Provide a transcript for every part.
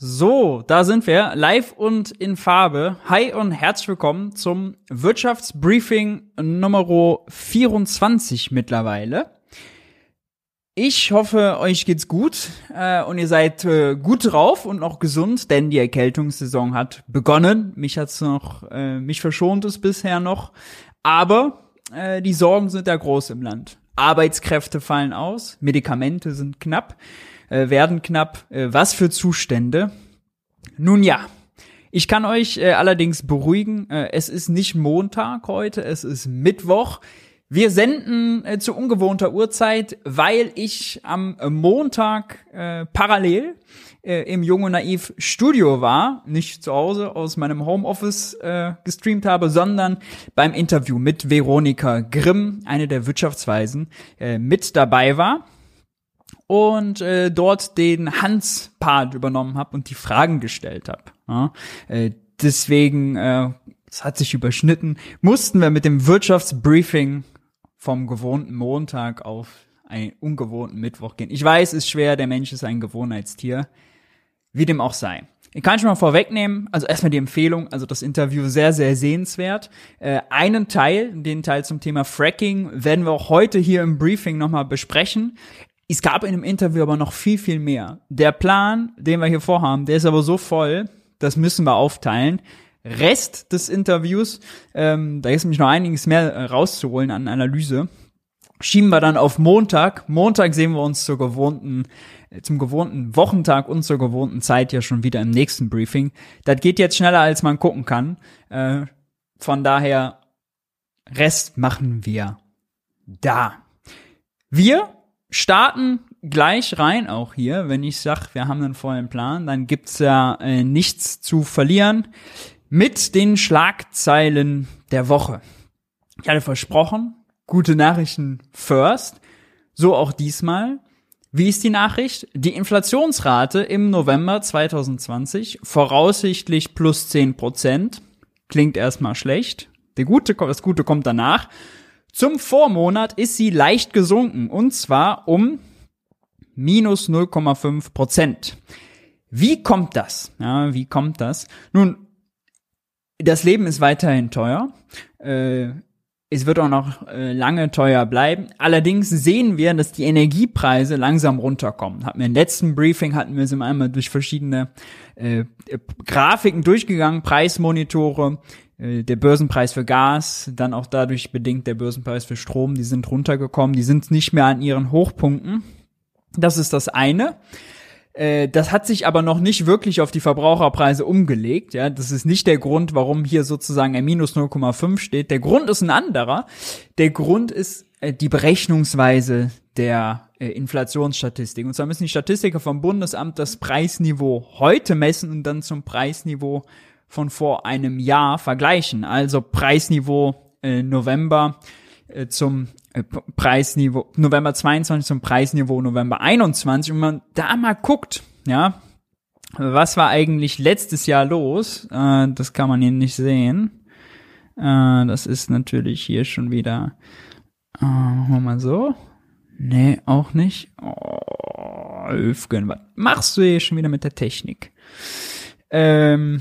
So, da sind wir, live und in Farbe. Hi und herzlich willkommen zum Wirtschaftsbriefing Nummer 24 mittlerweile. Ich hoffe, euch geht's gut äh, und ihr seid äh, gut drauf und noch gesund, denn die Erkältungssaison hat begonnen. Mich hat's noch, äh, mich verschont es bisher noch, aber äh, die Sorgen sind ja groß im Land. Arbeitskräfte fallen aus, Medikamente sind knapp, äh, werden knapp. Äh, was für Zustände? Nun ja, ich kann euch äh, allerdings beruhigen, äh, es ist nicht Montag heute, es ist Mittwoch. Wir senden äh, zu ungewohnter Uhrzeit, weil ich am Montag äh, parallel äh, im Jung und Naiv Studio war, nicht zu Hause aus meinem Homeoffice äh, gestreamt habe, sondern beim Interview mit Veronika Grimm, eine der Wirtschaftsweisen, äh, mit dabei war und äh, dort den Hans-Part übernommen habe und die Fragen gestellt habe. Ja? Äh, deswegen, äh, es hat sich überschnitten, mussten wir mit dem Wirtschaftsbriefing vom gewohnten Montag auf einen ungewohnten Mittwoch gehen. Ich weiß, es ist schwer, der Mensch ist ein Gewohnheitstier. Wie dem auch sei. Ich kann schon mal vorwegnehmen, also erstmal die Empfehlung, also das Interview sehr, sehr sehenswert. Äh, einen Teil, den Teil zum Thema Fracking, werden wir auch heute hier im Briefing nochmal besprechen. Es gab in dem Interview aber noch viel, viel mehr. Der Plan, den wir hier vorhaben, der ist aber so voll, das müssen wir aufteilen. Rest des Interviews, ähm, da ist nämlich noch einiges mehr äh, rauszuholen an Analyse, schieben wir dann auf Montag. Montag sehen wir uns zur gewohnten, äh, zum gewohnten Wochentag und zur gewohnten Zeit ja schon wieder im nächsten Briefing. Das geht jetzt schneller, als man gucken kann. Äh, von daher, Rest machen wir da. Wir starten gleich rein auch hier. Wenn ich sag, wir haben einen vollen Plan, dann gibt's ja äh, nichts zu verlieren mit den Schlagzeilen der Woche. Ich hatte versprochen, gute Nachrichten first. So auch diesmal. Wie ist die Nachricht? Die Inflationsrate im November 2020 voraussichtlich plus 10 Prozent. Klingt erstmal schlecht. Der Gute, das Gute kommt danach. Zum Vormonat ist sie leicht gesunken und zwar um minus 0,5 Prozent. Wie kommt das? Ja, wie kommt das? Nun, das Leben ist weiterhin teuer. Äh, es wird auch noch äh, lange teuer bleiben. Allerdings sehen wir, dass die Energiepreise langsam runterkommen. Hatten wir im letzten Briefing hatten wir sie einmal durch verschiedene äh, Grafiken durchgegangen, Preismonitore, der Börsenpreis für Gas, dann auch dadurch bedingt der Börsenpreis für Strom, die sind runtergekommen, die sind nicht mehr an ihren Hochpunkten. Das ist das eine. Äh, das hat sich aber noch nicht wirklich auf die Verbraucherpreise umgelegt. Ja, das ist nicht der Grund, warum hier sozusagen ein Minus 0,5 steht. Der Grund ist ein anderer. Der Grund ist äh, die Berechnungsweise der äh, Inflationsstatistik. Und zwar müssen die Statistiker vom Bundesamt das Preisniveau heute messen und dann zum Preisniveau von vor einem Jahr vergleichen. Also Preisniveau äh, November äh, zum äh, Preisniveau November 22 zum Preisniveau November 21 und man da mal guckt, ja, was war eigentlich letztes Jahr los? Äh, das kann man hier nicht sehen. Äh, das ist natürlich hier schon wieder. Äh, machen wir mal so. Nee, auch nicht. Oh, Öfgen, was machst du hier schon wieder mit der Technik? Ähm,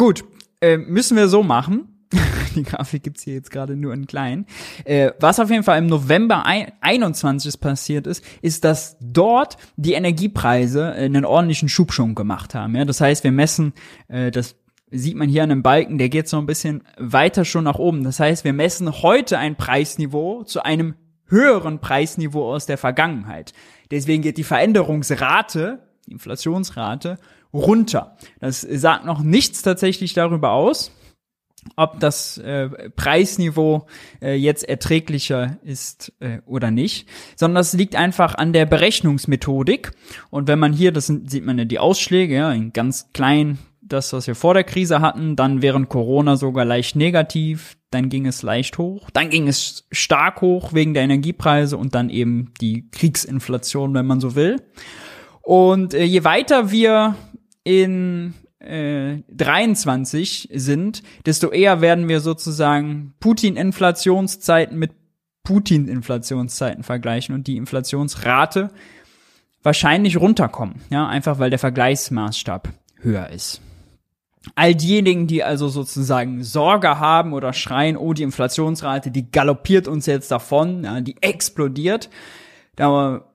gut, äh, müssen wir so machen. die Grafik gibt's hier jetzt gerade nur in klein. Äh, was auf jeden Fall im November 21 passiert ist, ist, dass dort die Energiepreise einen ordentlichen Schub schon gemacht haben. Ja? Das heißt, wir messen, äh, das sieht man hier an einem Balken, der geht so ein bisschen weiter schon nach oben. Das heißt, wir messen heute ein Preisniveau zu einem höheren Preisniveau aus der Vergangenheit. Deswegen geht die Veränderungsrate, die Inflationsrate, runter. Das sagt noch nichts tatsächlich darüber aus, ob das äh, Preisniveau äh, jetzt erträglicher ist äh, oder nicht, sondern das liegt einfach an der Berechnungsmethodik. Und wenn man hier, das sind, sieht man ja die Ausschläge, ja, in ganz klein, das, was wir vor der Krise hatten, dann während Corona sogar leicht negativ, dann ging es leicht hoch, dann ging es stark hoch wegen der Energiepreise und dann eben die Kriegsinflation, wenn man so will. Und äh, je weiter wir in äh, 23 sind, desto eher werden wir sozusagen Putin-Inflationszeiten mit Putin-Inflationszeiten vergleichen und die Inflationsrate wahrscheinlich runterkommen. Ja, einfach weil der Vergleichsmaßstab höher ist. All diejenigen, die also sozusagen Sorge haben oder schreien, oh, die Inflationsrate, die galoppiert uns jetzt davon, ja, die explodiert, da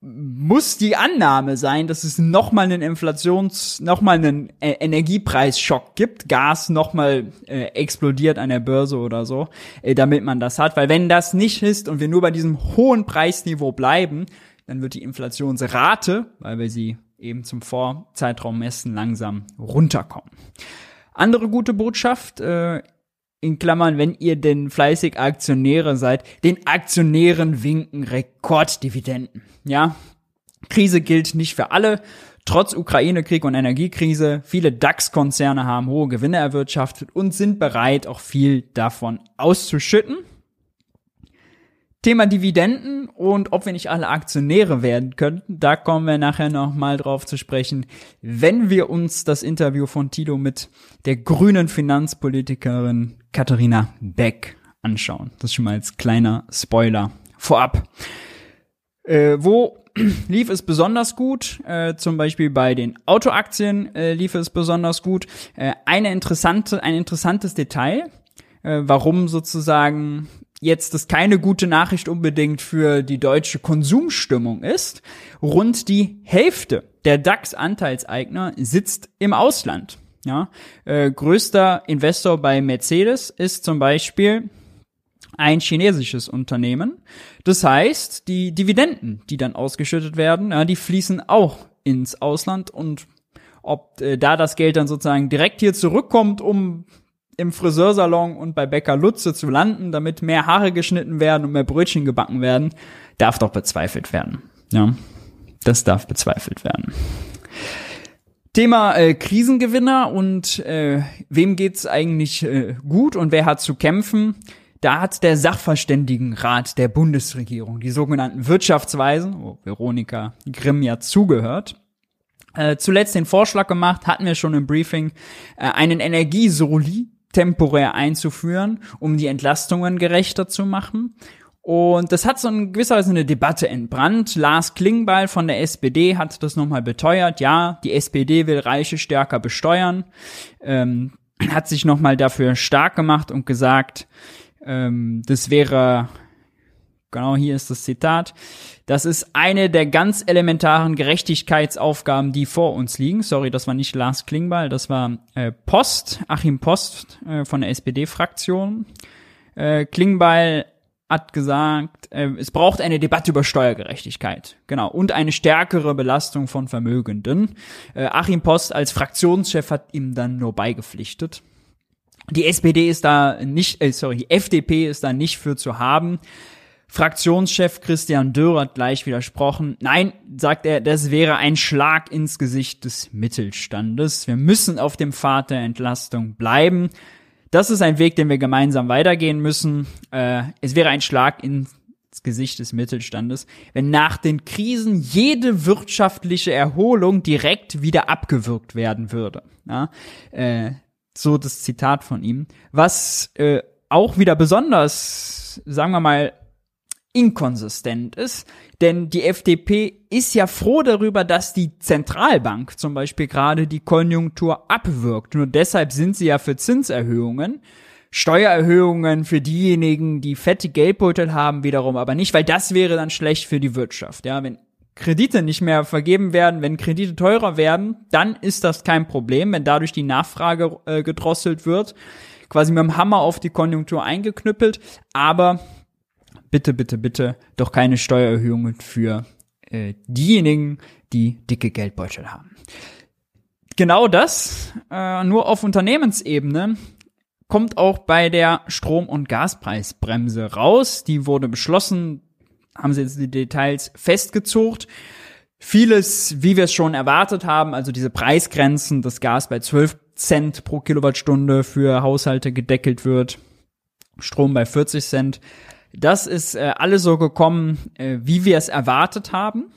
muss die Annahme sein, dass es nochmal einen Inflations-, nochmal einen äh, Energiepreisschock gibt, Gas nochmal äh, explodiert an der Börse oder so, äh, damit man das hat. Weil wenn das nicht ist und wir nur bei diesem hohen Preisniveau bleiben, dann wird die Inflationsrate, weil wir sie eben zum Vorzeitraum messen, langsam runterkommen. Andere gute Botschaft, äh, in Klammern, wenn ihr denn fleißig Aktionäre seid, den Aktionären winken Rekorddividenden. Ja, Krise gilt nicht für alle. Trotz Ukraine-Krieg und Energiekrise, viele DAX-Konzerne haben hohe Gewinne erwirtschaftet und sind bereit, auch viel davon auszuschütten. Thema Dividenden und ob wir nicht alle Aktionäre werden könnten, da kommen wir nachher nochmal drauf zu sprechen, wenn wir uns das Interview von Tilo mit der grünen Finanzpolitikerin Katharina Beck anschauen. Das ist schon mal als kleiner Spoiler vorab. Äh, wo lief es besonders gut? Äh, zum Beispiel bei den Autoaktien äh, lief es besonders gut. Äh, eine interessante, ein interessantes Detail, äh, warum sozusagen jetzt das keine gute Nachricht unbedingt für die deutsche Konsumstimmung ist. Rund die Hälfte der DAX-Anteilseigner sitzt im Ausland. Ja, äh, größter Investor bei Mercedes ist zum Beispiel ein chinesisches Unternehmen. Das heißt, die Dividenden, die dann ausgeschüttet werden, ja, die fließen auch ins Ausland und ob äh, da das Geld dann sozusagen direkt hier zurückkommt, um im Friseursalon und bei Bäcker Lutze zu landen, damit mehr Haare geschnitten werden und mehr Brötchen gebacken werden, darf doch bezweifelt werden. Ja, das darf bezweifelt werden. Thema äh, Krisengewinner und äh, wem geht's eigentlich äh, gut und wer hat zu kämpfen? Da hat der Sachverständigenrat der Bundesregierung, die sogenannten Wirtschaftsweisen, wo Veronika Grimm ja zugehört, äh, zuletzt den Vorschlag gemacht, hatten wir schon im Briefing, äh, einen Energiesoli temporär einzuführen, um die Entlastungen gerechter zu machen. Und das hat so in gewisser Weise eine Debatte entbrannt. Lars Klingbeil von der SPD hat das nochmal beteuert. Ja, die SPD will Reiche stärker besteuern. Ähm, hat sich nochmal dafür stark gemacht und gesagt, ähm, das wäre Genau hier ist das Zitat. Das ist eine der ganz elementaren Gerechtigkeitsaufgaben, die vor uns liegen. Sorry, das war nicht Lars Klingbeil, das war äh, Post, Achim Post äh, von der SPD-Fraktion. Äh, Klingbeil hat gesagt, äh, es braucht eine Debatte über Steuergerechtigkeit. Genau. Und eine stärkere Belastung von Vermögenden. Äh, Achim Post als Fraktionschef hat ihm dann nur beigepflichtet. Die SPD ist da nicht, äh, sorry, die FDP ist da nicht für zu haben. Fraktionschef Christian Dürr hat gleich widersprochen. Nein, sagt er, das wäre ein Schlag ins Gesicht des Mittelstandes. Wir müssen auf dem Pfad der Entlastung bleiben. Das ist ein Weg, den wir gemeinsam weitergehen müssen. Äh, es wäre ein Schlag ins Gesicht des Mittelstandes, wenn nach den Krisen jede wirtschaftliche Erholung direkt wieder abgewürgt werden würde. Ja? Äh, so das Zitat von ihm. Was äh, auch wieder besonders, sagen wir mal, inkonsistent ist. Denn die FDP ist ja froh darüber, dass die Zentralbank zum Beispiel gerade die Konjunktur abwirkt. Nur deshalb sind sie ja für Zinserhöhungen. Steuererhöhungen für diejenigen, die fette Geldbeutel haben, wiederum aber nicht, weil das wäre dann schlecht für die Wirtschaft. Ja, wenn Kredite nicht mehr vergeben werden, wenn Kredite teurer werden, dann ist das kein Problem, wenn dadurch die Nachfrage äh, gedrosselt wird, quasi mit dem Hammer auf die Konjunktur eingeknüppelt. Aber bitte, bitte, bitte doch keine Steuererhöhungen für äh, diejenigen, die dicke Geldbeutel haben. Genau das, äh, nur auf Unternehmensebene, kommt auch bei der Strom- und Gaspreisbremse raus. Die wurde beschlossen, haben sie jetzt die Details festgezogen. Vieles, wie wir es schon erwartet haben, also diese Preisgrenzen, dass Gas bei 12 Cent pro Kilowattstunde für Haushalte gedeckelt wird, Strom bei 40 Cent, das ist äh, alles so gekommen, äh, wie wir es erwartet haben.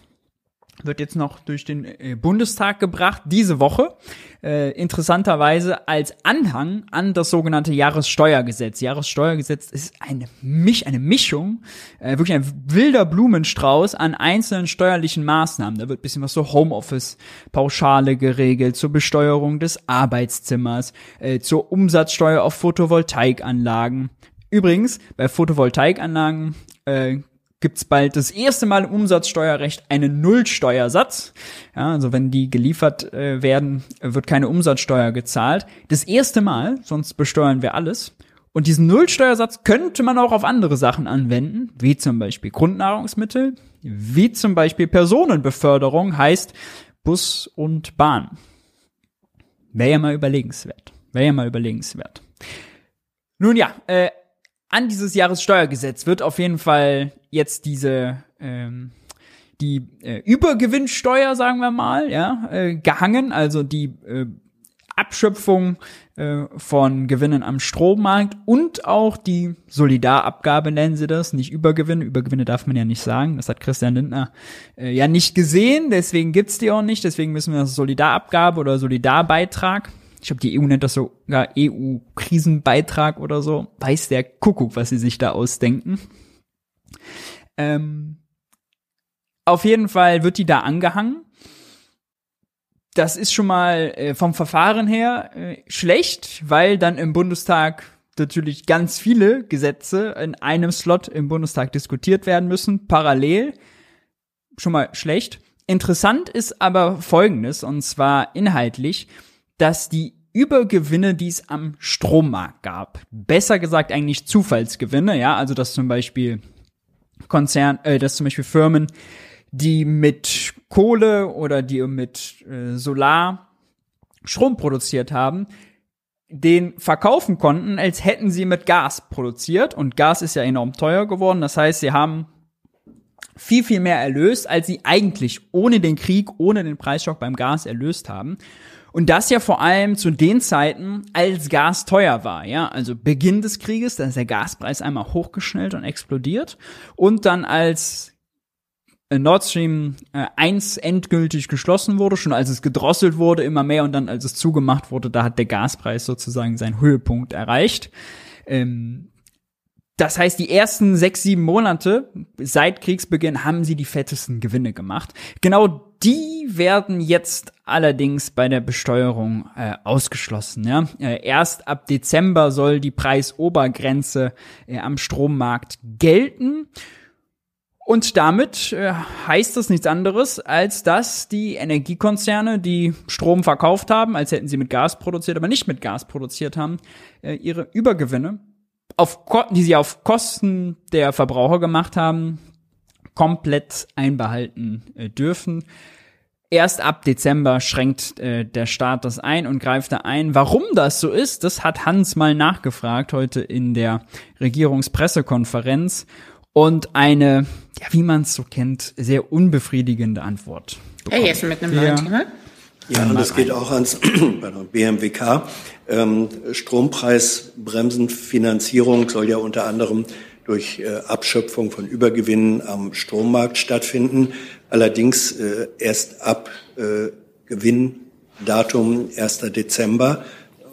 wird jetzt noch durch den äh, Bundestag gebracht, diese Woche, äh, interessanterweise als Anhang an das sogenannte Jahressteuergesetz. Jahressteuergesetz ist eine, Misch, eine Mischung, äh, wirklich ein wilder Blumenstrauß an einzelnen steuerlichen Maßnahmen. Da wird bisschen was so Homeoffice-Pauschale geregelt, zur Besteuerung des Arbeitszimmers, äh, zur Umsatzsteuer auf Photovoltaikanlagen. Übrigens, bei Photovoltaikanlagen äh, gibt's bald das erste Mal im Umsatzsteuerrecht einen Nullsteuersatz. Ja, also wenn die geliefert äh, werden, wird keine Umsatzsteuer gezahlt. Das erste Mal, sonst besteuern wir alles. Und diesen Nullsteuersatz könnte man auch auf andere Sachen anwenden, wie zum Beispiel Grundnahrungsmittel, wie zum Beispiel Personenbeförderung, heißt Bus und Bahn. Wäre ja mal überlegenswert. Wäre ja mal überlegenswert. Nun ja, äh, an dieses Jahressteuergesetz wird auf jeden Fall jetzt diese ähm, die äh, Übergewinnsteuer, sagen wir mal, ja, äh, gehangen, also die äh, Abschöpfung äh, von Gewinnen am Strommarkt und auch die Solidarabgabe nennen sie das, nicht Übergewinne. Übergewinne darf man ja nicht sagen. Das hat Christian Lindner äh, ja nicht gesehen, deswegen gibt's die auch nicht. Deswegen müssen wir das Solidarabgabe oder Solidarbeitrag ich glaube, die EU nennt das sogar EU-Krisenbeitrag oder so. Weiß der Kuckuck, was sie sich da ausdenken. Ähm, auf jeden Fall wird die da angehangen. Das ist schon mal äh, vom Verfahren her äh, schlecht, weil dann im Bundestag natürlich ganz viele Gesetze in einem Slot im Bundestag diskutiert werden müssen, parallel. Schon mal schlecht. Interessant ist aber Folgendes, und zwar inhaltlich dass die Übergewinne, die es am Strommarkt gab, besser gesagt eigentlich Zufallsgewinne, ja, also dass zum Beispiel Konzern, äh, dass zum Beispiel Firmen, die mit Kohle oder die mit äh, Solar Strom produziert haben, den verkaufen konnten, als hätten sie mit Gas produziert. Und Gas ist ja enorm teuer geworden. Das heißt, sie haben viel, viel mehr erlöst, als sie eigentlich ohne den Krieg, ohne den Preisschock beim Gas erlöst haben. Und das ja vor allem zu den Zeiten, als Gas teuer war, ja. Also Beginn des Krieges, da ist der Gaspreis einmal hochgeschnellt und explodiert. Und dann als äh, Nord Stream äh, 1 endgültig geschlossen wurde, schon als es gedrosselt wurde, immer mehr und dann als es zugemacht wurde, da hat der Gaspreis sozusagen seinen Höhepunkt erreicht. Ähm, das heißt, die ersten sechs, sieben Monate seit Kriegsbeginn haben sie die fettesten Gewinne gemacht. Genau die werden jetzt allerdings bei der Besteuerung äh, ausgeschlossen. Ja? Äh, erst ab Dezember soll die Preisobergrenze äh, am Strommarkt gelten. Und damit äh, heißt das nichts anderes, als dass die Energiekonzerne, die Strom verkauft haben, als hätten sie mit Gas produziert, aber nicht mit Gas produziert haben, äh, ihre Übergewinne auf, die sie auf Kosten der Verbraucher gemacht haben, komplett einbehalten äh, dürfen. Erst ab Dezember schränkt äh, der Staat das ein und greift da ein. Warum das so ist, das hat Hans mal nachgefragt heute in der Regierungspressekonferenz und eine, ja, wie man es so kennt, sehr unbefriedigende Antwort. Bekommen. Hey, jetzt mit einem neuen ja. Thema. Ja, und das geht auch ans BMWK. Ähm, Strompreisbremsenfinanzierung soll ja unter anderem durch äh, Abschöpfung von Übergewinnen am Strommarkt stattfinden. Allerdings äh, erst ab äh, Gewinndatum 1. Dezember.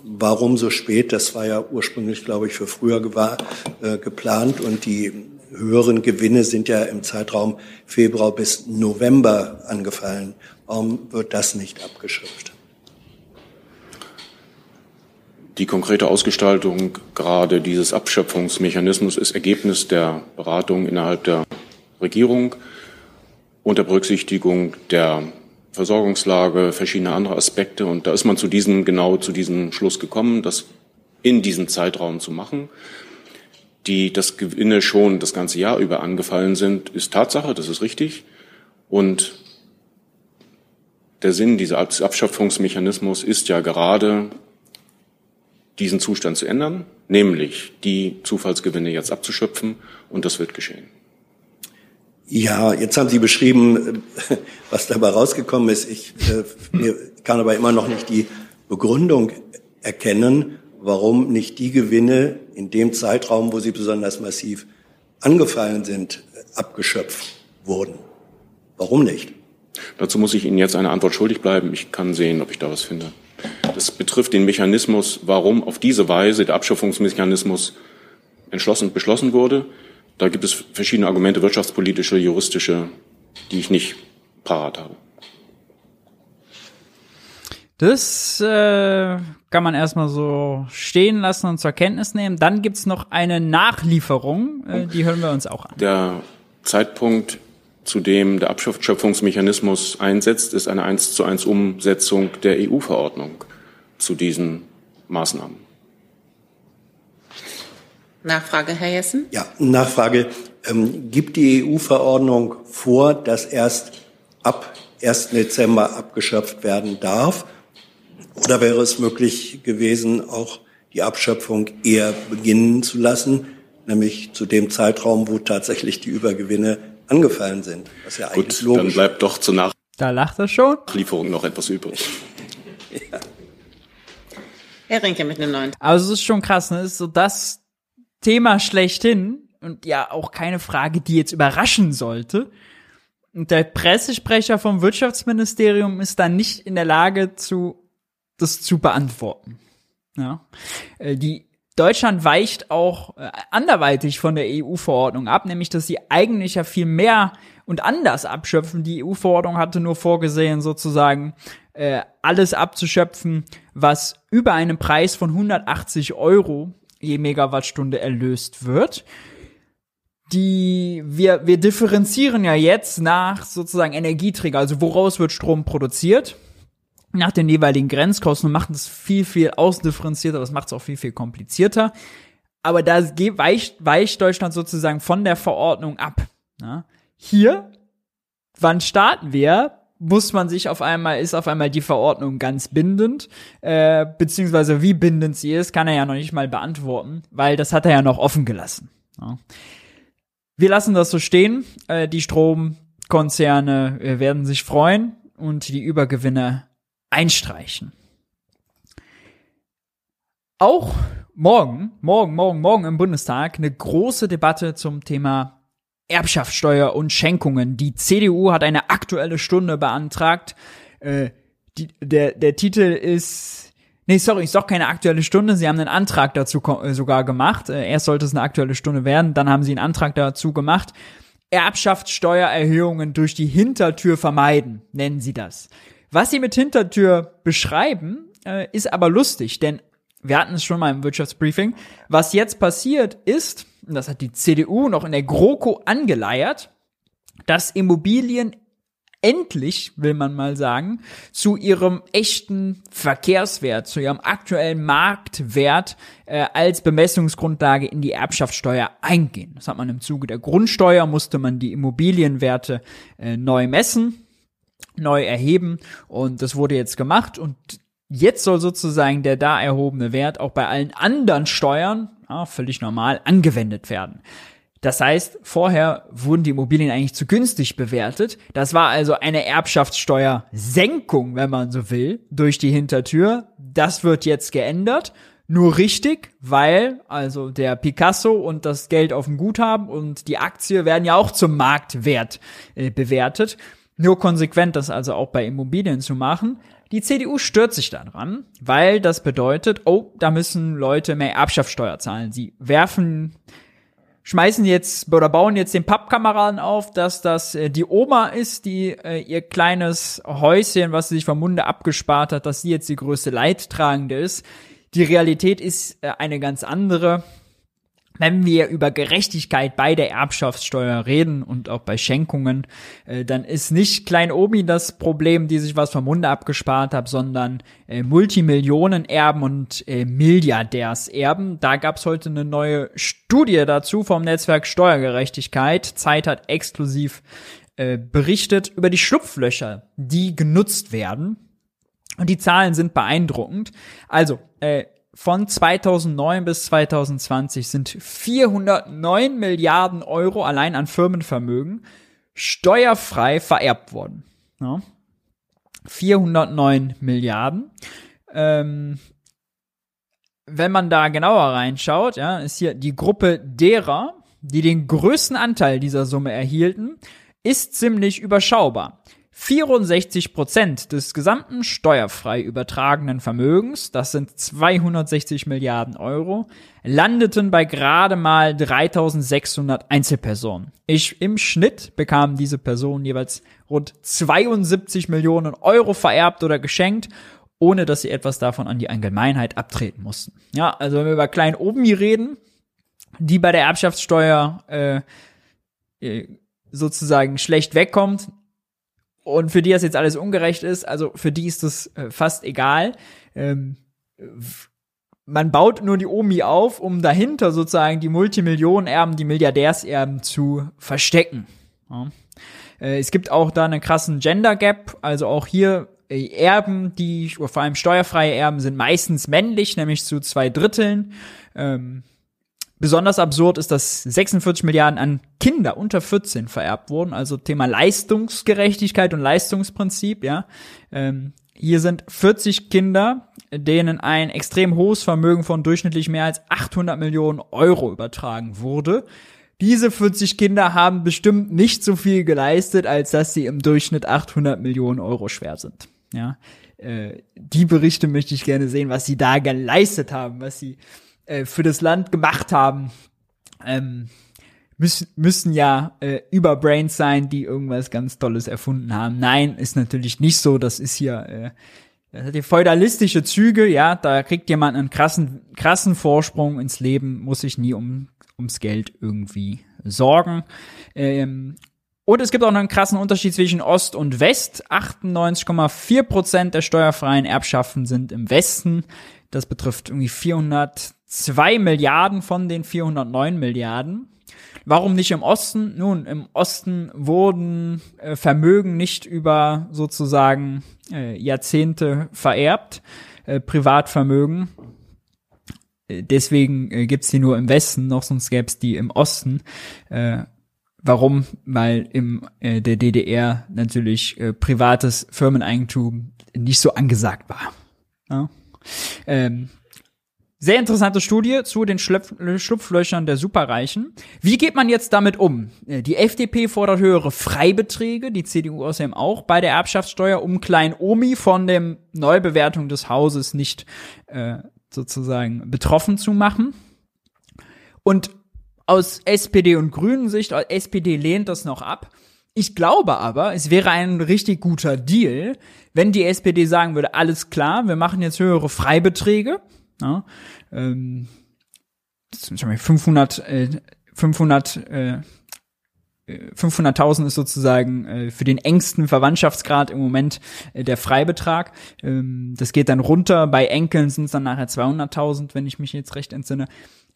Warum so spät? Das war ja ursprünglich, glaube ich, für früher geplant und die höheren Gewinne sind ja im Zeitraum Februar bis November angefallen. Warum wird das nicht abgeschöpft? Die konkrete Ausgestaltung gerade dieses Abschöpfungsmechanismus ist Ergebnis der Beratung innerhalb der Regierung unter Berücksichtigung der Versorgungslage, verschiedener anderer Aspekte. Und da ist man zu diesem, genau zu diesem Schluss gekommen, das in diesem Zeitraum zu machen. Die, das Gewinne schon das ganze Jahr über angefallen sind, ist Tatsache, das ist richtig. Und der Sinn dieses Abschöpfungsmechanismus ist ja gerade, diesen Zustand zu ändern, nämlich die Zufallsgewinne jetzt abzuschöpfen, und das wird geschehen. Ja, jetzt haben Sie beschrieben, was dabei rausgekommen ist. Ich äh, kann aber immer noch nicht die Begründung erkennen, warum nicht die Gewinne in dem Zeitraum, wo sie besonders massiv angefallen sind, abgeschöpft wurden. Warum nicht? Dazu muss ich Ihnen jetzt eine Antwort schuldig bleiben. Ich kann sehen, ob ich da was finde. Das betrifft den Mechanismus, warum auf diese Weise der Abschöpfungsmechanismus entschlossen beschlossen wurde. Da gibt es verschiedene Argumente, wirtschaftspolitische, juristische, die ich nicht parat habe. Das äh, kann man erstmal so stehen lassen und zur Kenntnis nehmen. Dann gibt's noch eine Nachlieferung, äh, die hören wir uns auch an. Der Zeitpunkt, zu dem der Abschöpfungsmechanismus einsetzt, ist eine 1 zu 1 Umsetzung der EU-Verordnung zu diesen Maßnahmen. Nachfrage, Herr Jessen? Ja, Nachfrage. Ähm, gibt die EU-Verordnung vor, dass erst ab 1. Dezember abgeschöpft werden darf? Oder wäre es möglich gewesen, auch die Abschöpfung eher beginnen zu lassen, nämlich zu dem Zeitraum, wo tatsächlich die Übergewinne angefallen sind? Was ja eigentlich Gut, logisch. dann bleibt doch zur Nach da lacht er schon. Nachlieferung noch etwas übrig. ja. Herr Rinke mit einem neuen. Also es ist schon krass, ne? Das ist so das Thema schlechthin und ja auch keine Frage, die jetzt überraschen sollte. Und der Pressesprecher vom Wirtschaftsministerium ist dann nicht in der Lage zu das zu beantworten. Ja. Äh, die Deutschland weicht auch äh, anderweitig von der EU-Verordnung ab, nämlich dass sie eigentlich ja viel mehr und anders abschöpfen. Die EU-Verordnung hatte nur vorgesehen, sozusagen äh, alles abzuschöpfen, was über einen Preis von 180 Euro je Megawattstunde erlöst wird. Die, wir, wir differenzieren ja jetzt nach sozusagen Energieträger, also woraus wird Strom produziert nach den jeweiligen Grenzkosten und macht es viel, viel ausdifferenzierter, das macht es auch viel, viel komplizierter. Aber da weicht, weicht Deutschland sozusagen von der Verordnung ab. Ja. Hier, wann starten wir? Muss man sich auf einmal, ist auf einmal die Verordnung ganz bindend, äh, beziehungsweise wie bindend sie ist, kann er ja noch nicht mal beantworten, weil das hat er ja noch offen gelassen. Ja. Wir lassen das so stehen. Äh, die Stromkonzerne äh, werden sich freuen und die Übergewinne einstreichen. Auch morgen, morgen, morgen, morgen im Bundestag eine große Debatte zum Thema Erbschaftssteuer und Schenkungen. Die CDU hat eine aktuelle Stunde beantragt. Äh, die, der, der Titel ist, nee, sorry, ist doch keine aktuelle Stunde. Sie haben einen Antrag dazu äh, sogar gemacht. Äh, erst sollte es eine aktuelle Stunde werden, dann haben sie einen Antrag dazu gemacht. Erbschaftssteuererhöhungen durch die Hintertür vermeiden, nennen sie das. Was sie mit Hintertür beschreiben, äh, ist aber lustig, denn wir hatten es schon mal im Wirtschaftsbriefing. Was jetzt passiert ist, und das hat die CDU noch in der GroKo angeleiert, dass Immobilien endlich, will man mal sagen, zu ihrem echten Verkehrswert, zu ihrem aktuellen Marktwert äh, als Bemessungsgrundlage in die Erbschaftssteuer eingehen. Das hat man im Zuge der Grundsteuer, musste man die Immobilienwerte äh, neu messen neu erheben und das wurde jetzt gemacht und jetzt soll sozusagen der da erhobene Wert auch bei allen anderen Steuern, ja, völlig normal, angewendet werden. Das heißt, vorher wurden die Immobilien eigentlich zu günstig bewertet. Das war also eine Erbschaftssteuersenkung, wenn man so will, durch die Hintertür. Das wird jetzt geändert. Nur richtig, weil also der Picasso und das Geld auf dem Guthaben und die Aktie werden ja auch zum Marktwert äh, bewertet nur konsequent das also auch bei Immobilien zu machen. Die CDU stört sich daran, weil das bedeutet, oh, da müssen Leute mehr Erbschaftssteuer zahlen. Sie werfen, schmeißen jetzt oder bauen jetzt den Pappkameraden auf, dass das äh, die Oma ist, die äh, ihr kleines Häuschen, was sie sich vom Munde abgespart hat, dass sie jetzt die größte Leidtragende ist. Die Realität ist äh, eine ganz andere wenn wir über Gerechtigkeit bei der Erbschaftssteuer reden und auch bei Schenkungen, äh, dann ist nicht Klein Omi das Problem, die sich was vom Munde abgespart hat, sondern äh, Multimillionen-Erben und äh, Milliardärserben. Da gab's heute eine neue Studie dazu vom Netzwerk Steuergerechtigkeit. Zeit hat exklusiv äh, berichtet über die Schlupflöcher, die genutzt werden. Und die Zahlen sind beeindruckend. Also, äh, von 2009 bis 2020 sind 409 Milliarden Euro allein an Firmenvermögen steuerfrei vererbt worden. Ja. 409 Milliarden. Ähm, wenn man da genauer reinschaut, ja, ist hier die Gruppe derer, die den größten Anteil dieser Summe erhielten, ist ziemlich überschaubar. 64 Prozent des gesamten steuerfrei übertragenen Vermögens, das sind 260 Milliarden Euro, landeten bei gerade mal 3600 Einzelpersonen. Ich, im Schnitt bekamen diese Personen jeweils rund 72 Millionen Euro vererbt oder geschenkt, ohne dass sie etwas davon an die Allgemeinheit abtreten mussten. Ja, also wenn wir über Klein Omi reden, die bei der Erbschaftssteuer äh, äh sozusagen schlecht wegkommt, und für die das jetzt alles ungerecht ist, also für die ist das äh, fast egal. Ähm, man baut nur die Omi auf, um dahinter sozusagen die Multimillionenerben, die Milliardärserben zu verstecken. Ja. Äh, es gibt auch da einen krassen Gender Gap, also auch hier äh, Erben, die, vor allem steuerfreie Erben, sind meistens männlich, nämlich zu zwei Dritteln. Ähm, Besonders absurd ist, dass 46 Milliarden an Kinder unter 14 vererbt wurden, also Thema Leistungsgerechtigkeit und Leistungsprinzip, ja. Ähm, hier sind 40 Kinder, denen ein extrem hohes Vermögen von durchschnittlich mehr als 800 Millionen Euro übertragen wurde. Diese 40 Kinder haben bestimmt nicht so viel geleistet, als dass sie im Durchschnitt 800 Millionen Euro schwer sind. Ja, äh, die Berichte möchte ich gerne sehen, was sie da geleistet haben, was sie äh, für das Land gemacht haben, ähm, müssen, müssen ja äh, Überbrains sein, die irgendwas ganz Tolles erfunden haben. Nein, ist natürlich nicht so. Das ist hier, äh, das hat hier feudalistische Züge, ja, da kriegt jemand einen krassen, krassen Vorsprung ins Leben, muss sich nie um, ums Geld irgendwie sorgen. Ähm, und es gibt auch noch einen krassen Unterschied zwischen Ost und West. 98,4 Prozent der steuerfreien Erbschaften sind im Westen. Das betrifft irgendwie 402 Milliarden von den 409 Milliarden. Warum nicht im Osten? Nun, im Osten wurden äh, Vermögen nicht über sozusagen äh, Jahrzehnte vererbt, äh, Privatvermögen. Äh, deswegen äh, gibt's die nur im Westen, noch sonst gäb's die im Osten. Äh, warum? Weil im äh, der DDR natürlich privates Firmeneigentum nicht so angesagt war. Ja? Ähm, sehr interessante Studie zu den Schlupf Schlupflöchern der Superreichen. Wie geht man jetzt damit um? Äh, die FDP fordert höhere Freibeträge, die CDU außerdem auch bei der Erbschaftssteuer, um Klein Omi von dem Neubewertung des Hauses nicht äh, sozusagen betroffen zu machen. Und aus SPD und Grünen Sicht, SPD lehnt das noch ab. Ich glaube aber, es wäre ein richtig guter Deal, wenn die SPD sagen würde, alles klar, wir machen jetzt höhere Freibeträge, ja, ähm, 500, äh, 500, äh, 500.000 ist sozusagen äh, für den engsten Verwandtschaftsgrad im Moment äh, der Freibetrag. Ähm, das geht dann runter. Bei Enkeln sind es dann nachher 200.000, wenn ich mich jetzt recht entsinne.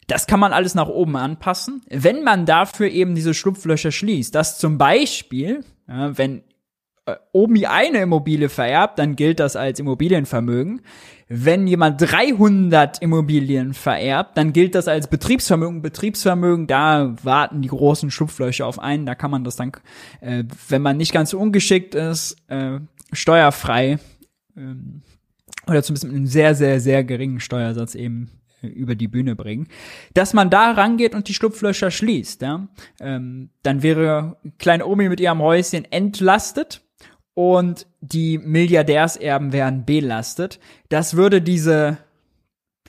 Das kann man alles nach oben anpassen, wenn man dafür eben diese Schlupflöcher schließt. Dass zum Beispiel, wenn äh, Omi eine Immobilie vererbt, dann gilt das als Immobilienvermögen. Wenn jemand 300 Immobilien vererbt, dann gilt das als Betriebsvermögen. Betriebsvermögen, da warten die großen Schlupflöcher auf einen. Da kann man das dann, äh, wenn man nicht ganz so ungeschickt ist, äh, steuerfrei ähm, oder zumindest mit einem sehr, sehr, sehr geringen Steuersatz eben über die Bühne bringen, dass man da rangeht und die Schlupflöcher schließt, ja, ähm, dann wäre kleine Omi mit ihrem Häuschen entlastet und die Milliardärserben wären belastet. Das würde diese,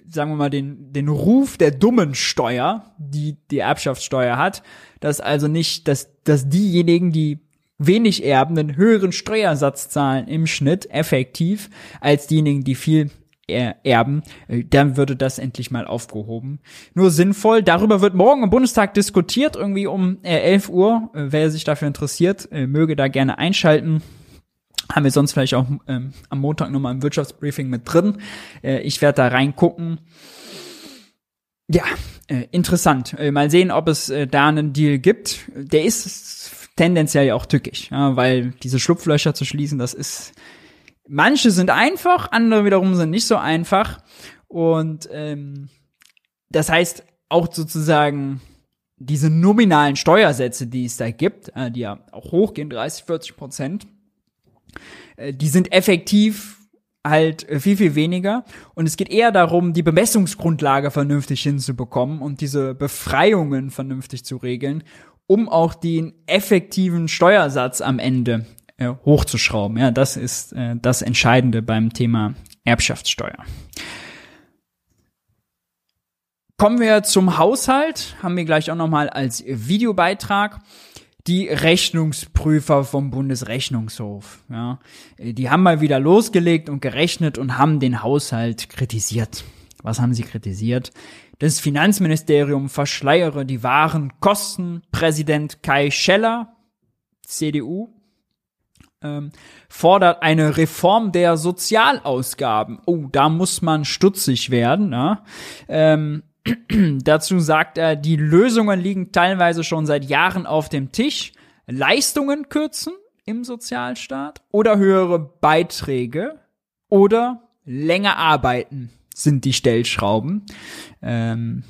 sagen wir mal, den, den Ruf der dummen Steuer, die die Erbschaftssteuer hat, dass also nicht, dass, dass diejenigen, die wenig erben, einen höheren Steuersatz zahlen im Schnitt effektiv als diejenigen, die viel erben, äh, dann würde das endlich mal aufgehoben. Nur sinnvoll, darüber wird morgen im Bundestag diskutiert, irgendwie um 11 Uhr. Äh, wer sich dafür interessiert, äh, möge da gerne einschalten. Haben wir sonst vielleicht auch ähm, am Montag nochmal im Wirtschaftsbriefing mit drin. Äh, ich werde da reingucken. Ja, äh, interessant. Äh, mal sehen, ob es äh, da einen Deal gibt. Der ist tendenziell ja auch tückisch, ja, weil diese Schlupflöcher zu schließen, das ist manche sind einfach, andere wiederum sind nicht so einfach. Und ähm, das heißt auch sozusagen diese nominalen Steuersätze, die es da gibt, äh, die ja auch hochgehen, 30, 40 Prozent, die sind effektiv halt viel, viel weniger. Und es geht eher darum, die Bemessungsgrundlage vernünftig hinzubekommen und diese Befreiungen vernünftig zu regeln, um auch den effektiven Steuersatz am Ende äh, hochzuschrauben. Ja, das ist äh, das Entscheidende beim Thema Erbschaftssteuer. Kommen wir zum Haushalt, haben wir gleich auch nochmal als Videobeitrag die Rechnungsprüfer vom Bundesrechnungshof. Ja, die haben mal wieder losgelegt und gerechnet und haben den Haushalt kritisiert. Was haben sie kritisiert? Das Finanzministerium verschleiere die wahren Kosten. Präsident Kai Scheller, CDU, ähm, fordert eine Reform der Sozialausgaben. Oh, da muss man stutzig werden. Ja? Ähm, Dazu sagt er, die Lösungen liegen teilweise schon seit Jahren auf dem Tisch. Leistungen kürzen im Sozialstaat oder höhere Beiträge oder länger arbeiten sind die Stellschrauben. Ähm,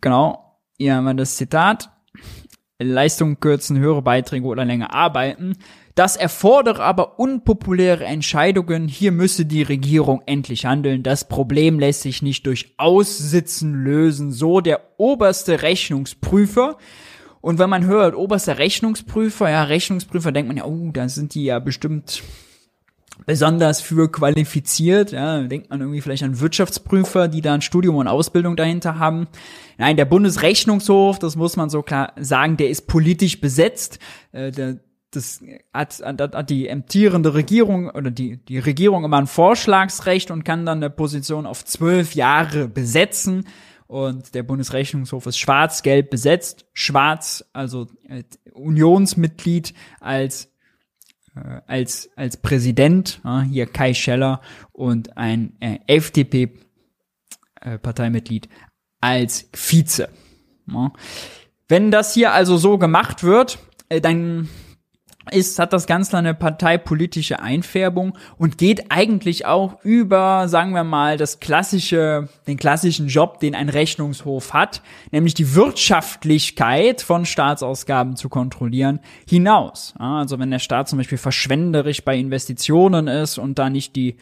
genau, hier haben wir das Zitat. Leistungen kürzen, höhere Beiträge oder länger arbeiten. Das erfordere aber unpopuläre Entscheidungen. Hier müsse die Regierung endlich handeln. Das Problem lässt sich nicht durch Aussitzen lösen. So der oberste Rechnungsprüfer. Und wenn man hört, oberster Rechnungsprüfer, ja, Rechnungsprüfer, denkt man ja, oh, da sind die ja bestimmt besonders für qualifiziert. Ja, denkt man irgendwie vielleicht an Wirtschaftsprüfer, die da ein Studium und Ausbildung dahinter haben. Nein, der Bundesrechnungshof, das muss man so klar sagen, der ist politisch besetzt. Äh, der das hat, hat die amtierende Regierung oder die, die Regierung immer ein Vorschlagsrecht und kann dann eine Position auf zwölf Jahre besetzen. Und der Bundesrechnungshof ist schwarz-gelb besetzt. Schwarz, also äh, Unionsmitglied als äh, als als Präsident, äh, hier Kai Scheller und ein äh, FDP-Parteimitglied als Vize. Ja. Wenn das hier also so gemacht wird, äh, dann ist, hat das Ganze eine parteipolitische Einfärbung und geht eigentlich auch über, sagen wir mal, das klassische, den klassischen Job, den ein Rechnungshof hat, nämlich die Wirtschaftlichkeit von Staatsausgaben zu kontrollieren, hinaus. Also wenn der Staat zum Beispiel verschwenderisch bei Investitionen ist und da nicht die,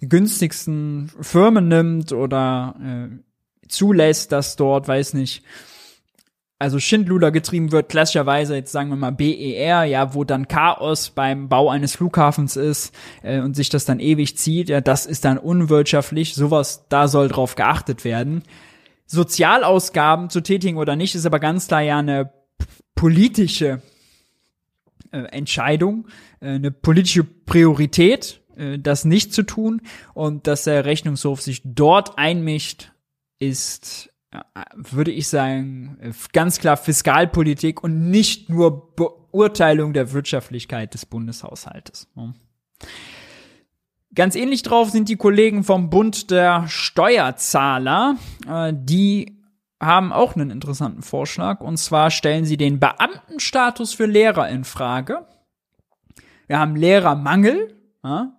günstigsten Firmen nimmt oder äh, zulässt, dass dort, weiß nicht, also Schindluder getrieben wird, klassischerweise jetzt sagen wir mal BER, ja, wo dann Chaos beim Bau eines Flughafens ist äh, und sich das dann ewig zieht, ja, das ist dann unwirtschaftlich, sowas, da soll drauf geachtet werden. Sozialausgaben zu tätigen oder nicht, ist aber ganz klar ja eine politische äh, Entscheidung, äh, eine politische Priorität, äh, das nicht zu tun und dass der Rechnungshof sich dort einmischt, ist würde ich sagen, ganz klar Fiskalpolitik und nicht nur Beurteilung der Wirtschaftlichkeit des Bundeshaushaltes. Ganz ähnlich drauf sind die Kollegen vom Bund der Steuerzahler. Äh, die haben auch einen interessanten Vorschlag. Und zwar stellen sie den Beamtenstatus für Lehrer in Frage. Wir haben Lehrermangel.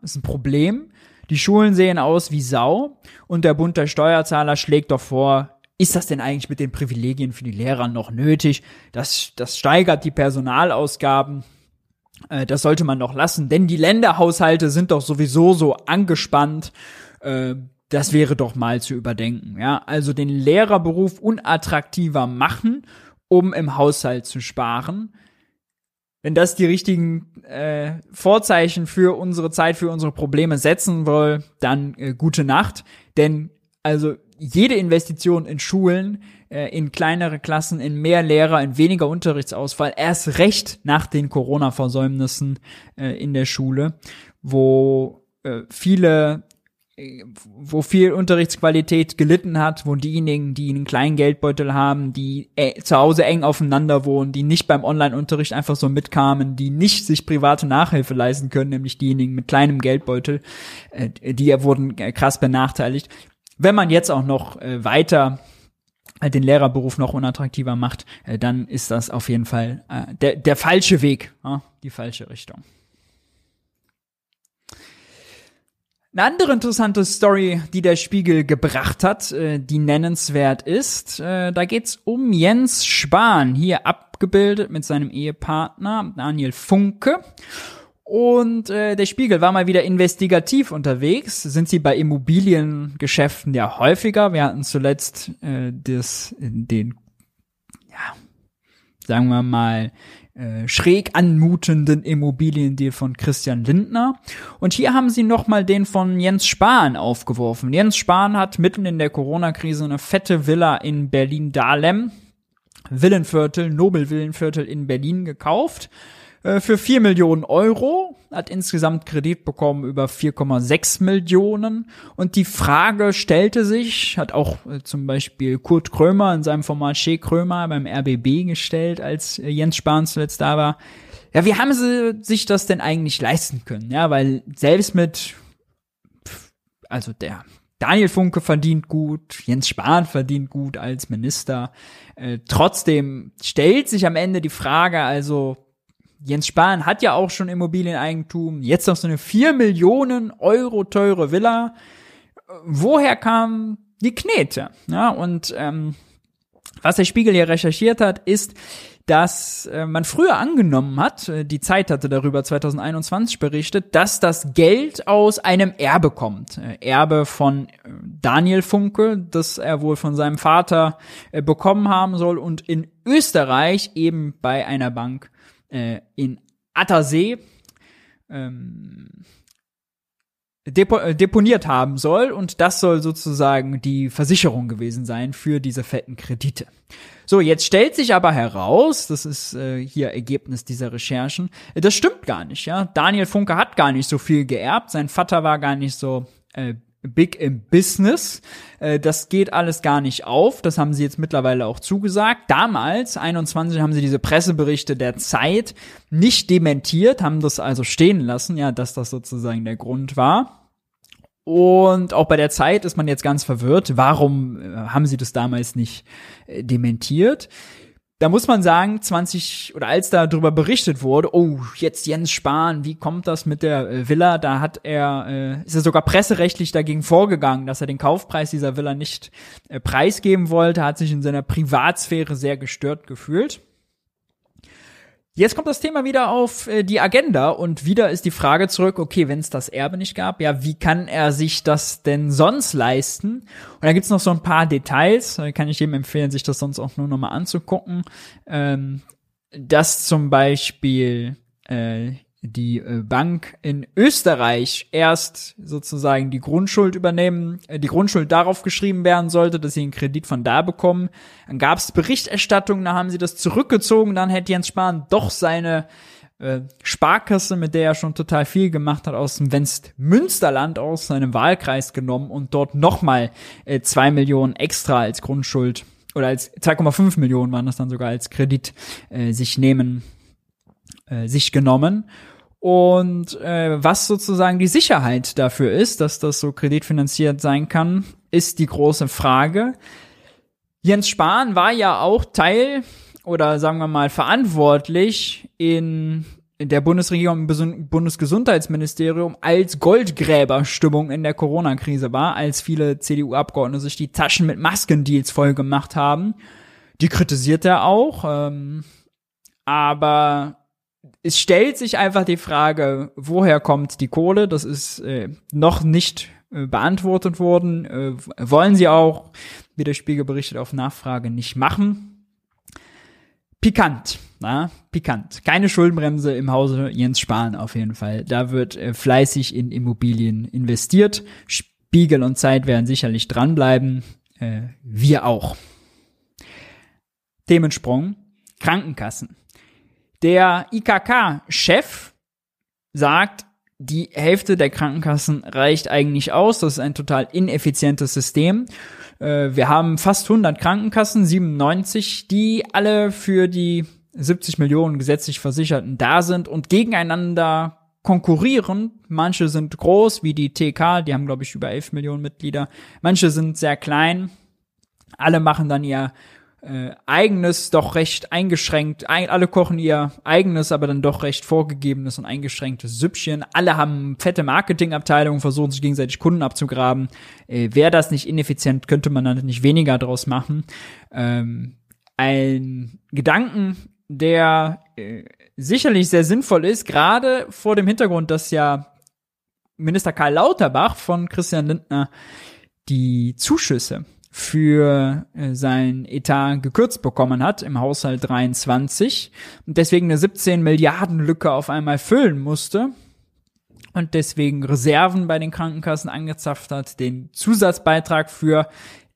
Ist ein Problem. Die Schulen sehen aus wie Sau. Und der Bund der Steuerzahler schlägt doch vor, ist das denn eigentlich mit den Privilegien für die Lehrer noch nötig? Das, das steigert die Personalausgaben. Äh, das sollte man noch lassen, denn die Länderhaushalte sind doch sowieso so angespannt. Äh, das wäre doch mal zu überdenken. Ja, also den Lehrerberuf unattraktiver machen, um im Haushalt zu sparen. Wenn das die richtigen äh, Vorzeichen für unsere Zeit, für unsere Probleme setzen will, dann äh, gute Nacht. Denn also jede Investition in Schulen, äh, in kleinere Klassen, in mehr Lehrer, in weniger Unterrichtsausfall, erst recht nach den Corona-Versäumnissen äh, in der Schule, wo äh, viele äh, wo viel Unterrichtsqualität gelitten hat, wo diejenigen, die einen kleinen Geldbeutel haben, die äh, zu Hause eng aufeinander wohnen, die nicht beim Online-Unterricht einfach so mitkamen, die nicht sich private Nachhilfe leisten können, nämlich diejenigen mit kleinem Geldbeutel, äh, die wurden krass benachteiligt. Wenn man jetzt auch noch äh, weiter äh, den Lehrerberuf noch unattraktiver macht, äh, dann ist das auf jeden Fall äh, der, der falsche Weg, die falsche Richtung. Eine andere interessante Story, die der Spiegel gebracht hat, die nennenswert ist, äh, da geht's um Jens Spahn, hier abgebildet mit seinem Ehepartner Daniel Funke. Und äh, der Spiegel war mal wieder investigativ unterwegs. Sind sie bei Immobiliengeschäften ja häufiger. Wir hatten zuletzt äh, das, den, ja, sagen wir mal, äh, schräg anmutenden Immobiliendeal von Christian Lindner. Und hier haben sie nochmal den von Jens Spahn aufgeworfen. Jens Spahn hat mitten in der Corona-Krise eine fette Villa in Berlin-Dahlem, Villenviertel, Nobelvillenviertel in Berlin gekauft äh, für 4 Millionen Euro, hat insgesamt Kredit bekommen über 4,6 Millionen. Und die Frage stellte sich, hat auch äh, zum Beispiel Kurt Krömer in seinem Format Shea Krömer beim RBB gestellt, als äh, Jens Spahn zuletzt da war. Ja, wie haben sie sich das denn eigentlich leisten können? Ja, weil selbst mit, also der Daniel Funke verdient gut, Jens Spahn verdient gut als Minister. Äh, trotzdem stellt sich am Ende die Frage, also Jens Spahn hat ja auch schon Immobilieneigentum, jetzt noch so eine 4 Millionen Euro teure Villa. Woher kam die Knete? Ja, und ähm, was der Spiegel hier recherchiert hat, ist, dass äh, man früher angenommen hat, äh, die Zeit hatte darüber 2021 berichtet, dass das Geld aus einem Erbe kommt. Äh, Erbe von äh, Daniel Funke, das er wohl von seinem Vater äh, bekommen haben soll und in Österreich eben bei einer Bank äh, in Attersee ähm, depo äh, deponiert haben soll und das soll sozusagen die Versicherung gewesen sein für diese fetten Kredite. So, jetzt stellt sich aber heraus, das ist äh, hier Ergebnis dieser Recherchen, das stimmt gar nicht, ja. Daniel Funke hat gar nicht so viel geerbt, sein Vater war gar nicht so äh, big im Business. Äh, das geht alles gar nicht auf. Das haben sie jetzt mittlerweile auch zugesagt. Damals, 21, haben sie diese Presseberichte der Zeit nicht dementiert, haben das also stehen lassen, ja, dass das sozusagen der Grund war. Und auch bei der Zeit ist man jetzt ganz verwirrt. Warum äh, haben sie das damals nicht äh, dementiert? Da muss man sagen, 20 oder als da darüber berichtet wurde, oh, jetzt Jens Spahn, wie kommt das mit der äh, Villa? Da hat er, äh, ist er sogar presserechtlich dagegen vorgegangen, dass er den Kaufpreis dieser Villa nicht äh, preisgeben wollte, hat sich in seiner Privatsphäre sehr gestört gefühlt. Jetzt kommt das Thema wieder auf äh, die Agenda und wieder ist die Frage zurück, okay, wenn es das Erbe nicht gab, ja, wie kann er sich das denn sonst leisten? Und da gibt's noch so ein paar Details, kann ich jedem empfehlen, sich das sonst auch nur nochmal anzugucken. Ähm, dass zum Beispiel äh, die äh, Bank in Österreich erst sozusagen die Grundschuld übernehmen, äh, die Grundschuld darauf geschrieben werden sollte, dass sie einen Kredit von da bekommen. Dann gab es Berichterstattung, da haben sie das zurückgezogen, dann hätte Jens Spahn doch seine äh, Sparkasse, mit der er schon total viel gemacht hat, aus dem Westmünsterland aus seinem Wahlkreis genommen und dort nochmal äh, zwei Millionen extra als Grundschuld oder als 2,5 Millionen waren das dann sogar als Kredit äh, sich nehmen, äh, sich genommen. Und äh, was sozusagen die Sicherheit dafür ist, dass das so kreditfinanziert sein kann, ist die große Frage. Jens Spahn war ja auch Teil oder sagen wir mal verantwortlich in, der Bundesregierung im Bundesgesundheitsministerium, als Goldgräberstimmung in der Corona-Krise war, als viele CDU-Abgeordnete sich die Taschen mit Maskendeals voll gemacht haben. Die kritisiert er auch. Ähm, aber es stellt sich einfach die Frage, woher kommt die Kohle? Das ist äh, noch nicht äh, beantwortet worden. Äh, wollen sie auch, wie der Spiegel berichtet, auf Nachfrage nicht machen. Pikant, na, pikant. Keine Schuldenbremse im Hause Jens Spahn auf jeden Fall. Da wird äh, fleißig in Immobilien investiert. Spiegel und Zeit werden sicherlich dranbleiben. Äh, wir auch. Themensprung. Krankenkassen. Der IKK-Chef sagt, die Hälfte der Krankenkassen reicht eigentlich aus. Das ist ein total ineffizientes System. Äh, wir haben fast 100 Krankenkassen, 97, die alle für die 70 Millionen gesetzlich Versicherten da sind und gegeneinander konkurrieren. Manche sind groß, wie die TK, die haben, glaube ich, über 11 Millionen Mitglieder. Manche sind sehr klein. Alle machen dann ihr äh, eigenes, doch recht eingeschränkt, ein, alle kochen ihr eigenes, aber dann doch recht vorgegebenes und eingeschränktes Süppchen. Alle haben fette Marketingabteilungen, versuchen sich gegenseitig Kunden abzugraben. Äh, Wäre das nicht ineffizient, könnte man dann nicht weniger draus machen. Ähm, ein Gedanken, der äh, sicherlich sehr sinnvoll ist, gerade vor dem Hintergrund, dass ja Minister Karl Lauterbach von Christian Lindner die Zuschüsse für äh, sein Etat gekürzt bekommen hat im Haushalt 23 und deswegen eine 17 Milliarden Lücke auf einmal füllen musste und deswegen Reserven bei den Krankenkassen angezapft hat, den Zusatzbeitrag für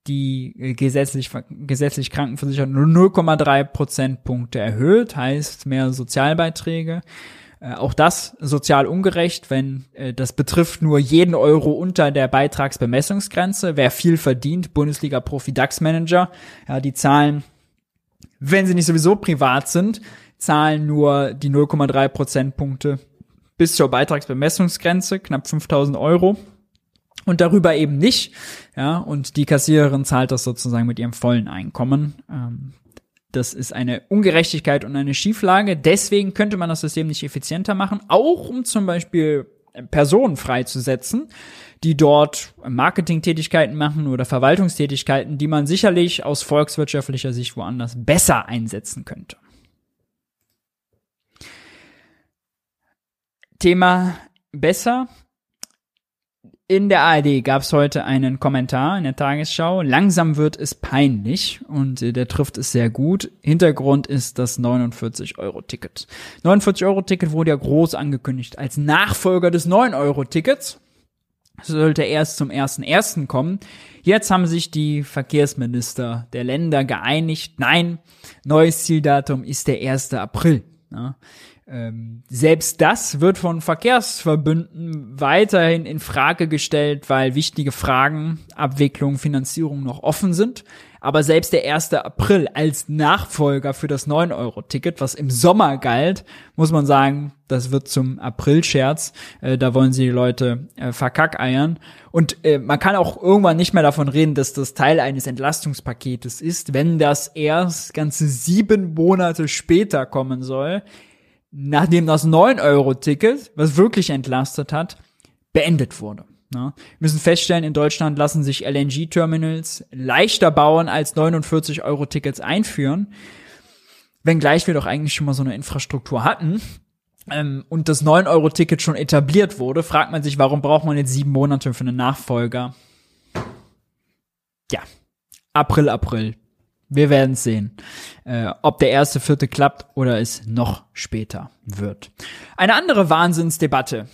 die äh, gesetzlich, gesetzlich Krankenversicherten nur 0,3 Prozentpunkte erhöht, heißt mehr Sozialbeiträge. Äh, auch das sozial ungerecht, wenn äh, das betrifft nur jeden Euro unter der Beitragsbemessungsgrenze. Wer viel verdient, Bundesliga-Profi DAX-Manager, ja, die zahlen, wenn sie nicht sowieso privat sind, zahlen nur die 0,3 Prozentpunkte bis zur Beitragsbemessungsgrenze, knapp 5000 Euro. Und darüber eben nicht, ja, und die Kassiererin zahlt das sozusagen mit ihrem vollen Einkommen. Ähm, das ist eine Ungerechtigkeit und eine Schieflage. Deswegen könnte man das System nicht effizienter machen, auch um zum Beispiel Personen freizusetzen, die dort Marketingtätigkeiten machen oder Verwaltungstätigkeiten, die man sicherlich aus volkswirtschaftlicher Sicht woanders besser einsetzen könnte. Thema besser in der ARD gab es heute einen Kommentar in der Tagesschau. Langsam wird es peinlich und äh, der trifft es sehr gut. Hintergrund ist das 49-Euro-Ticket. 49-Euro-Ticket wurde ja groß angekündigt als Nachfolger des 9-Euro-Tickets. Sollte erst zum 1.1. kommen. Jetzt haben sich die Verkehrsminister der Länder geeinigt. Nein, neues Zieldatum ist der 1. April. Ja. Ähm, selbst das wird von Verkehrsverbünden weiterhin in Frage gestellt, weil wichtige Fragen, Abwicklung, Finanzierung noch offen sind. Aber selbst der 1. April als Nachfolger für das 9-Euro-Ticket, was im Sommer galt, muss man sagen, das wird zum April-Scherz. Äh, da wollen sie die Leute äh, verkackeiern. Und äh, man kann auch irgendwann nicht mehr davon reden, dass das Teil eines Entlastungspaketes ist, wenn das erst ganze sieben Monate später kommen soll nachdem das 9-Euro-Ticket, was wirklich entlastet hat, beendet wurde. Ja, wir müssen feststellen, in Deutschland lassen sich LNG-Terminals leichter bauen als 49-Euro-Tickets einführen, wenngleich wir doch eigentlich schon mal so eine Infrastruktur hatten ähm, und das 9-Euro-Ticket schon etabliert wurde, fragt man sich, warum braucht man jetzt sieben Monate für einen Nachfolger? Ja, April, April. Wir werden sehen, äh, ob der erste Vierte klappt oder es noch später wird. Eine andere Wahnsinnsdebatte.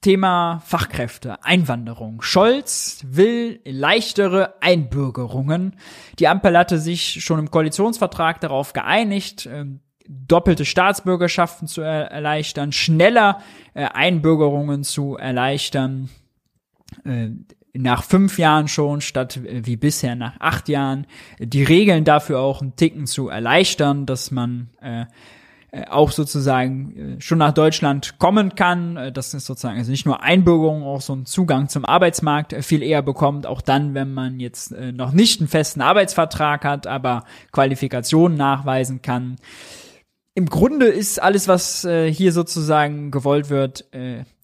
Thema Fachkräfte, Einwanderung. Scholz will leichtere Einbürgerungen. Die Ampel hatte sich schon im Koalitionsvertrag darauf geeinigt, äh, doppelte Staatsbürgerschaften zu er erleichtern, schneller äh, Einbürgerungen zu erleichtern. Äh, nach fünf Jahren schon statt äh, wie bisher nach acht Jahren, die Regeln dafür auch einen Ticken zu erleichtern, dass man äh, äh auch sozusagen äh, schon nach Deutschland kommen kann, das ist sozusagen also nicht nur Einbürgerung, auch so einen Zugang zum Arbeitsmarkt viel eher bekommt, auch dann, wenn man jetzt noch nicht einen festen Arbeitsvertrag hat, aber Qualifikationen nachweisen kann. Im Grunde ist alles, was hier sozusagen gewollt wird,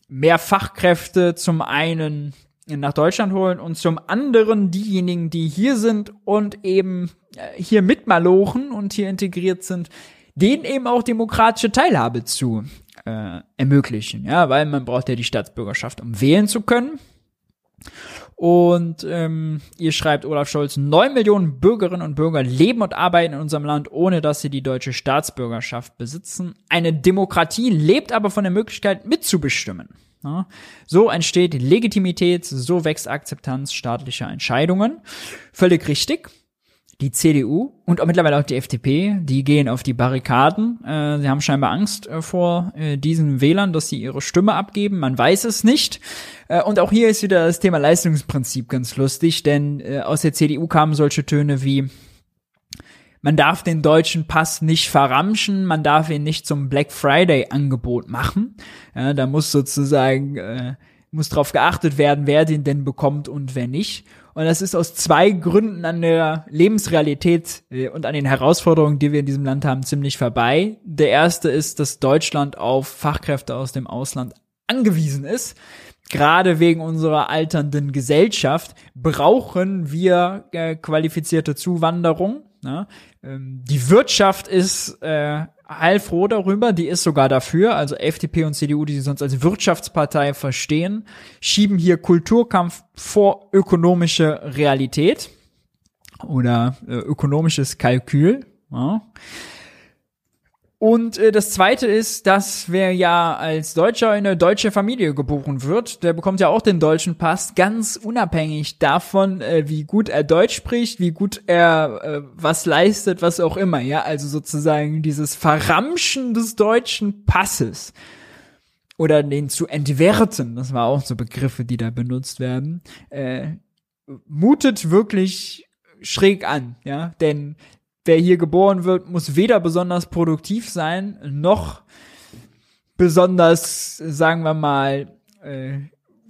mehr Fachkräfte zum einen nach Deutschland holen und zum anderen diejenigen, die hier sind und eben äh, hier mitmalochen und hier integriert sind, denen eben auch demokratische Teilhabe zu äh, ermöglichen. Ja, weil man braucht ja die Staatsbürgerschaft, um wählen zu können. Und ähm, ihr schreibt Olaf Scholz, neun Millionen Bürgerinnen und Bürger leben und arbeiten in unserem Land, ohne dass sie die deutsche Staatsbürgerschaft besitzen. Eine Demokratie lebt aber von der Möglichkeit mitzubestimmen. So entsteht Legitimität, so wächst Akzeptanz staatlicher Entscheidungen. Völlig richtig. Die CDU und auch mittlerweile auch die FDP, die gehen auf die Barrikaden. Äh, sie haben scheinbar Angst äh, vor äh, diesen Wählern, dass sie ihre Stimme abgeben. Man weiß es nicht. Äh, und auch hier ist wieder das Thema Leistungsprinzip ganz lustig, denn äh, aus der CDU kamen solche Töne wie man darf den deutschen Pass nicht verramschen, man darf ihn nicht zum Black Friday Angebot machen. Ja, da muss sozusagen äh, muss darauf geachtet werden, wer den denn bekommt und wer nicht. Und das ist aus zwei Gründen an der Lebensrealität äh, und an den Herausforderungen, die wir in diesem Land haben, ziemlich vorbei. Der erste ist, dass Deutschland auf Fachkräfte aus dem Ausland angewiesen ist. Gerade wegen unserer alternden Gesellschaft brauchen wir äh, qualifizierte Zuwanderung. Ne? Ähm, die Wirtschaft ist äh, heilfroh darüber, die ist sogar dafür, also FDP und CDU, die sie sonst als Wirtschaftspartei verstehen, schieben hier Kulturkampf vor ökonomische Realität. oder äh, ökonomisches Kalkül. Ja. Und äh, das zweite ist, dass wer ja als Deutscher in eine deutsche Familie geboren wird, der bekommt ja auch den deutschen Pass, ganz unabhängig davon, äh, wie gut er Deutsch spricht, wie gut er äh, was leistet, was auch immer, ja. Also sozusagen dieses Verramschen des deutschen Passes oder den zu entwerten, das war auch so Begriffe, die da benutzt werden, äh, mutet wirklich schräg an, ja, denn wer hier geboren wird, muss weder besonders produktiv sein, noch besonders, sagen wir mal, äh,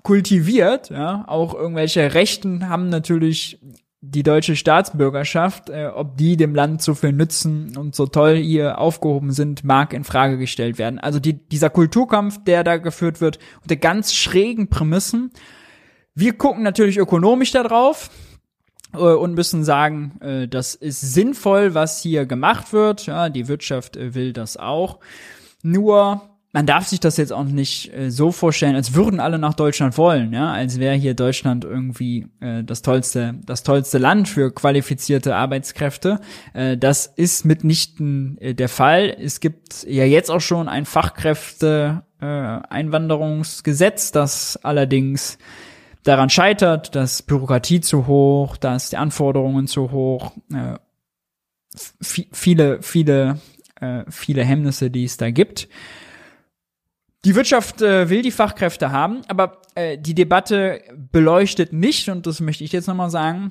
kultiviert. Ja? Auch irgendwelche Rechten haben natürlich die deutsche Staatsbürgerschaft, äh, ob die dem Land so viel nützen und so toll hier aufgehoben sind, mag in Frage gestellt werden. Also die, dieser Kulturkampf, der da geführt wird, unter ganz schrägen Prämissen. Wir gucken natürlich ökonomisch darauf. Äh, und müssen sagen, äh, das ist sinnvoll, was hier gemacht wird. Ja, die Wirtschaft äh, will das auch. Nur man darf sich das jetzt auch nicht so vorstellen, als würden alle nach Deutschland wollen, ja, als wäre hier Deutschland irgendwie das tollste, das tollste Land für qualifizierte Arbeitskräfte. Das ist mitnichten der Fall. Es gibt ja jetzt auch schon ein Fachkräfte Einwanderungsgesetz, das allerdings daran scheitert, dass Bürokratie zu hoch, dass die Anforderungen zu hoch, äh, viele, viele, äh, viele Hemmnisse, die es da gibt. Die Wirtschaft äh, will die Fachkräfte haben, aber äh, die Debatte beleuchtet nicht, und das möchte ich jetzt nochmal sagen,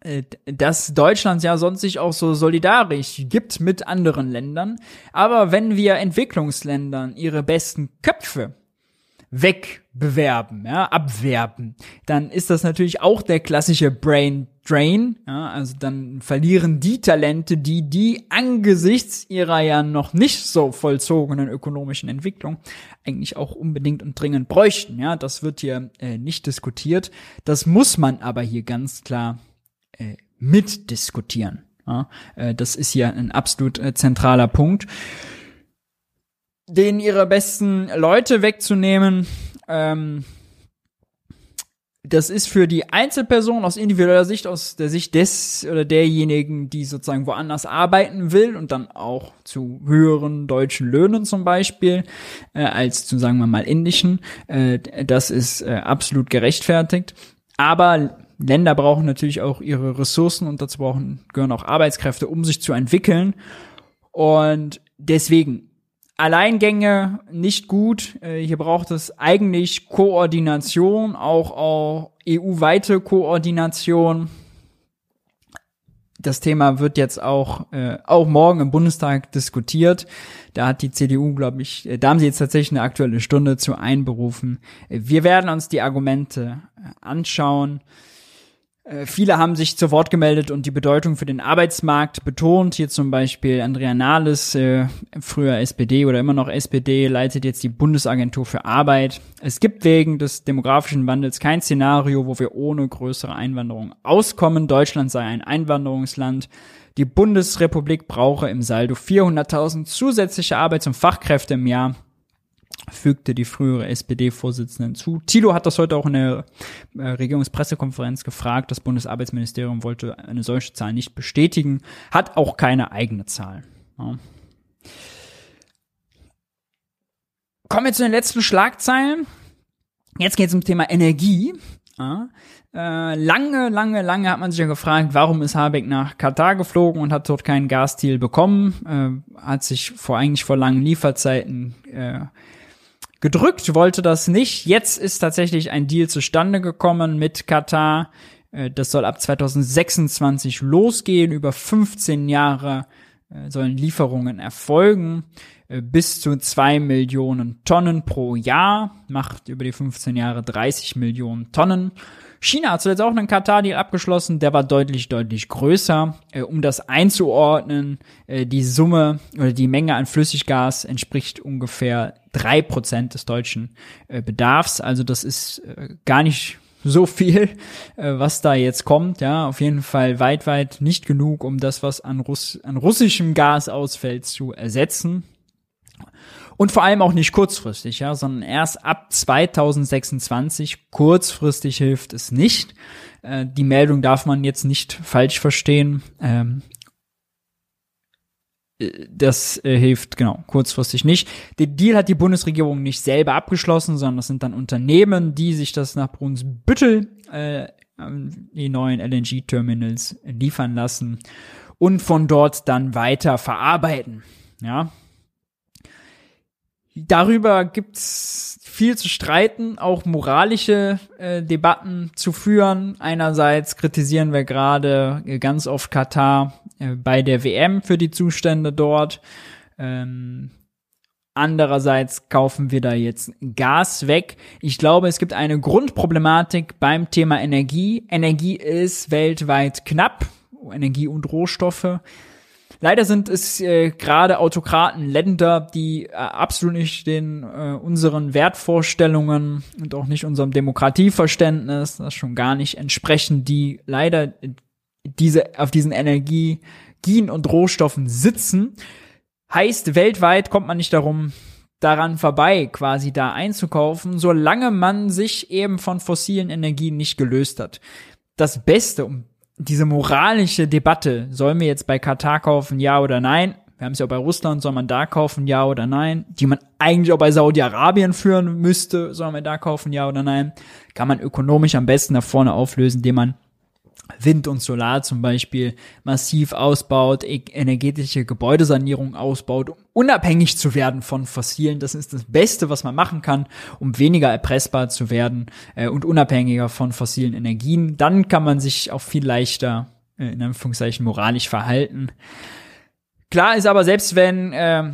äh, dass Deutschland ja sonst sich auch so solidarisch gibt mit anderen Ländern. Aber wenn wir Entwicklungsländern ihre besten Köpfe wegbewerben, ja, abwerben, dann ist das natürlich auch der klassische Brain Drain. Ja, also dann verlieren die Talente, die die angesichts ihrer ja noch nicht so vollzogenen ökonomischen Entwicklung eigentlich auch unbedingt und dringend bräuchten. Ja, das wird hier äh, nicht diskutiert. Das muss man aber hier ganz klar äh, mitdiskutieren. Ja, äh, das ist hier ein absolut äh, zentraler Punkt denen ihre besten Leute wegzunehmen, ähm, das ist für die Einzelperson aus individueller Sicht, aus der Sicht des oder derjenigen, die sozusagen woanders arbeiten will und dann auch zu höheren deutschen Löhnen zum Beispiel, äh, als zu, sagen wir mal, indischen, äh, das ist äh, absolut gerechtfertigt. Aber Länder brauchen natürlich auch ihre Ressourcen und dazu brauchen, gehören auch Arbeitskräfte, um sich zu entwickeln. Und deswegen Alleingänge nicht gut. Äh, hier braucht es eigentlich Koordination, auch, auch EU-weite Koordination. Das Thema wird jetzt auch, äh, auch morgen im Bundestag diskutiert. Da hat die CDU, glaube ich, äh, da haben sie jetzt tatsächlich eine aktuelle Stunde zu einberufen. Äh, wir werden uns die Argumente anschauen. Äh, viele haben sich zu Wort gemeldet und die Bedeutung für den Arbeitsmarkt betont. Hier zum Beispiel Andrea Nahles, äh, früher SPD oder immer noch SPD, leitet jetzt die Bundesagentur für Arbeit. Es gibt wegen des demografischen Wandels kein Szenario, wo wir ohne größere Einwanderung auskommen. Deutschland sei ein Einwanderungsland. Die Bundesrepublik brauche im Saldo 400.000 zusätzliche Arbeits- und Fachkräfte im Jahr fügte die frühere SPD-Vorsitzende hinzu. Thilo hat das heute auch in der äh, Regierungspressekonferenz gefragt. Das Bundesarbeitsministerium wollte eine solche Zahl nicht bestätigen, hat auch keine eigene Zahl. Ja. Kommen wir zu den letzten Schlagzeilen. Jetzt geht es um Thema Energie. Ja. Äh, lange, lange, lange hat man sich ja gefragt, warum ist Habeck nach Katar geflogen und hat dort keinen Gasdeal bekommen. Äh, hat sich vor eigentlich vor langen Lieferzeiten äh, gedrückt, wollte das nicht. Jetzt ist tatsächlich ein Deal zustande gekommen mit Katar. Äh, das soll ab 2026 losgehen. Über 15 Jahre äh, sollen Lieferungen erfolgen. Äh, bis zu zwei Millionen Tonnen pro Jahr. Macht über die 15 Jahre 30 Millionen Tonnen. China hat zuletzt auch einen Katar-Deal abgeschlossen, der war deutlich, deutlich größer. Um das einzuordnen, die Summe oder die Menge an Flüssiggas entspricht ungefähr drei Prozent des deutschen äh, Bedarfs. Also das ist äh, gar nicht so viel, äh, was da jetzt kommt. Ja, auf jeden Fall weit, weit nicht genug, um das, was an, Russ an russischem Gas ausfällt, zu ersetzen. Und vor allem auch nicht kurzfristig, ja, sondern erst ab 2026. Kurzfristig hilft es nicht. Äh, die Meldung darf man jetzt nicht falsch verstehen. Ähm, äh, das äh, hilft genau kurzfristig nicht. Den Deal hat die Bundesregierung nicht selber abgeschlossen, sondern das sind dann Unternehmen, die sich das nach Brunsbüttel äh, die neuen LNG-Terminals liefern lassen und von dort dann weiter verarbeiten. Ja, Darüber gibt's viel zu streiten, auch moralische äh, Debatten zu führen. Einerseits kritisieren wir gerade ganz oft Katar äh, bei der WM für die Zustände dort. Ähm, andererseits kaufen wir da jetzt Gas weg. Ich glaube, es gibt eine Grundproblematik beim Thema Energie. Energie ist weltweit knapp, Energie und Rohstoffe. Leider sind es äh, gerade Autokraten, Länder, die äh, absolut nicht den äh, unseren Wertvorstellungen und auch nicht unserem Demokratieverständnis, das schon gar nicht entsprechen, die leider diese auf diesen Energien und Rohstoffen sitzen. Heißt, weltweit kommt man nicht darum, daran vorbei, quasi da einzukaufen, solange man sich eben von fossilen Energien nicht gelöst hat. Das Beste, um diese moralische Debatte, sollen wir jetzt bei Katar kaufen, ja oder nein? Wir haben es ja auch bei Russland, soll man da kaufen, ja oder nein? Die man eigentlich auch bei Saudi-Arabien führen müsste, soll man da kaufen, ja oder nein? Kann man ökonomisch am besten nach vorne auflösen, indem man Wind und Solar zum Beispiel massiv ausbaut, e- energetische Gebäudesanierung ausbaut, um unabhängig zu werden von fossilen. Das ist das Beste, was man machen kann, um weniger erpressbar zu werden äh, und unabhängiger von fossilen Energien. Dann kann man sich auch viel leichter, äh, in Anführungszeichen, moralisch verhalten. Klar ist aber, selbst wenn, äh,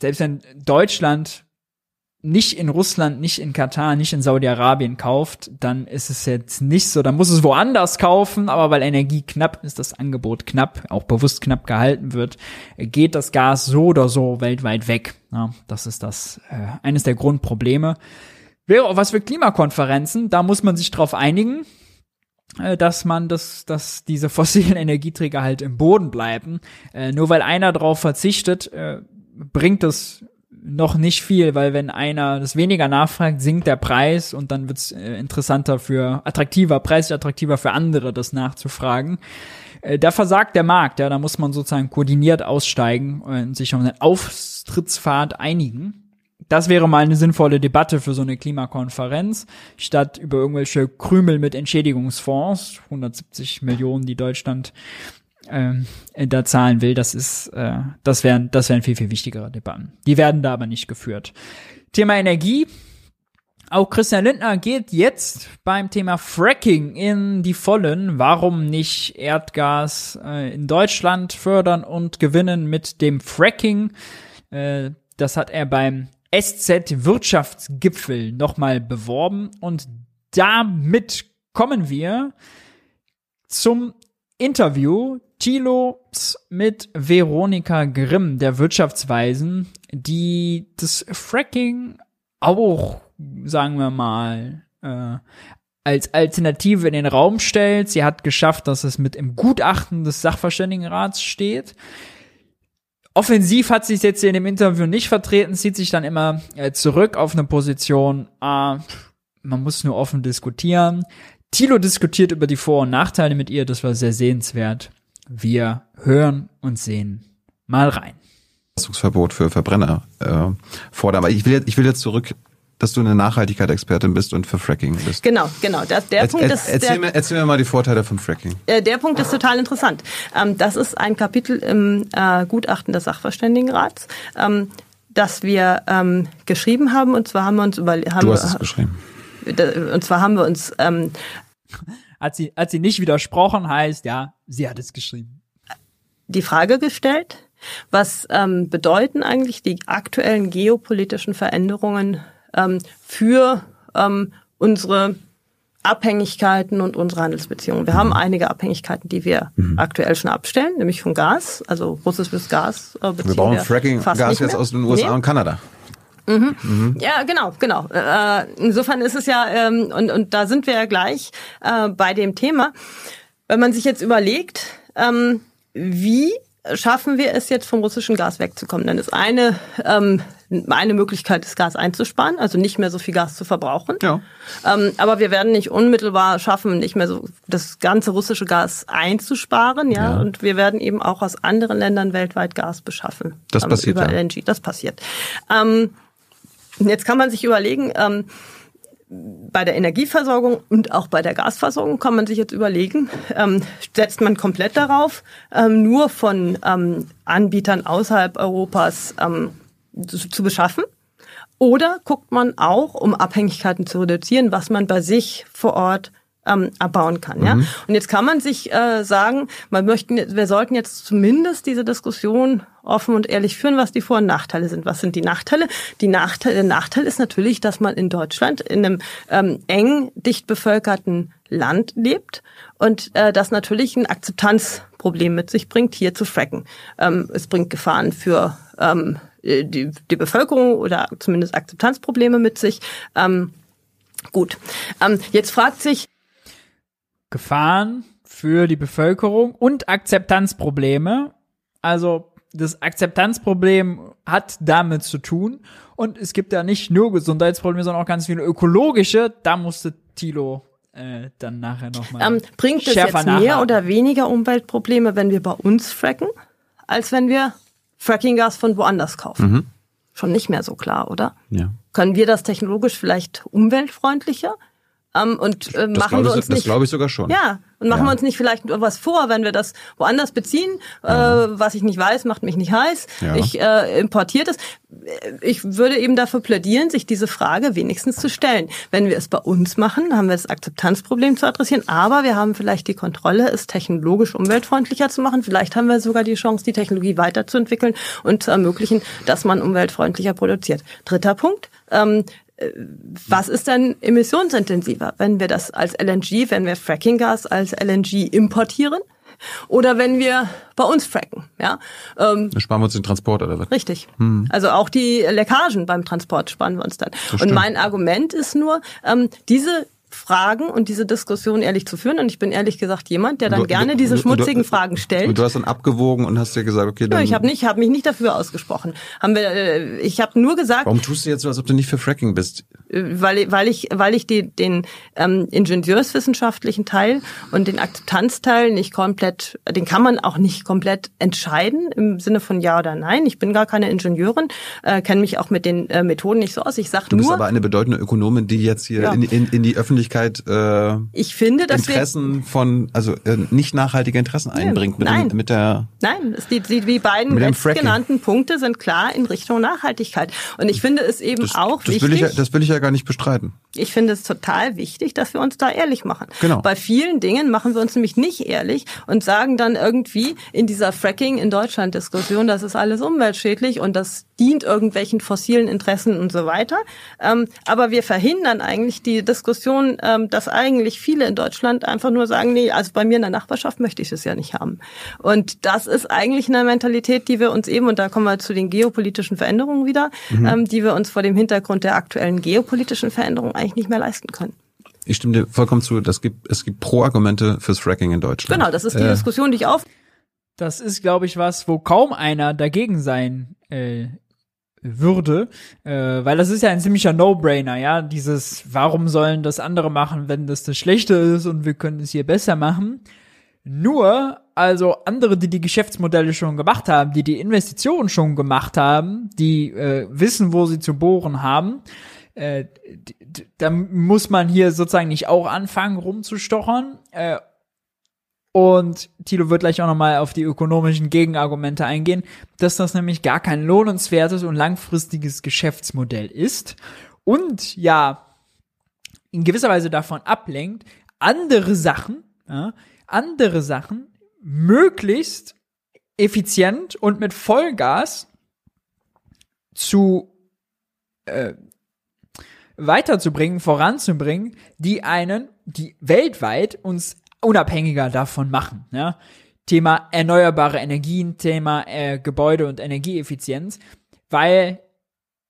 selbst wenn Deutschland nicht in Russland, nicht in Katar, nicht in Saudi-Arabien kauft, dann ist es jetzt nicht so, dann muss es woanders kaufen, aber weil Energie knapp ist, das Angebot knapp, auch bewusst knapp gehalten wird, geht das Gas so oder so weltweit weg. Ja, das ist das äh, eines der Grundprobleme. Wäre auch was für Klimakonferenzen, da muss man sich drauf einigen, äh, dass man das, dass diese fossilen Energieträger halt im Boden bleiben. Äh, nur weil einer darauf verzichtet, äh, bringt es noch nicht viel, weil wenn einer das weniger nachfragt, sinkt der Preis und dann wird es äh, interessanter für attraktiver, preislich attraktiver für andere, das nachzufragen. Äh, da versagt der Markt, ja, da muss man sozusagen koordiniert aussteigen und sich auf einen Auftrittspfad einigen. Das wäre mal eine sinnvolle Debatte für so eine Klimakonferenz, statt über irgendwelche Krümel mit Entschädigungsfonds, 170 Millionen, die Deutschland ähm, da zahlen will, das ist, äh, das wären, das wären viel, viel wichtigere Debatten. Die werden da aber nicht geführt. Thema Energie. Auch Christian Lindner geht jetzt beim Thema Fracking in die Vollen. Warum nicht Erdgas äh, in Deutschland fördern und gewinnen mit dem Fracking? Äh, das hat er beim SZ Wirtschaftsgipfel nochmal beworben und damit kommen wir zum Interview Thilos mit Veronika Grimm, der Wirtschaftsweisen, die das Fracking auch, sagen wir mal, äh, als Alternative in den Raum stellt. Sie hat geschafft, dass es mit im Gutachten des Sachverständigenrats steht. Offensiv hat sie es jetzt in dem Interview nicht vertreten, zieht sich dann immer äh, zurück auf eine Position, äh, man muss nur offen diskutieren. Thilo diskutiert über die Vor- und Nachteile mit ihr, das war sehr sehenswert. Wir hören und sehen mal rein. Verbot für Verbrenner äh, fordern. Aber ich will, jetzt, ich will jetzt zurück dass du eine Nachhaltigkeit-Expertin bist und für Fracking bist. Genau, genau. Das, der Punkt ist, erzähl, der, mir, erzähl mir mal die Vorteile von Fracking. Äh, der Punkt ist total interessant. Ähm, das ist ein Kapitel im äh, Gutachten des Sachverständigenrats, ähm, das wir ähm, geschrieben haben. Und zwar haben wir uns über... Haben du hast es geschrieben. Und zwar haben wir uns ähm, hat sie, hat sie nicht widersprochen, heißt, ja, sie hat es geschrieben. Die Frage gestellt, was ähm, bedeuten eigentlich die aktuellen geopolitischen Veränderungen ähm, für ähm, unsere Abhängigkeiten und unsere Handelsbeziehungen. Wir haben einige Abhängigkeiten, die wir mhm. aktuell schon abstellen, nämlich von Gas, also russisches Gas. Äh, wir bauen Fracking-Gas jetzt aus den USA nee. und Kanada. Mhm. Mhm. Ja, genau, genau. Äh, insofern ist es ja, ähm, und, und da sind wir ja gleich äh, bei dem Thema. Wenn man sich jetzt überlegt, ähm, wie schaffen wir es jetzt vom russischen Gas wegzukommen? Dann ist eine, ähm, eine Möglichkeit, das Gas einzusparen, also nicht mehr so viel Gas zu verbrauchen. Ja. Ähm, aber wir werden nicht unmittelbar schaffen, nicht mehr so das ganze russische Gas einzusparen, ja. Ja. Und wir werden eben auch aus anderen Ländern weltweit Gas beschaffen. Das ähm, passiert, über ja. LNG. Das passiert. Ähm, jetzt kann man sich überlegen, ähm, bei der Energieversorgung und auch bei der Gasversorgung kann man sich jetzt überlegen, ähm, setzt man komplett darauf, ähm, nur von ähm, Anbietern außerhalb Europas ähm, zu, zu beschaffen? Oder guckt man auch, um Abhängigkeiten zu reduzieren, was man bei sich vor Ort ähm, abbauen kann. Ja? Und jetzt kann man sich äh, sagen, man möchten, wir sollten jetzt zumindest diese Diskussion offen und ehrlich führen, was die Vor- und Nachteile sind. Was sind die Nachteile? Die Nachteile, der Nachteil ist natürlich, dass man in Deutschland in einem ähm, eng dicht bevölkerten Land lebt und äh, das natürlich ein Akzeptanzproblem mit sich bringt, hier zu fracken. Ähm, es bringt Gefahren für ähm, die, die Bevölkerung oder zumindest Akzeptanzprobleme mit sich. Ähm, gut. Ähm, jetzt fragt sich, Gefahren für die Bevölkerung und Akzeptanzprobleme. Also das Akzeptanzproblem hat damit zu tun. Und es gibt ja nicht nur Gesundheitsprobleme, sondern auch ganz viele ökologische. Da musste Thilo äh, dann nachher nochmal. ähm, bringt es jetzt mehr oder weniger Umweltprobleme, wenn wir bei uns fracken, als wenn wir Frackinggas von woanders kaufen? Schon nicht mehr so klar, oder? Ja. Können wir das technologisch vielleicht umweltfreundlicher? Ähm, und äh, Das machen wir ich, uns das nicht. glaube ich sogar schon. Ja, und machen Ja. wir uns nicht vielleicht was vor, wenn wir das woanders beziehen, äh, was ich nicht weiß, macht mich nicht heiß. Ja. Ich äh, importiere das. Ich würde eben dafür plädieren, sich diese Frage wenigstens zu stellen. Wenn wir es bei uns machen, haben wir das Akzeptanzproblem zu adressieren, aber wir haben vielleicht die Kontrolle, es technologisch umweltfreundlicher zu machen. Vielleicht haben wir sogar die Chance, die Technologie weiterzuentwickeln und zu ermöglichen, dass man umweltfreundlicher produziert. Dritter Punkt. Ähm, was ist denn emissionsintensiver, wenn wir das als LNG, wenn wir Frackinggas als LNG importieren oder wenn wir bei uns fracken? Ja, ähm, Dann sparen wir uns den Transport oder was? richtig. Also auch die Leckagen beim Transport sparen wir uns dann. Und mein Argument ist nur, ähm, diese Fragen und diese Diskussion ehrlich zu führen. Und ich bin ehrlich gesagt jemand, der dann Du- gerne diese schmutzigen du- Fragen stellt. Und du hast dann abgewogen und hast dir gesagt, okay, Ja, dann. ich habe nicht, habe mich nicht dafür ausgesprochen. Haben wir, äh, ich habe nur gesagt, Warum tust du jetzt so, als ob du nicht für Fracking bist? weil, weil ich, weil ich die, den ähm, ingenieurswissenschaftlichen Teil und den Akzeptanzteil nicht komplett, den kann man auch nicht komplett entscheiden im Sinne von ja oder nein. Ich bin gar keine Ingenieurin, äh, kenne mich auch mit den äh, Methoden nicht so aus. Ich sage Du bist nur, aber eine bedeutende Ökonomin, die jetzt hier Ja. in, in, in die Öffentlichkeit äh, ich finde, dass wir Interessen von, also äh, nicht nachhaltige Interessen einbringt mit, nein. dem, mit der. Nein, es, die, die, die beiden letztgenannten Punkte sind klar in Richtung Nachhaltigkeit. Und ich finde es eben Das, auch das wichtig. will ich, das will ich ja gar nicht bestreiten. Ich finde es total wichtig, dass wir uns da ehrlich machen. Genau. Bei vielen Dingen machen wir uns nämlich nicht ehrlich und sagen dann irgendwie in dieser Fracking in Deutschland Diskussion, das ist alles umweltschädlich und das dient irgendwelchen fossilen Interessen und so weiter. Ähm, aber wir verhindern eigentlich die Diskussion, ähm, dass eigentlich viele in Deutschland einfach nur sagen, nee, also bei mir in der Nachbarschaft möchte ich es ja nicht haben. Und das ist eigentlich eine Mentalität, die wir uns eben, und da kommen wir zu den geopolitischen Veränderungen wieder, ähm, die wir uns vor dem Hintergrund der aktuellen geopolitischen Veränderungen eigentlich nicht mehr leisten können. Ich stimme dir vollkommen zu. Das gibt, es gibt Pro-Argumente fürs Fracking in Deutschland. Genau, das ist die Äh, Diskussion, die ich auf. Das ist, glaube ich, was, wo kaum einer dagegen sein äh, würde, äh, weil das ist ja ein ziemlicher No-Brainer, ja, dieses, warum sollen das andere machen, wenn das das Schlechte ist und wir können es hier besser machen. Nur, also andere, die die Geschäftsmodelle schon gemacht haben, die die Investitionen schon gemacht haben, die äh, wissen, wo sie zu bohren haben, äh, da muss man hier sozusagen nicht auch anfangen rumzustochern. Äh, und Tilo wird gleich auch nochmal auf die ökonomischen Gegenargumente eingehen, dass das nämlich gar kein lohnenswertes und langfristiges Geschäftsmodell ist. Und ja, in gewisser Weise davon ablenkt, andere Sachen, ja, andere Sachen möglichst effizient und mit Vollgas zu äh, weiterzubringen, voranzubringen, die einen, die weltweit uns unabhängiger davon machen. Ja? Thema erneuerbare Energien, Thema äh, Gebäude und Energieeffizienz, weil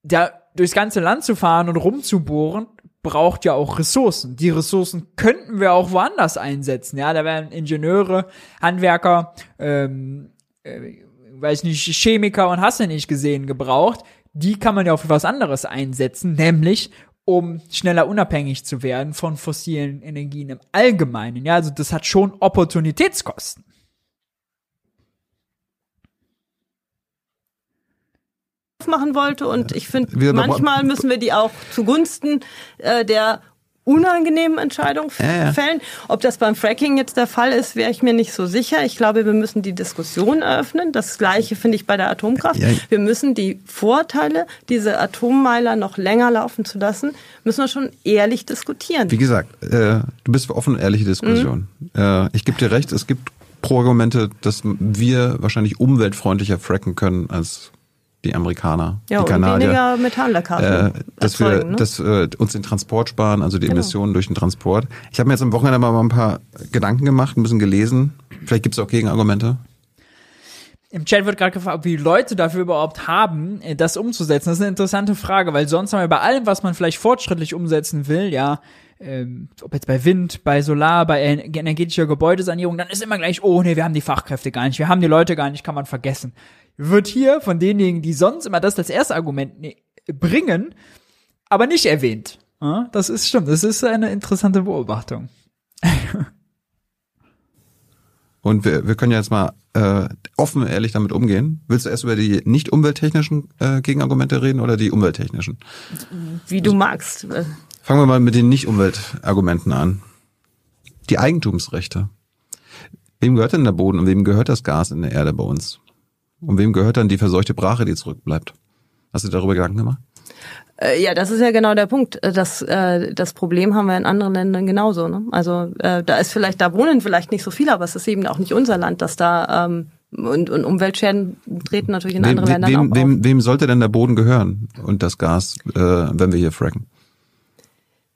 da durchs ganze Land zu fahren und rumzubohren, braucht ja auch Ressourcen. Die Ressourcen könnten wir auch woanders einsetzen. Ja, da wären Ingenieure, Handwerker, ähm, äh, weiß nicht, Chemiker und hast du nicht gesehen gebraucht. Die kann man ja auch für was anderes einsetzen, nämlich um schneller unabhängig zu werden von fossilen Energien im Allgemeinen. Ja, also das hat schon Opportunitätskosten. machen wollte und ich finde, manchmal müssen wir die auch zugunsten äh, der unangenehmen Entscheidung ja, fällen. Ob das beim Fracking jetzt der Fall ist, wäre ich mir nicht so sicher. Ich glaube, wir müssen die Diskussion eröffnen. Das Gleiche finde ich bei der Atomkraft. Ja. Wir müssen die Vorteile, diese Atommeiler noch länger laufen zu lassen, müssen wir schon ehrlich diskutieren. Wie gesagt, äh, du bist für offene, ehrliche Diskussion. Mhm. Äh, ich gebe dir recht, es gibt Pro-Argumente, dass wir wahrscheinlich umweltfreundlicher fracken können als die Amerikaner, ja, die Kanadier. weniger Methanleckagen äh, dass erzeugen, wir ne? dass, äh, uns den Transport sparen, also die genau. Emissionen durch den Transport. Ich habe mir jetzt am Wochenende mal ein paar Gedanken gemacht, ein bisschen gelesen. Vielleicht gibt es auch Gegenargumente. Im Chat wird gerade gefragt, ob wir Leute dafür überhaupt haben, äh, das umzusetzen. Das ist eine interessante Frage, weil sonst haben wir bei allem, was man vielleicht fortschrittlich umsetzen will, ja, ähm, ob jetzt bei Wind, bei Solar, bei energetischer Gebäudesanierung, dann ist immer gleich, oh nee, wir haben die Fachkräfte gar nicht, wir haben die Leute gar nicht, kann man vergessen wird hier von denjenigen, die sonst immer das als erste Argument ne bringen, aber nicht erwähnt. Ja, das ist stimmt. Das ist eine interessante Beobachtung. Und wir, wir können ja jetzt mal äh, offen ehrlich damit umgehen. Willst du erst über die nicht umwelttechnischen äh, Gegenargumente reden oder die umwelttechnischen? Wie du magst. Fangen wir mal mit den nicht Umweltargumenten an. Die Eigentumsrechte. Wem gehört denn der Boden und wem gehört das Gas in der Erde bei uns? Und wem gehört dann die verseuchte Brache, die zurückbleibt? Hast du darüber Gedanken gemacht? Äh, ja, das ist ja genau der Punkt. Äh, das, äh, das Problem haben wir in anderen Ländern genauso. Ne? Also äh, da ist vielleicht, da wohnen vielleicht nicht so viele, aber es ist eben auch nicht unser Land, dass da ähm, und, und Umweltschäden treten natürlich in wem, anderen Ländern wem, auch wem, auf. Wem sollte denn der Boden gehören und das Gas, äh, wenn wir hier fracken?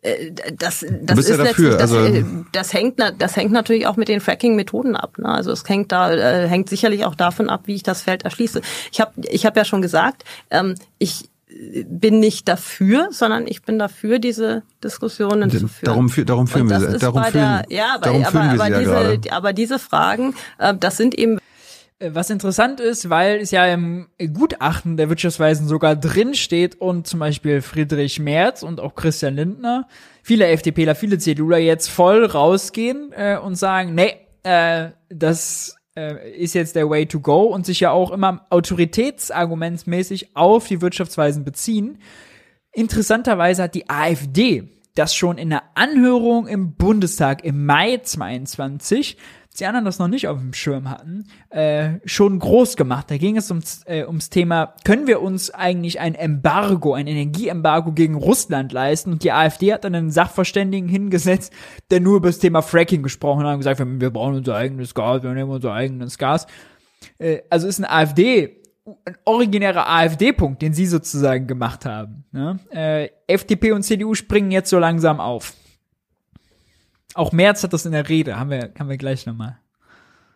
Äh, das, das ist ja dafür, das, also äh, das hängt das hängt natürlich auch mit den Fracking-Methoden ab. Ne? Also es hängt da äh, hängt sicherlich auch davon ab, wie ich das Feld erschließe. Ich habe ich hab ja schon gesagt, ähm, ich bin nicht dafür, sondern ich bin dafür, diese Diskussionen zu führen. Darum, darum führen wir sie. Darum führen, der, ja, aber, darum aber, aber, diese, ja aber diese Fragen, äh, das sind eben was interessant ist, weil es ja im Gutachten der Wirtschaftsweisen sogar drin steht und zum Beispiel Friedrich Merz und auch Christian Lindner, viele FDPler, viele CDUler jetzt voll rausgehen äh, und sagen, nee, äh, das äh, ist jetzt der Way to go und sich ja auch immer autoritätsargumentsmäßig auf die Wirtschaftsweisen beziehen. Interessanterweise hat die AfD das schon in der Anhörung im Bundestag im Mai 22 die anderen das noch nicht auf dem Schirm hatten, äh, schon groß gemacht. Da ging es ums, äh, ums Thema, können wir uns eigentlich ein Embargo, ein Energieembargo gegen Russland leisten? Und die AfD hat dann einen Sachverständigen hingesetzt, der nur über das Thema Fracking gesprochen hat und gesagt, wir, wir brauchen unser eigenes Gas, wir nehmen unser eigenes Gas. Äh, also ist eine AfD ein originärer AfD-Punkt, den sie sozusagen gemacht haben. Ne? Äh, FDP und CDU springen jetzt so langsam auf. Auch Merz hat das in der Rede, haben wir, haben wir gleich nochmal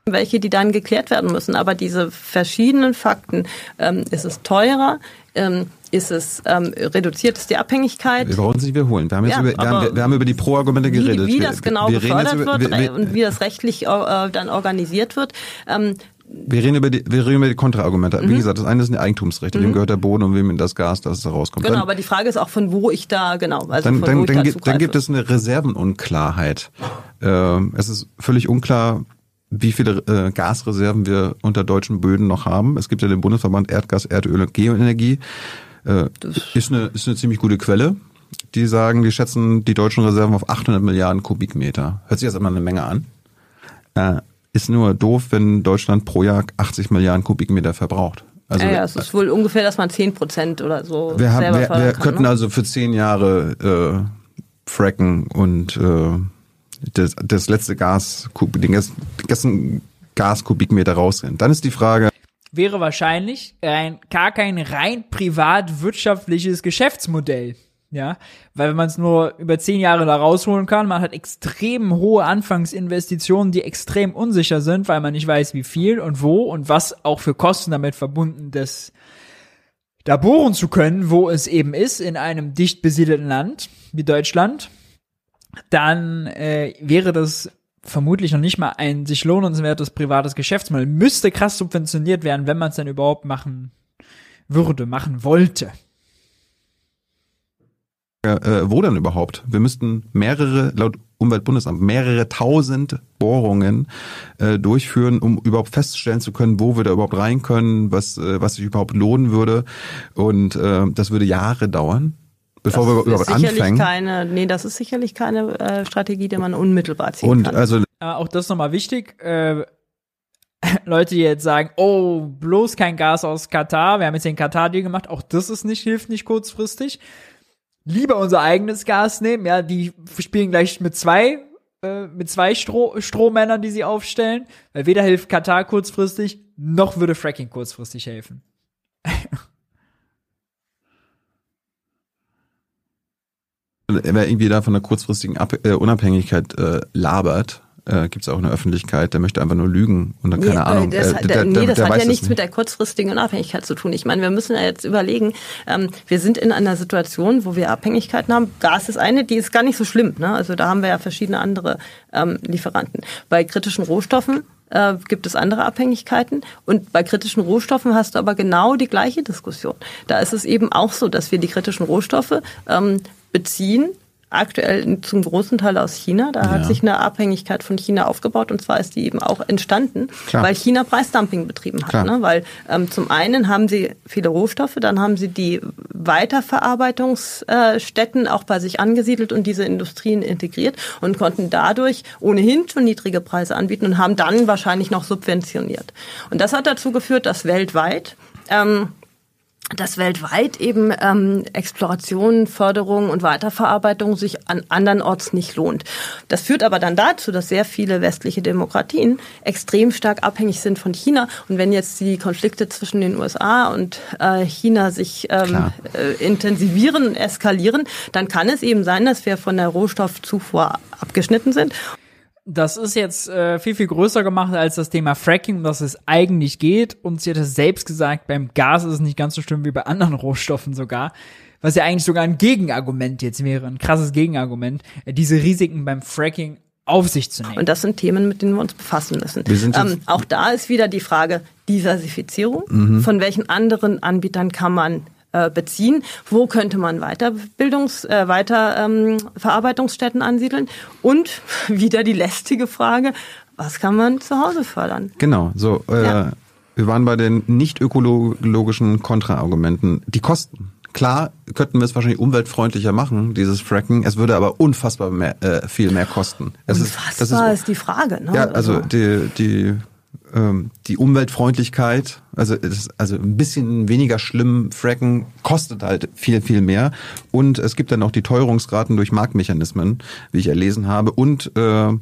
welche, die dann geklärt werden müssen. Aber diese verschiedenen Fakten, ähm, ist es teurer, ähm, ist es, ähm, reduziert es die Abhängigkeit? Wir brauchen sie nicht wiederholen. Wir haben, jetzt ja, über, wir haben, wir haben, über die Pro-Argumente geredet. Wie, wie das genau wir, wir gefördert über, wird und wie das rechtlich äh, dann organisiert wird. Ähm, wir reden über die, wir reden über die Kontraargumente. Mhm. Wie gesagt, das eine sind die Eigentumsrechte, mhm. wem gehört der Boden und wem das Gas, das da rauskommt. Genau, dann, aber die Frage ist auch, von wo ich da, genau, also dann, dann, dann, da dann gibt es eine Reservenunklarheit. Ähm, es ist völlig unklar, wie viele äh, Gasreserven wir unter deutschen Böden noch haben. Es gibt ja den Bundesverband Erdgas, Erdöl und Geoenergie. Äh, ist, eine, ist eine ziemlich gute Quelle. Die sagen, die schätzen die deutschen Reserven auf 800 Milliarden Kubikmeter. Hört sich jetzt immer eine Menge an. Äh, ist nur doof, wenn Deutschland pro Jahr 80 Milliarden Kubikmeter verbraucht. Also, ja, ja, es ist wohl ungefähr, dass man 10 Prozent oder so wir haben, wir, wir kann, könnten ne? also für zehn Jahre äh, fracken und äh, das, das letzte Gas, den ganzen Gaskubikmeter rausrennen. Dann ist die Frage, wäre wahrscheinlich ein, gar kein rein privat wirtschaftliches Geschäftsmodell. Ja, weil wenn man es nur über zehn Jahre da rausholen kann, man hat extrem hohe Anfangsinvestitionen, die extrem unsicher sind, weil man nicht weiß, wie viel und wo und was auch für Kosten damit verbunden ist, da bohren zu können, wo es eben ist, in einem dicht besiedelten Land wie Deutschland, dann äh, wäre das vermutlich noch nicht mal ein sich lohnenswertes privates Geschäftsmodell. Müsste krass subventioniert werden, wenn man es denn überhaupt machen würde, machen wollte. Ja, äh, wo dann überhaupt? Wir müssten mehrere, laut Umweltbundesamt, mehrere tausend Bohrungen äh, durchführen, um überhaupt feststellen zu können, wo wir da überhaupt rein können, was, äh, was sich überhaupt lohnen würde. Und äh, das würde Jahre dauern. Bevor das wir überhaupt ist sicherlich anfangen. Keine, nee, das ist sicherlich keine äh, Strategie, die man unmittelbar ziehen Und kann. also Äh, auch das nochmal wichtig. Äh, Leute, die jetzt sagen, oh, bloß kein Gas aus Katar, wir haben jetzt den Katar-Deal gemacht, auch das ist nicht, hilft nicht kurzfristig. Lieber unser eigenes Gas nehmen, ja, die spielen gleich mit zwei, äh, mit zwei Stroh Strohmännern, die sie aufstellen, weil weder hilft Katar kurzfristig, noch würde Fracking kurzfristig helfen. wer irgendwie da von einer kurzfristigen Ab äh, Unabhängigkeit äh, labert, äh, gibt es auch in der Öffentlichkeit, der möchte einfach nur lügen und dann keine nee, Ahnung. Das, äh, der, nee, das hat ja nichts nicht. mit der kurzfristigen Unabhängigkeit zu tun. Ich meine, wir müssen ja jetzt überlegen, ähm, wir sind in einer Situation, wo wir Abhängigkeiten haben. Gas ist eine, die ist gar nicht so schlimm. Ne? Also da haben wir ja verschiedene andere ähm, Lieferanten. Bei kritischen Rohstoffen äh, gibt es andere Abhängigkeiten. Und bei kritischen Rohstoffen hast du aber genau die gleiche Diskussion. Da ist es eben auch so, dass wir die kritischen Rohstoffe ähm, beziehen aktuell zum großen Teil aus China. Da Ja. hat sich eine Abhängigkeit von China aufgebaut und zwar ist die eben auch entstanden, Klar. weil China Preisdumping betrieben hat. Ne? Weil ähm, zum einen haben sie viele Rohstoffe, dann haben sie die Weiterverarbeitungsstätten auch bei sich angesiedelt und diese Industrien integriert und konnten dadurch ohnehin schon niedrige Preise anbieten und haben dann wahrscheinlich noch subventioniert. Und das hat dazu geführt, dass weltweit ähm, dass weltweit eben ähm, Exploration, Förderung und Weiterverarbeitung sich an andernorts nicht lohnt. Das führt aber dann dazu, dass sehr viele westliche Demokratien extrem stark abhängig sind von China. Und wenn jetzt die Konflikte zwischen den USA und äh, China sich ähm, äh, intensivieren und eskalieren, dann kann es eben sein, dass wir von der Rohstoffzufuhr abgeschnitten sind. Das ist jetzt äh, viel, viel größer gemacht als das Thema Fracking, um das es eigentlich geht. Und sie hat es selbst gesagt, beim Gas ist es nicht ganz so schlimm wie bei anderen Rohstoffen sogar. Was ja eigentlich sogar ein Gegenargument jetzt wäre, ein krasses Gegenargument, äh, diese Risiken beim Fracking auf sich zu nehmen. Und das sind Themen, mit denen wir uns befassen müssen. Ähm, auch da ist wieder die Frage Diversifizierung. Mhm. Von welchen anderen Anbietern kann man äh, beziehen? Wo könnte man Weiterbildungs-, äh, weiter ähm, Verarbeitungsstätten ansiedeln? Und wieder die lästige Frage, was kann man zu Hause fördern? Genau, so. Äh, Ja. Wir waren bei den nicht ökologischen Kontraargumenten. Die Kosten. Klar könnten wir es wahrscheinlich umweltfreundlicher machen, dieses Fracking. Es würde aber unfassbar mehr, äh, viel mehr kosten. Es ist, das Unfassbar ist, ist, die Frage. Ne? ja, also die, die, ähm, die Umweltfreundlichkeit, also, also ein bisschen weniger schlimm, Fracken kostet halt viel, viel mehr. Und es gibt dann auch die Teuerungsraten durch Marktmechanismen, wie ich erlesen habe. Und äh,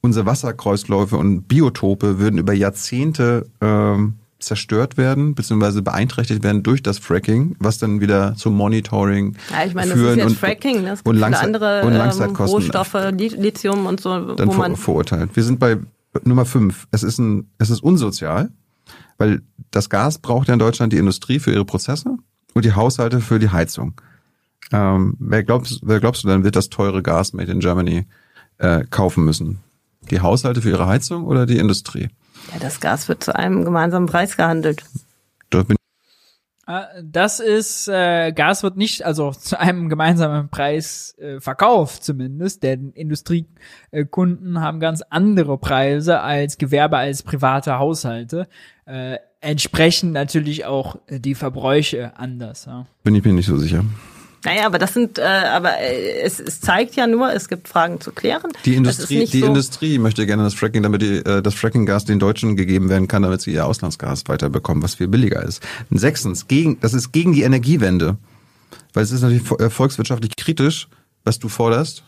unsere Wasserkreisläufe und Biotope würden über Jahrzehnte ähm, zerstört werden, beziehungsweise beeinträchtigt werden durch das Fracking, was dann wieder zum Monitoring Ja, ich meine, das führen ist jetzt und, Fracking, ne? es und, gibt viele Langzeit, andere und ähm, Langzeitkosten Rohstoffe, Li- Lithium und so, dann wo ver man verurteilt. Wir sind bei Nummer fünf. Es ist ein, es ist unsozial, weil das Gas braucht ja in Deutschland die Industrie für ihre Prozesse und die Haushalte für die Heizung. Ähm, wer glaubst, wer glaubst du dann wird das teure Gas made in Germany äh, kaufen müssen? Die Haushalte für ihre Heizung oder die Industrie? ja, das Gas wird zu einem gemeinsamen Preis gehandelt. Dort bin Das ist, äh, Gas wird nicht, also zu einem gemeinsamen Preis äh, verkauft zumindest, denn Industriekunden haben ganz andere Preise als Gewerbe, als private Haushalte. Äh, entsprechend natürlich auch äh, die Verbräuche anders. Ja. bin ich mir nicht so sicher. Naja, aber das sind, äh, aber äh, es, es zeigt ja nur, es gibt Fragen zu klären. Die Industrie, die so, Industrie möchte gerne das Fracking, damit die, äh, das Frackinggas den Deutschen gegeben werden kann, damit sie ihr Auslandsgas weiterbekommen, was viel billiger ist. Und sechstens, gegen, das ist gegen die Energiewende. Weil es ist natürlich äh, volkswirtschaftlich kritisch, was du forderst,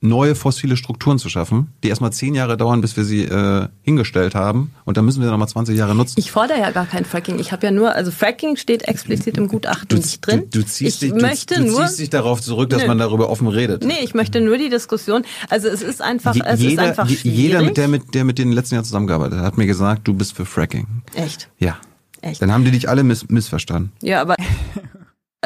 neue fossile Strukturen zu schaffen, die erstmal zehn Jahre dauern, bis wir sie äh, hingestellt haben. Und dann müssen wir nochmal 20 Jahre nutzen. Ich fordere ja gar kein Fracking. Ich habe ja nur, also Fracking steht explizit im Gutachten nicht drin. Du, du, ziehst, ich dich, möchte du, du nur, ziehst dich darauf zurück, dass Nö. man darüber offen redet. nee, ich möchte nur die Diskussion. Also es ist einfach, Je- es jeder, ist einfach schwierig. jeder, mit der mit der mit den letzten Jahren zusammengearbeitet hat, hat mir gesagt, du bist für Fracking. Echt. Ja. Echt? Dann haben die dich alle miss missverstanden. Ja, aber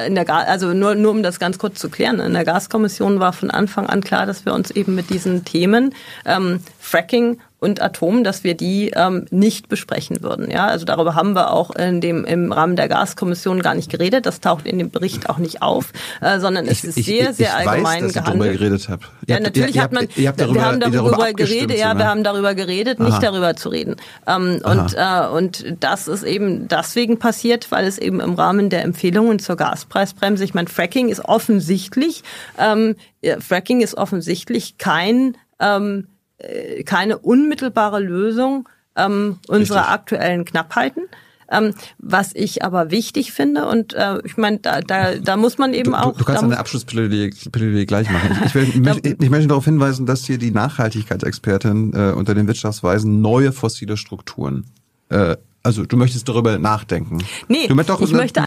in der Gas, also nur, nur um das ganz kurz zu klären, in der Gaskommission war von Anfang an klar, dass wir uns eben mit diesen Themen ähm, Fracking und Atom, dass wir die ähm, nicht besprechen würden. Ja, also darüber haben wir auch in dem im Rahmen der Gaskommission gar nicht geredet. Das taucht in dem Bericht auch nicht auf, äh, sondern es ist sehr, ich, sehr ich allgemein weiß, dass gehandelt. Darüber geredet habt. Ja, habt, natürlich ihr, hat man. Ihr habt darüber, wir haben darüber, darüber geredet. Ja, wir haben darüber geredet, nicht Aha. darüber zu reden. Ähm, und äh, und das ist eben deswegen passiert, weil es eben im Rahmen der Empfehlungen zur Gaspreisbremse, ich meine, Fracking ist offensichtlich, ähm, Fracking ist offensichtlich kein ähm, äh, keine unmittelbare Lösung ähm, unserer Richtig. aktuellen Knappheiten. Ähm, was ich aber wichtig finde und äh, ich meine, da, da, da muss man eben du, auch. Du, kannst eine Abschlussplädoyer gleich machen. Ich, will, ich, ich möchte darauf hinweisen, dass hier die Nachhaltigkeitsexpertin äh, unter den Wirtschaftsweisen neue fossile Strukturen. Äh, also du möchtest darüber nachdenken. Nee, du doch, ich möchte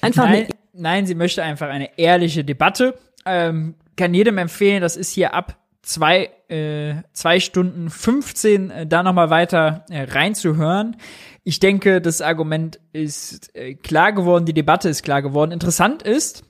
einfach nein, nein, sie möchte einfach eine ehrliche Debatte. Ähm, kann jedem empfehlen, das ist hier ab zwei, äh, zwei Stunden 15 äh, da nochmal weiter äh, reinzuhören. Ich denke, das Argument ist äh, klar geworden, die Debatte ist klar geworden. Interessant ist,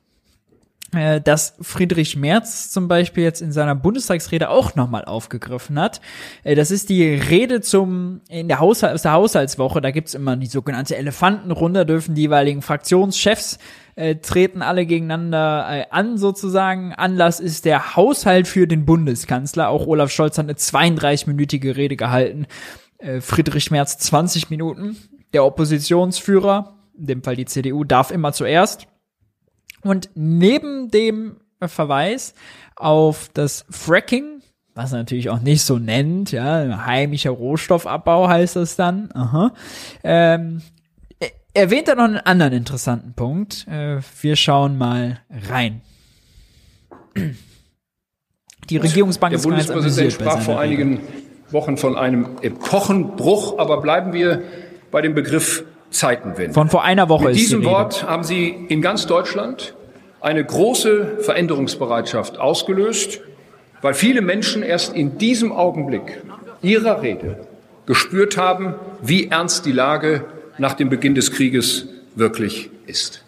dass Friedrich Merz zum Beispiel jetzt in seiner Bundestagsrede auch nochmal aufgegriffen hat. Äh, das ist die Rede zum in der Haushalt, aus der Haushaltswoche. Da gibt's immer die sogenannte Elefantenrunde, dürfen die jeweiligen Fraktionschefs äh, treten alle gegeneinander äh, an sozusagen. Anlass ist der Haushalt für den Bundeskanzler. Auch Olaf Scholz hat eine 32-minütige Rede gehalten. Äh, Friedrich Merz 20 Minuten. Der Oppositionsführer, in dem Fall die CDU, darf immer zuerst. Und neben dem Verweis auf das Fracking, was natürlich auch nicht so nennt, ja, heimischer Rohstoffabbau heißt das dann, aha, ähm, erwähnt er noch einen anderen interessanten Punkt. Äh, wir schauen mal rein. Die Regierungsbank Der Bundespräsident sprach vor einigen Wochen von einem Epochenbruch, aber bleiben wir bei dem Begriff Zeitenwende. Von vor einer Woche Mit ist diesem Wort haben Sie in ganz Deutschland eine große Veränderungsbereitschaft ausgelöst, weil viele Menschen erst in diesem Augenblick Ihrer Rede gespürt haben, wie ernst die Lage nach dem Beginn des Krieges wirklich ist.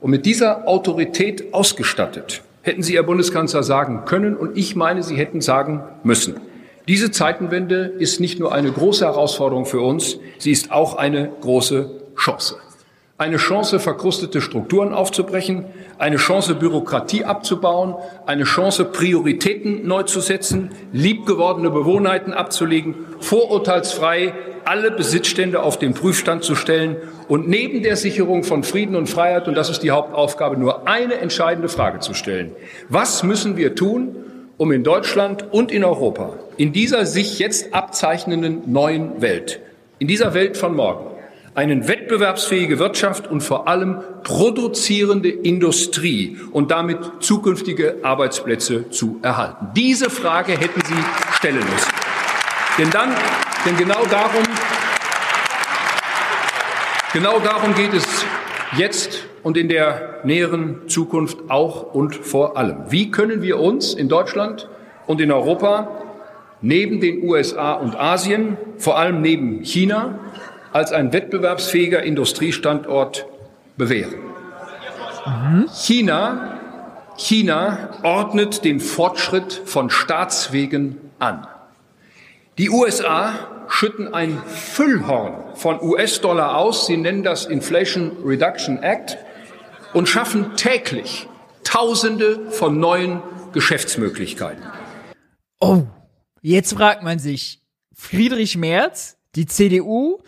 Und mit dieser Autorität ausgestattet hätten Sie, Herr Bundeskanzler, sagen können, und ich meine, Sie hätten sagen müssen, diese Zeitenwende ist nicht nur eine große Herausforderung für uns, sie ist auch eine große Chance. Eine Chance, verkrustete Strukturen aufzubrechen, eine Chance, Bürokratie abzubauen, eine Chance, Prioritäten neu zu setzen, liebgewordene Bewohnheiten abzulegen, vorurteilsfrei alle Besitzstände auf den Prüfstand zu stellen und neben der Sicherung von Frieden und Freiheit, und das ist die Hauptaufgabe, nur eine entscheidende Frage zu stellen. Was müssen wir tun, um in Deutschland und in Europa, in dieser sich jetzt abzeichnenden neuen Welt, in dieser Welt von morgen, eine wettbewerbsfähige Wirtschaft und vor allem produzierende Industrie und damit zukünftige Arbeitsplätze zu erhalten. Diese Frage hätten Sie stellen müssen. Denn dann, denn genau darum, genau darum geht es jetzt und in der näheren Zukunft auch und vor allem. Wie können wir uns in Deutschland und in Europa neben den USA und Asien, vor allem neben China, als ein wettbewerbsfähiger Industriestandort bewähren? Mhm. China, China ordnet den Fortschritt von Staatswegen an. Die USA schütten ein Füllhorn von US-Dollar aus, sie nennen das Inflation Reduction Act, und schaffen täglich Tausende von neuen Geschäftsmöglichkeiten. Oh, jetzt fragt man sich, Friedrich Merz, die CDU,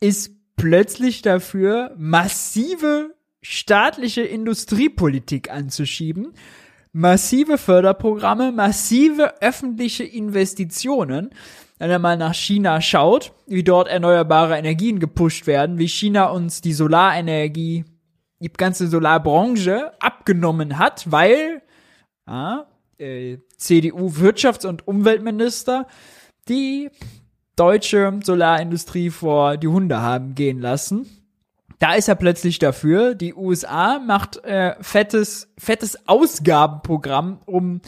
ist plötzlich dafür, massive staatliche Industriepolitik anzuschieben, massive Förderprogramme, massive öffentliche Investitionen wenn er mal nach China schaut, wie dort erneuerbare Energien gepusht werden, wie China uns die Solarenergie, die ganze Solarbranche abgenommen hat, weil ja, äh, CDU-Wirtschafts- und Umweltminister die deutsche Solarindustrie vor die Hunde haben gehen lassen. Da ist er plötzlich dafür. Die USA macht äh, fettes, fettes Ausgabenprogramm, um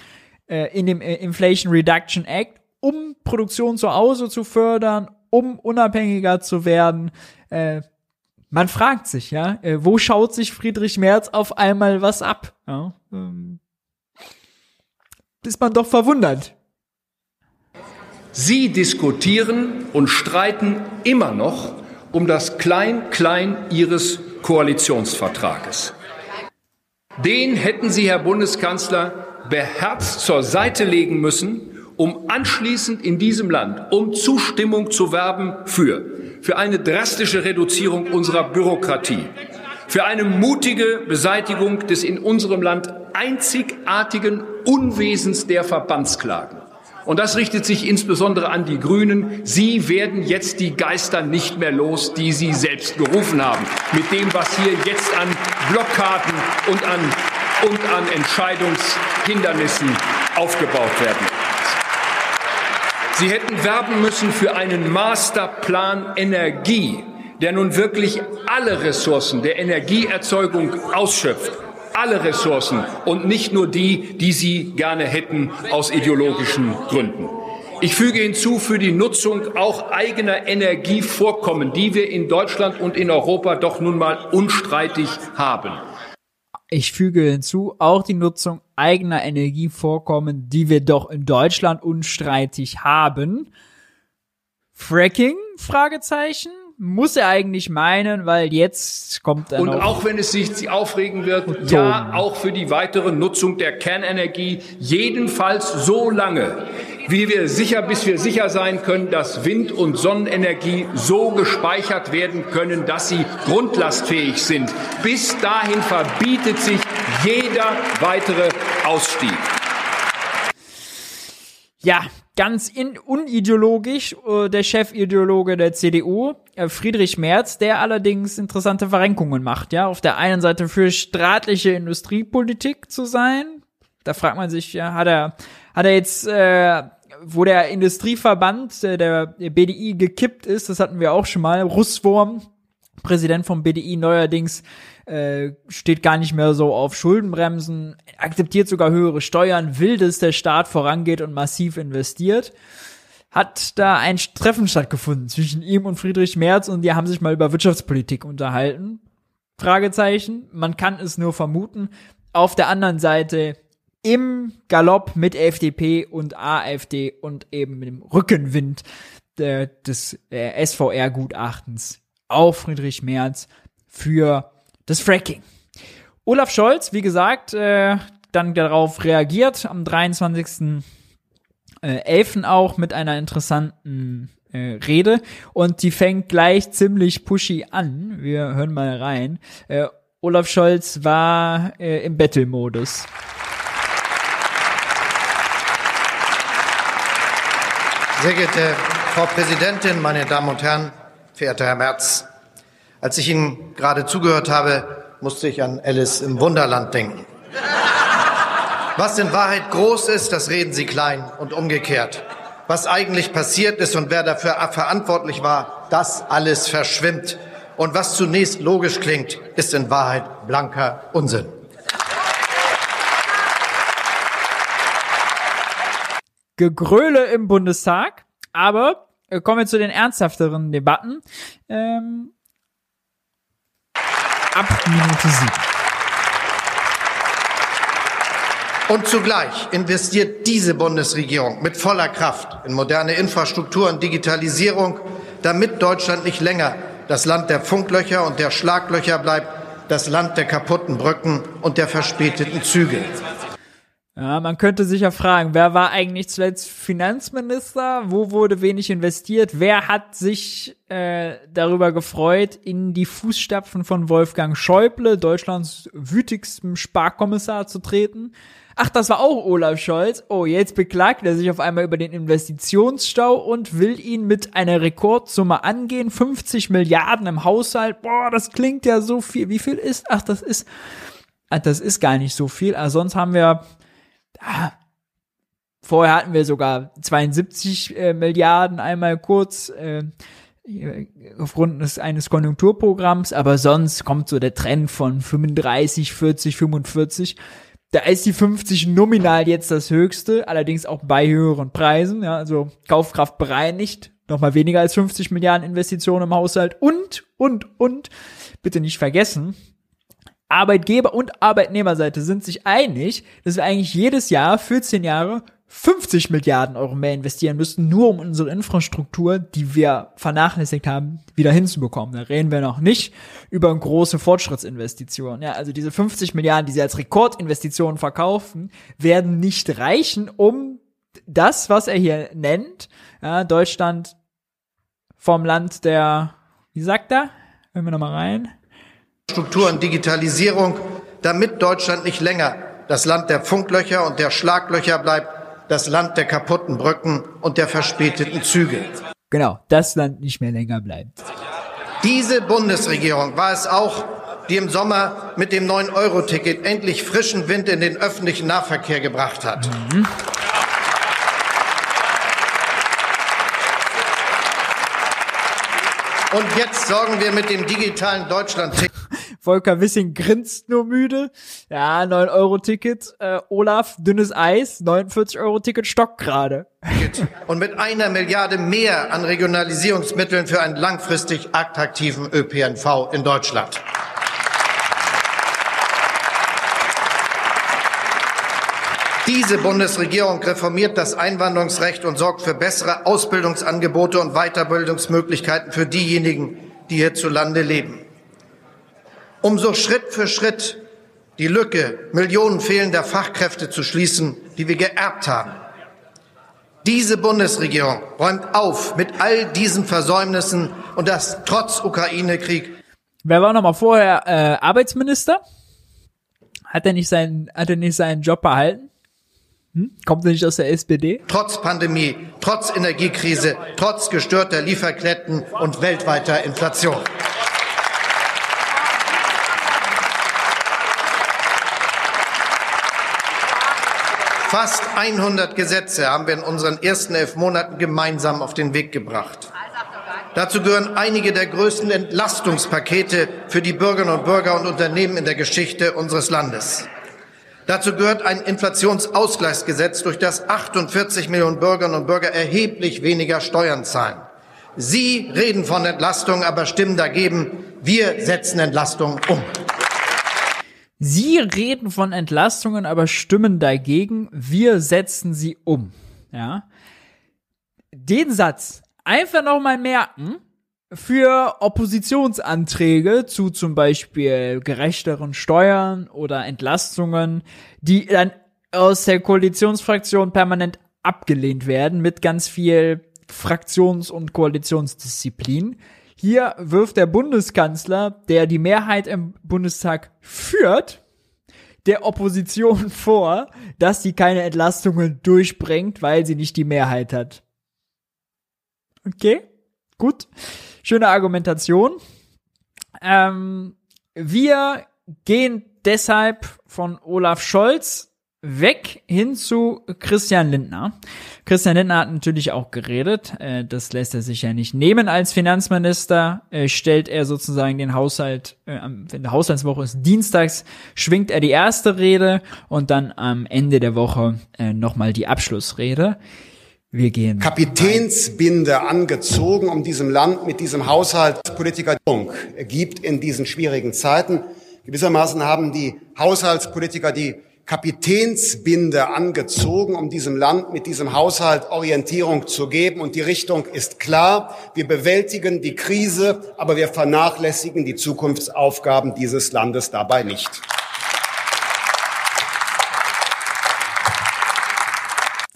äh, in dem äh, Inflation Reduction Act, um Produktion zu Hause zu fördern, um unabhängiger zu werden. Äh, man fragt sich, ja, äh, wo schaut sich Friedrich Merz auf einmal was ab? Ja, ähm, ist man doch verwundert. Sie diskutieren und streiten immer noch um das Klein-Klein Ihres Koalitionsvertrages. Den hätten Sie, Herr Bundeskanzler, beherzt zur Seite legen müssen, um anschließend in diesem Land um Zustimmung zu werben für, für eine drastische Reduzierung unserer Bürokratie, für eine mutige Beseitigung des in unserem Land einzigartigen Unwesens der Verbandsklagen. Und das richtet sich insbesondere an die Grünen. Sie werden jetzt die Geister nicht mehr los, die Sie selbst gerufen haben, mit dem, was hier jetzt an Blockaden und an, und an Entscheidungshindernissen aufgebaut werden. Sie hätten werben müssen für einen Masterplan Energie, der nun wirklich alle Ressourcen der Energieerzeugung ausschöpft alle Ressourcen und nicht nur die, die sie gerne hätten aus ideologischen Gründen. Ich füge hinzu für die Nutzung auch eigener Energievorkommen, die wir in Deutschland und in Europa doch nun mal unstreitig haben. Ich füge hinzu auch die Nutzung eigener Energievorkommen, die wir doch in Deutschland unstreitig haben. Fracking? Fragezeichen muss er eigentlich meinen, weil jetzt kommt er Und auch wenn es sich aufregen wird, ja, auch für die weitere Nutzung der Kernenergie, jedenfalls so lange, wie wir sicher, bis wir sicher sein können, dass Wind- und Sonnenenergie so gespeichert werden können, dass sie grundlastfähig sind. Bis dahin verbietet sich jeder weitere Ausstieg. Ja, ganz in, unideologisch, äh, der Chefideologe der CDU, Friedrich Merz, der allerdings interessante Verrenkungen macht, ja. Auf der einen Seite für staatliche Industriepolitik zu sein. Da fragt man sich, ja, hat er, hat er jetzt, äh, wo der Industrieverband, äh, der BDI gekippt ist, das hatten wir auch schon mal, Russwurm, Präsident vom BDI neuerdings äh, steht gar nicht mehr so auf Schuldenbremsen, akzeptiert sogar höhere Steuern, will, dass der Staat vorangeht und massiv investiert. Hat da ein Treffen stattgefunden zwischen ihm und Friedrich Merz und die haben sich mal über Wirtschaftspolitik unterhalten. Fragezeichen. Man kann es nur vermuten. Auf der anderen Seite im Galopp mit FDP und AfD und eben mit dem Rückenwind der, des äh, SVR-Gutachtens auf Friedrich Merz für das Fracking. Olaf Scholz, wie gesagt, äh, dann darauf reagiert am 23.11. Äh, auch mit einer interessanten äh, Rede und die fängt gleich ziemlich pushy an. Wir hören mal rein. Äh, Olaf Scholz war äh, im Battle-Modus. Sehr geehrte Frau Präsidentin, meine Damen und Herren, verehrter Herr Merz, als ich Ihnen gerade zugehört habe, musste ich an Alice im Wunderland denken. Was in Wahrheit groß ist, das reden Sie klein und umgekehrt. Was eigentlich passiert ist und wer dafür verantwortlich war, das alles verschwimmt. Und was zunächst logisch klingt, ist in Wahrheit blanker Unsinn. Gegröle im Bundestag, aber äh, kommen wir zu den ernsthafteren Debatten. Ähm, ab Minute 7. Und zugleich investiert diese Bundesregierung mit voller Kraft in moderne Infrastruktur und Digitalisierung, damit Deutschland nicht länger das Land der Funklöcher und der Schlaglöcher bleibt, das Land der kaputten Brücken und der verspäteten Züge. Ja, man könnte sich ja fragen, wer war eigentlich zuletzt Finanzminister? Wo wurde wenig investiert? Wer hat sich äh, darüber gefreut, in die Fußstapfen von Wolfgang Schäuble, Deutschlands wütigstem Sparkommissar, zu treten? Ach, das war auch Olaf Scholz. Oh, jetzt beklagt er sich auf einmal über den Investitionsstau und will ihn mit einer Rekordsumme angehen. 50 Milliarden im Haushalt. Boah, das klingt ja so viel. Wie viel ist? Ach, das ist, ach, das ist gar nicht so viel. Also sonst haben wir ah, vorher hatten wir sogar 72 äh, Milliarden einmal kurz äh, aufgrund eines Konjunkturprogramms, aber sonst kommt so der Trend von 35, 40, 45. Da ist die 50 nominal jetzt das höchste, allerdings auch bei höheren Preisen, ja, also Kaufkraft bereinigt, nochmal weniger als 50 Milliarden Investitionen im Haushalt und, und, und, bitte nicht vergessen, Arbeitgeber und Arbeitnehmerseite sind sich einig, dass wir eigentlich jedes Jahr 14 Jahre 50 Milliarden Euro mehr investieren müssten, nur um unsere Infrastruktur, die wir vernachlässigt haben, wieder hinzubekommen. Da reden wir noch nicht über große Fortschrittsinvestitionen. Ja, also diese 50 Milliarden, die sie als Rekordinvestitionen verkaufen, werden nicht reichen, um das, was er hier nennt, ja, Deutschland vom Land der, wie sagt er? Hören wir nochmal rein. Struktur und Digitalisierung, damit Deutschland nicht länger das Land der Funklöcher und der Schlaglöcher bleibt, das Land der kaputten Brücken und der verspäteten Züge. Genau, das Land nicht mehr länger bleibt. Diese Bundesregierung war es auch, die im Sommer mit dem 9-Euro-Ticket endlich frischen Wind in den öffentlichen Nahverkehr gebracht hat. Mhm. Und jetzt sorgen wir mit dem digitalen Deutschland-Ticket Volker Wissing grinst nur müde. Ja, 9-Euro-Ticket. Äh, Olaf, dünnes Eis. 49-Euro-Ticket stockt gerade. Und mit einer Milliarde mehr an Regionalisierungsmitteln für einen langfristig attraktiven ÖPNV in Deutschland. Diese Bundesregierung reformiert das Einwanderungsrecht und sorgt für bessere Ausbildungsangebote und Weiterbildungsmöglichkeiten für diejenigen, die hierzulande leben um so Schritt für Schritt die Lücke Millionen fehlender Fachkräfte zu schließen, die wir geerbt haben. Diese Bundesregierung räumt auf mit all diesen Versäumnissen und das trotz Ukraine-Krieg. Wer war noch mal vorher äh, Arbeitsminister? Hat er nicht hat er nicht seinen Job behalten? Hm? Kommt nicht aus der SPD? Trotz Pandemie, trotz Energiekrise, trotz gestörter Lieferketten und weltweiter Inflation. Fast 100 Gesetze haben wir in unseren ersten elf Monaten gemeinsam auf den Weg gebracht. Dazu gehören einige der größten Entlastungspakete für die Bürgerinnen und Bürger und Unternehmen in der Geschichte unseres Landes. Dazu gehört ein Inflationsausgleichsgesetz, durch das 48 Millionen Bürgerinnen und Bürger erheblich weniger Steuern zahlen. Sie reden von Entlastung, aber stimmen dagegen. Wir setzen Entlastung um. Sie reden von Entlastungen, aber stimmen dagegen. Wir setzen sie um. Ja. Den Satz einfach nochmal merken für Oppositionsanträge zu zum Beispiel gerechteren Steuern oder Entlastungen, die dann aus der Koalitionsfraktion permanent abgelehnt werden mit ganz viel Fraktions- und Koalitionsdisziplin. Hier wirft der Bundeskanzler, der die Mehrheit im Bundestag führt, der Opposition vor, dass sie keine Entlastungen durchbringt, weil sie nicht die Mehrheit hat. Okay, gut. Schöne Argumentation. Ähm, wir gehen deshalb von Olaf Scholz weg hin zu Christian Lindner. Christian Lindner hat natürlich auch geredet. Äh, das lässt er sich ja nicht nehmen als Finanzminister. Äh, stellt er sozusagen den Haushalt, äh, wenn der Haushaltswoche ist dienstags, schwingt er die erste Rede und dann am Ende der Woche nochmal die Abschlussrede. Wir gehen. Kapitänsbinde angezogen, um diesem Land mit diesem Haushalt Politiker gibt in diesen schwierigen Zeiten. Gewissermaßen haben die Haushaltspolitiker die Kapitänsbinde angezogen, um diesem Land mit diesem Haushalt Orientierung zu geben. Und die Richtung ist klar. Wir bewältigen die Krise, aber wir vernachlässigen die Zukunftsaufgaben dieses Landes dabei nicht.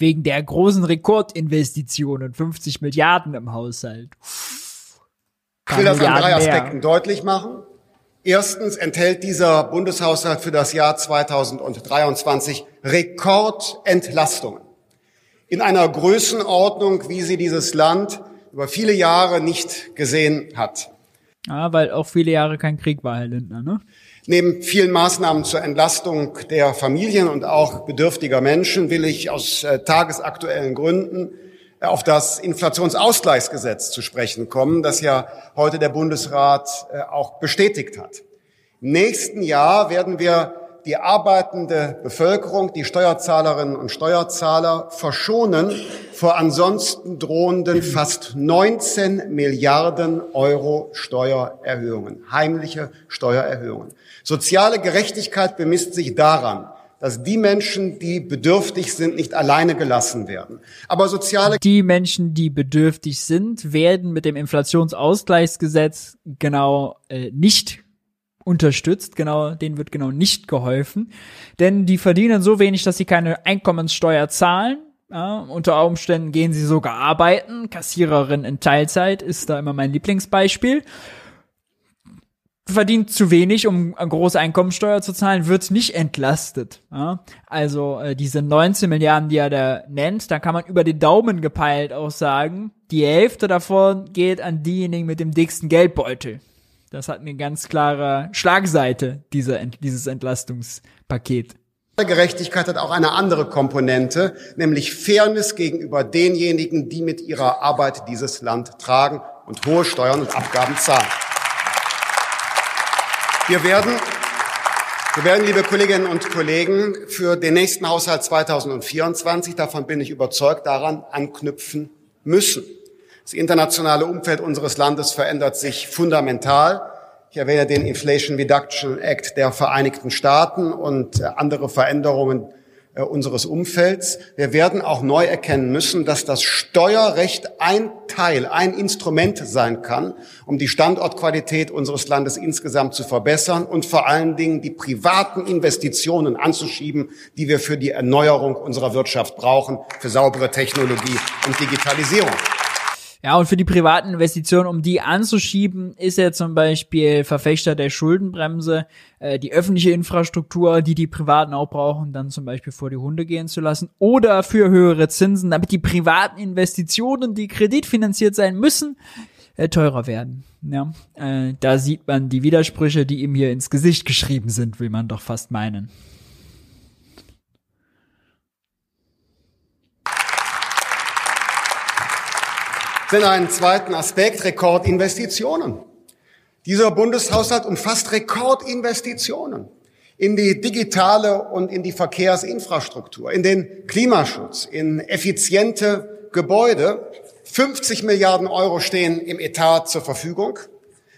Wegen der großen Rekordinvestitionen, 50 Milliarden im Haushalt. Ich will das an drei Aspekten deutlich machen. Erstens enthält dieser Bundeshaushalt für das Jahr 2023 Rekordentlastungen in einer Größenordnung, wie sie dieses Land über viele Jahre nicht gesehen hat. Ja, weil auch viele Jahre kein Krieg war, Herr Lindner, ne? Neben vielen Maßnahmen zur Entlastung der Familien und auch bedürftiger Menschen will ich aus äh, tagesaktuellen Gründen auf das Inflationsausgleichsgesetz zu sprechen kommen, das ja heute der Bundesrat äh, auch bestätigt hat. Im nächsten Jahr werden wir die arbeitende Bevölkerung, die Steuerzahlerinnen und Steuerzahler verschonen vor ansonsten drohenden fast 19 Milliarden Euro Steuererhöhungen, heimliche Steuererhöhungen. Soziale Gerechtigkeit bemisst sich daran, dass die Menschen, die bedürftig sind, nicht alleine gelassen werden. Aber soziale die Menschen, die bedürftig sind, werden mit dem Inflationsausgleichsgesetz genau äh, nicht unterstützt, genau, denen wird genau nicht geholfen, denn die verdienen so wenig, dass sie keine Einkommenssteuer zahlen. Ja, unter Umständen gehen sie sogar arbeiten. Kassiererin in Teilzeit ist da immer mein Lieblingsbeispiel. Verdient zu wenig, um eine große Einkommensteuer zu zahlen, wird nicht entlastet. Ja? Also äh, diese 19 Milliarden, die er da nennt, da kann man über den Daumen gepeilt auch sagen, die Hälfte davon geht an diejenigen mit dem dicksten Geldbeutel. Das hat eine ganz klare Schlagseite, dieser, dieses Entlastungspaket. Gerechtigkeit hat auch eine andere Komponente, nämlich Fairness gegenüber denjenigen, die mit ihrer Arbeit dieses Land tragen und hohe Steuern und Abgaben zahlen. Wir werden, wir werden, liebe Kolleginnen und Kollegen, für den nächsten Haushalt 2024, davon bin ich überzeugt, daran anknüpfen müssen. Das internationale Umfeld unseres Landes verändert sich fundamental. Ich erwähne den Inflation Reduction Act der Vereinigten Staaten und äh, andere Veränderungen äh, unseres Umfelds. Wir werden auch neu erkennen müssen, dass das Steuerrecht ein Teil, ein Instrument sein kann, um die Standortqualität unseres Landes insgesamt zu verbessern und vor allen Dingen die privaten Investitionen anzuschieben, die wir für die Erneuerung unserer Wirtschaft brauchen, für saubere Technologie und Digitalisierung. Ja, und für die privaten Investitionen, um die anzuschieben, ist er zum Beispiel Verfechter der Schuldenbremse, äh, die öffentliche Infrastruktur, die die Privaten auch brauchen, dann zum Beispiel vor die Hunde gehen zu lassen oder für höhere Zinsen, damit die privaten Investitionen, die kreditfinanziert sein müssen, äh, teurer werden. Ja, äh, da sieht man die Widersprüche, die ihm hier ins Gesicht geschrieben sind, will man doch fast meinen. Denn einen zweiten Aspekt, Rekordinvestitionen. Dieser Bundeshaushalt umfasst Rekordinvestitionen in die digitale und in die Verkehrsinfrastruktur, in den Klimaschutz, in effiziente Gebäude. 50 Milliarden Euro stehen im Etat zur Verfügung.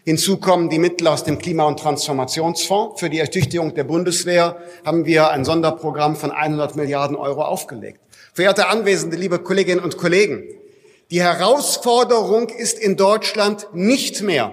Hinzu kommen die Mittel aus dem Klima- und Transformationsfonds. Für die Ertüchtigung der Bundeswehr haben wir ein Sonderprogramm von 100 Milliarden Euro aufgelegt. Verehrte Anwesende, liebe Kolleginnen und Kollegen, die Herausforderung ist in Deutschland nicht mehr,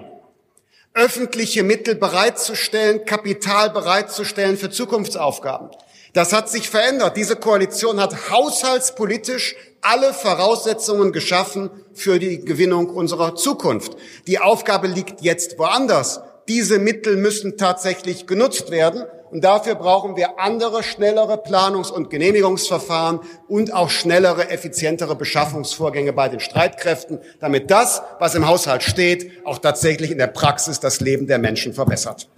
öffentliche Mittel bereitzustellen, Kapital bereitzustellen für Zukunftsaufgaben. Das hat sich verändert. Diese Koalition hat haushaltspolitisch alle Voraussetzungen geschaffen für die Gewinnung unserer Zukunft. Die Aufgabe liegt jetzt woanders. Diese Mittel müssen tatsächlich genutzt werden. Und dafür brauchen wir andere, schnellere Planungs- und Genehmigungsverfahren und auch schnellere, effizientere Beschaffungsvorgänge bei den Streitkräften, damit das, was im Haushalt steht, auch tatsächlich in der Praxis das Leben der Menschen verbessert.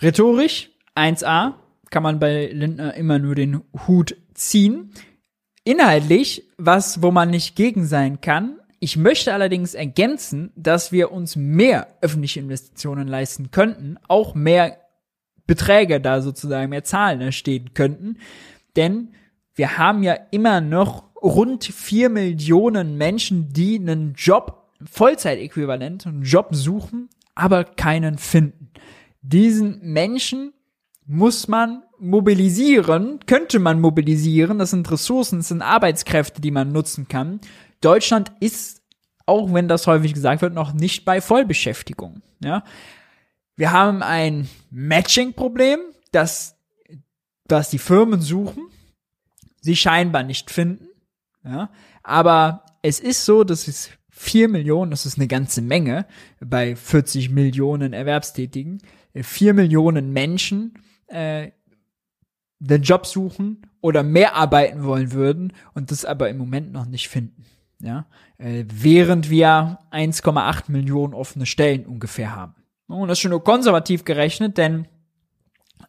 Rhetorisch 1a kann man bei Lindner immer nur den Hut ziehen. Inhaltlich, was, wo man nicht gegen sein kann, ich möchte allerdings ergänzen, dass wir uns mehr öffentliche Investitionen leisten könnten, auch mehr Beträge da sozusagen, mehr Zahlen entstehen könnten. Denn wir haben ja immer noch rund vier Millionen Menschen, die einen Job, Vollzeitäquivalent, einen Job suchen, aber keinen finden. Diesen Menschen muss man mobilisieren, könnte man mobilisieren. Das sind Ressourcen, das sind Arbeitskräfte, die man nutzen kann. Deutschland ist, auch wenn das häufig gesagt wird, noch nicht bei Vollbeschäftigung. Ja, wir haben ein Matching-Problem, das, das die Firmen suchen, sie scheinbar nicht finden. Ja, aber es ist so, dass es vier Millionen, das ist eine ganze Menge bei 40 Millionen Erwerbstätigen, vier Millionen Menschen äh, den Job suchen oder mehr arbeiten wollen würden und das aber im Moment noch nicht finden. Ja, äh, während wir 1,8 Millionen offene Stellen ungefähr haben. Und das ist schon nur konservativ gerechnet, denn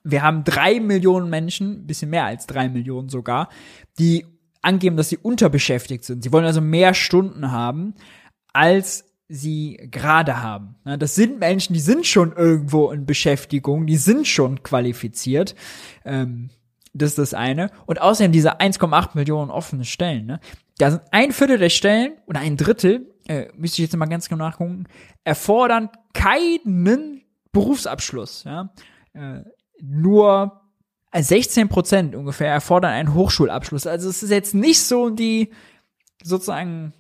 wir haben drei Millionen Menschen, bisschen mehr als drei Millionen sogar, die angeben, dass sie unterbeschäftigt sind. Sie wollen also mehr Stunden haben, als sie gerade haben. Das sind Menschen, die sind schon irgendwo in Beschäftigung, die sind schon qualifiziert. Ähm, das ist das eine. Und außerdem diese 1,8 Millionen offene Stellen. Ne? Da sind ein Viertel der Stellen oder ein Drittel, äh, müsste ich jetzt mal ganz genau nachgucken, erfordern keinen Berufsabschluss. Ja? Äh, nur 16 Prozent ungefähr erfordern einen Hochschulabschluss. Also es ist jetzt nicht so die sozusagen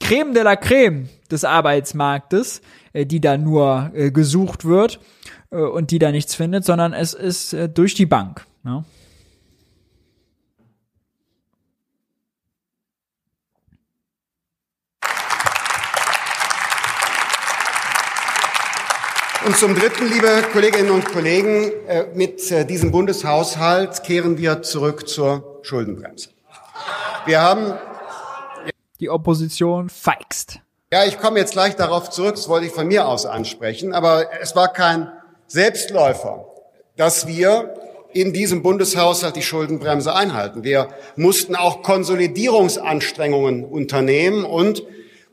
Creme de la Creme des Arbeitsmarktes, äh, die da nur äh, gesucht wird äh, und die da nichts findet, sondern es ist äh, durch die Bank. Ne? Und zum Dritten, liebe Kolleginnen und Kollegen, äh, mit äh, diesem Bundeshaushalt kehren wir zurück zur Schuldenbremse. Wir haben die Opposition feixt. Ja, ich komme jetzt gleich darauf zurück, das wollte ich von mir aus ansprechen, aber es war kein Selbstläufer, dass wir in diesem Bundeshaushalt die Schuldenbremse einhalten. Wir mussten auch Konsolidierungsanstrengungen unternehmen und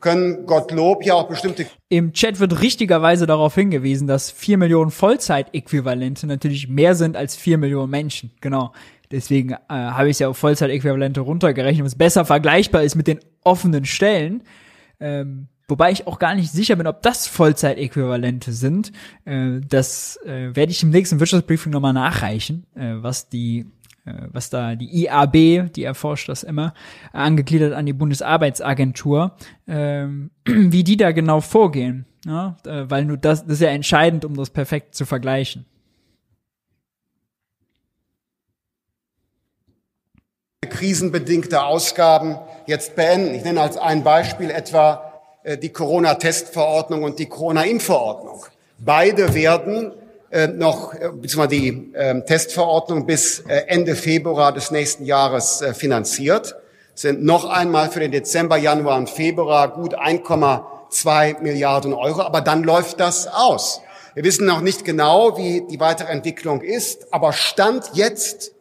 können Gottlob ja auch bestimmte. Im Chat wird richtigerweise darauf hingewiesen, dass vier Millionen Vollzeitäquivalente natürlich mehr sind als vier Millionen Menschen. Genau. Deswegen äh, habe ich es ja auf Vollzeitäquivalente runtergerechnet, es besser vergleichbar ist mit den offenen Stellen. Ähm, wobei ich auch gar nicht sicher bin, ob das Vollzeitäquivalente sind. Äh, das äh, werde ich im nächsten Wirtschaftsbriefing nochmal nachreichen, äh, was die was da die IAB, die erforscht das immer, angegliedert an die Bundesarbeitsagentur, ähm, wie die da genau vorgehen. Ja? Äh, weil nur das, das ist ja entscheidend, um das perfekt zu vergleichen. krisenbedingte Ausgaben jetzt beenden. Ich nenne als ein Beispiel etwa äh, die Corona-Testverordnung und die Corona-Impfverordnung. Beide werden äh, noch, äh, beziehungsweise die äh, Testverordnung bis äh, Ende Februar des nächsten Jahres äh, finanziert, sind noch einmal für den Dezember, Januar und Februar gut 1,2 Milliarden Euro, aber dann läuft das aus. Wir wissen noch nicht genau, wie die weitere Entwicklung ist, aber Stand jetzt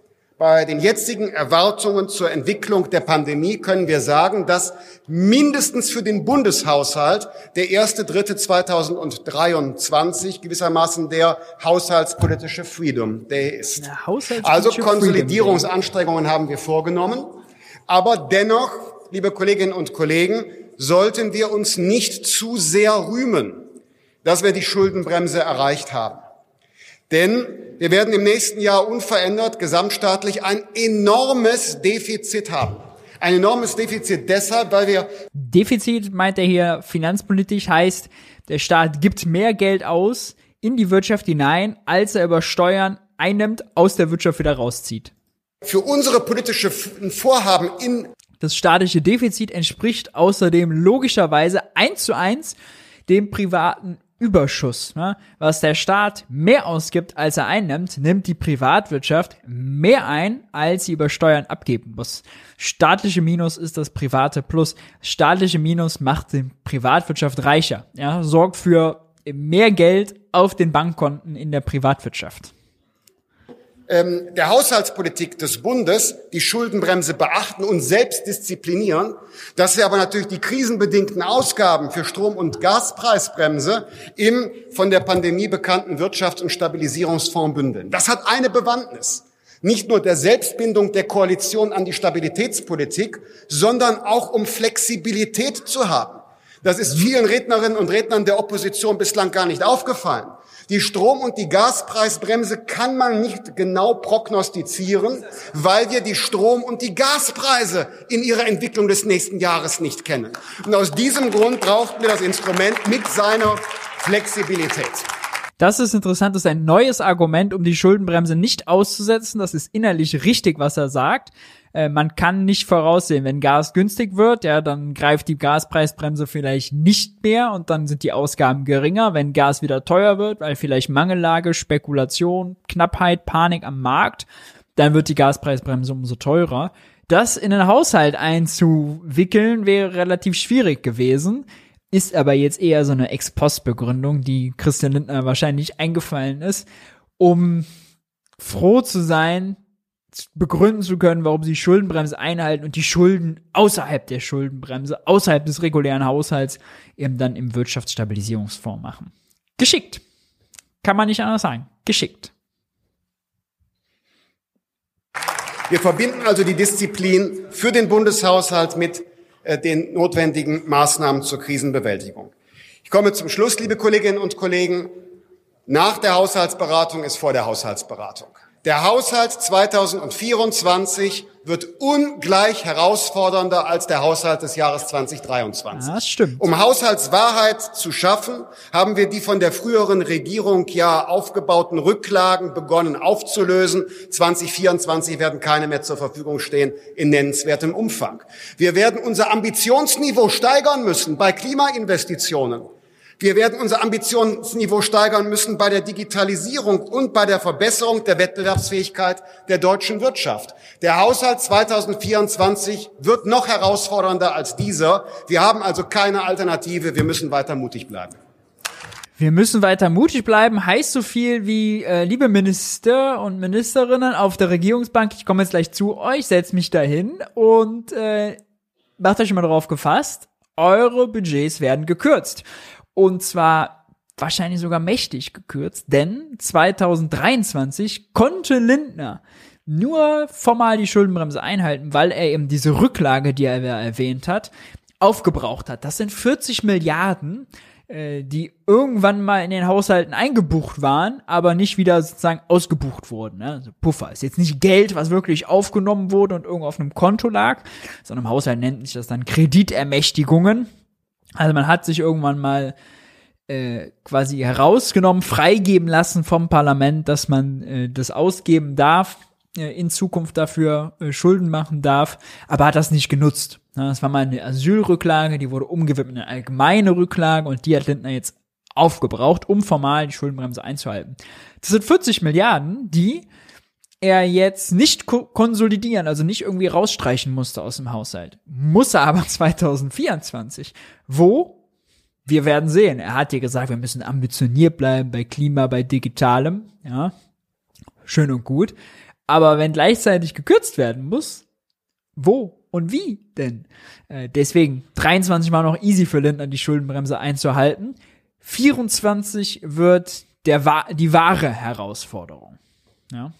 bei den jetzigen Erwartungen zur Entwicklung der Pandemie können wir sagen, dass mindestens für den Bundeshaushalt der erste Dritte 2023 gewissermaßen der haushaltspolitische Freedom Day ist. Also Konsolidierungsanstrengungen haben wir vorgenommen. Aber dennoch, liebe Kolleginnen und Kollegen, sollten wir uns nicht zu sehr rühmen, dass wir die Schuldenbremse erreicht haben. Denn wir werden im nächsten Jahr unverändert gesamtstaatlich ein enormes Defizit haben. Ein enormes Defizit deshalb, weil wir Defizit meint er hier finanzpolitisch heißt, der Staat gibt mehr Geld aus in die Wirtschaft hinein, als er über Steuern einnimmt, aus der Wirtschaft wieder rauszieht. Für unsere politische Vorhaben in das staatliche Defizit entspricht außerdem logischerweise eins zu eins dem privaten Überschuss. Ne? Was der Staat mehr ausgibt, als er einnimmt, nimmt die Privatwirtschaft mehr ein, als sie über Steuern abgeben muss. Staatliche Minus ist das private Plus. Staatliche Minus macht die Privatwirtschaft reicher. Ja? Sorgt für mehr Geld auf den Bankkonten in der Privatwirtschaft ähm, der Haushaltspolitik des Bundes die Schuldenbremse beachten und selbst disziplinieren, dass wir aber natürlich die krisenbedingten Ausgaben für Strom- und Gaspreisbremse im von der Pandemie bekannten Wirtschafts- und Stabilisierungsfonds bündeln. Das hat eine Bewandtnis. Nicht nur der Selbstbindung der Koalition an die Stabilitätspolitik, sondern auch um Flexibilität zu haben. Das ist vielen Rednerinnen und Rednern der Opposition bislang gar nicht aufgefallen. Die Strom- und die Gaspreisbremse kann man nicht genau prognostizieren, weil wir die Strom- und die Gaspreise in ihrer Entwicklung des nächsten Jahres nicht kennen. Und aus diesem Grund brauchten wir das Instrument mit seiner Flexibilität. Das ist interessant, das ist ein neues Argument, um die Schuldenbremse nicht auszusetzen. Das ist innerlich richtig, was er sagt. Äh, man kann nicht voraussehen, wenn Gas günstig wird, ja, dann greift die Gaspreisbremse vielleicht nicht mehr und dann sind die Ausgaben geringer. Wenn Gas wieder teuer wird, weil vielleicht Mangellage, Spekulation, Knappheit, Panik am Markt, dann wird die Gaspreisbremse umso teurer. Das in den Haushalt einzuwickeln wäre relativ schwierig gewesen, ist aber jetzt eher so eine Ex-Post-Begründung, die Christian Lindner wahrscheinlich eingefallen ist, um froh zu sein, begründen zu können, warum sie Schuldenbremse einhalten und die Schulden außerhalb der Schuldenbremse, außerhalb des regulären Haushalts eben dann im Wirtschaftsstabilisierungsfonds machen. Geschickt. Kann man nicht anders sagen. Geschickt. Wir verbinden also die Disziplin für den Bundeshaushalt mit äh, den notwendigen Maßnahmen zur Krisenbewältigung. Ich komme zum Schluss, liebe Kolleginnen und Kollegen. Nach der Haushaltsberatung ist vor der Haushaltsberatung. Der Haushalt 2024 wird ungleich herausfordernder als der Haushalt des Jahres 2023. Das stimmt. Um Haushaltswahrheit zu schaffen, haben wir die von der früheren Regierung ja aufgebauten Rücklagen begonnen aufzulösen. 2024 werden keine mehr zur Verfügung stehen in nennenswertem Umfang. Wir werden unser Ambitionsniveau steigern müssen bei Klimainvestitionen. Wir werden unser Ambitionsniveau steigern müssen bei der Digitalisierung und bei der Verbesserung der Wettbewerbsfähigkeit der deutschen Wirtschaft. Der Haushalt 2024 wird noch herausfordernder als dieser. Wir haben also keine Alternative. Wir müssen weiter mutig bleiben. Wir müssen weiter mutig bleiben, heißt so viel wie, äh, liebe Minister und Ministerinnen auf der Regierungsbank, ich komme jetzt gleich zu euch, setzt mich dahin und äh, macht euch mal darauf gefasst, eure Budgets werden gekürzt. Und zwar wahrscheinlich sogar mächtig gekürzt, denn 2023 konnte Lindner nur formal die Schuldenbremse einhalten, weil er eben diese Rücklage, die er erwähnt hat, aufgebraucht hat. Das sind 40 Milliarden, äh, die irgendwann mal in den Haushalten eingebucht waren, aber nicht wieder sozusagen ausgebucht wurden. Ne? Also Puffer ist jetzt nicht Geld, was wirklich aufgenommen wurde und irgendwo auf einem Konto lag, sondern im Haushalt nennt sich das dann Kreditermächtigungen. Also man hat sich irgendwann mal äh, quasi herausgenommen, freigeben lassen vom Parlament, dass man äh, das ausgeben darf, äh, in Zukunft dafür äh, Schulden machen darf, aber hat das nicht genutzt. Ja, das war mal eine Asylrücklage, die wurde umgewidmet in eine allgemeine Rücklage und die hat Lindner jetzt aufgebraucht, um formal die Schuldenbremse einzuhalten. Das sind 40 Milliarden, die er jetzt nicht ko konsolidieren, also nicht irgendwie rausstreichen musste aus dem Haushalt. Muss er aber 2024. Wo? Wir werden sehen. Er hat ja gesagt, wir müssen ambitioniert bleiben bei Klima, bei Digitalem. Ja. Schön und gut. Aber wenn gleichzeitig gekürzt werden muss, wo und wie denn? Äh, deswegen 23 war noch easy für Lindner, die Schuldenbremse einzuhalten. 24 wird der, die wahre Herausforderung. Ja.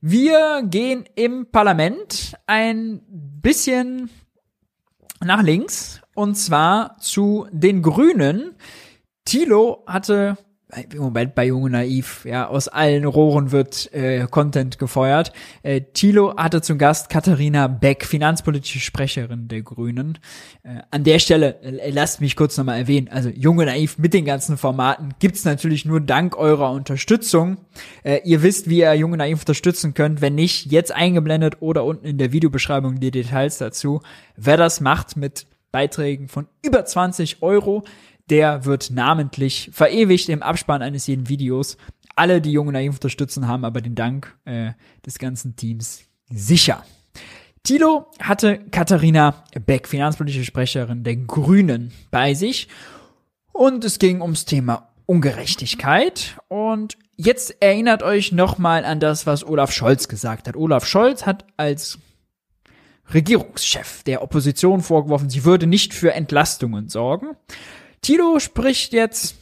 Wir gehen im Parlament ein bisschen nach links und zwar zu den Grünen. Thilo hatte im Moment bei Junge Naiv, ja, aus allen Rohren wird äh, Content gefeuert. Äh, Thilo hatte zum Gast Katharina Beck, finanzpolitische Sprecherin der Grünen. Äh, an der Stelle, äh, lasst mich kurz nochmal erwähnen, also Junge Naiv mit den ganzen Formaten gibt's natürlich nur dank eurer Unterstützung. Äh, ihr wisst, wie ihr Junge Naiv unterstützen könnt. Wenn nicht, jetzt eingeblendet oder unten in der Videobeschreibung die Details dazu. Wer das macht mit Beiträgen von über 20 Euro, der wird namentlich verewigt im Abspann eines jeden Videos. Alle, die Jungen Naiv unterstützen, haben aber den Dank äh, des ganzen Teams sicher. Tilo hatte Katharina Beck, finanzpolitische Sprecherin der Grünen, bei sich. Und es ging ums Thema Ungerechtigkeit. Und jetzt erinnert euch nochmal an das, was Olaf Scholz gesagt hat. Olaf Scholz hat als Regierungschef der Opposition vorgeworfen, sie würde nicht für Entlastungen sorgen. Tilo spricht jetzt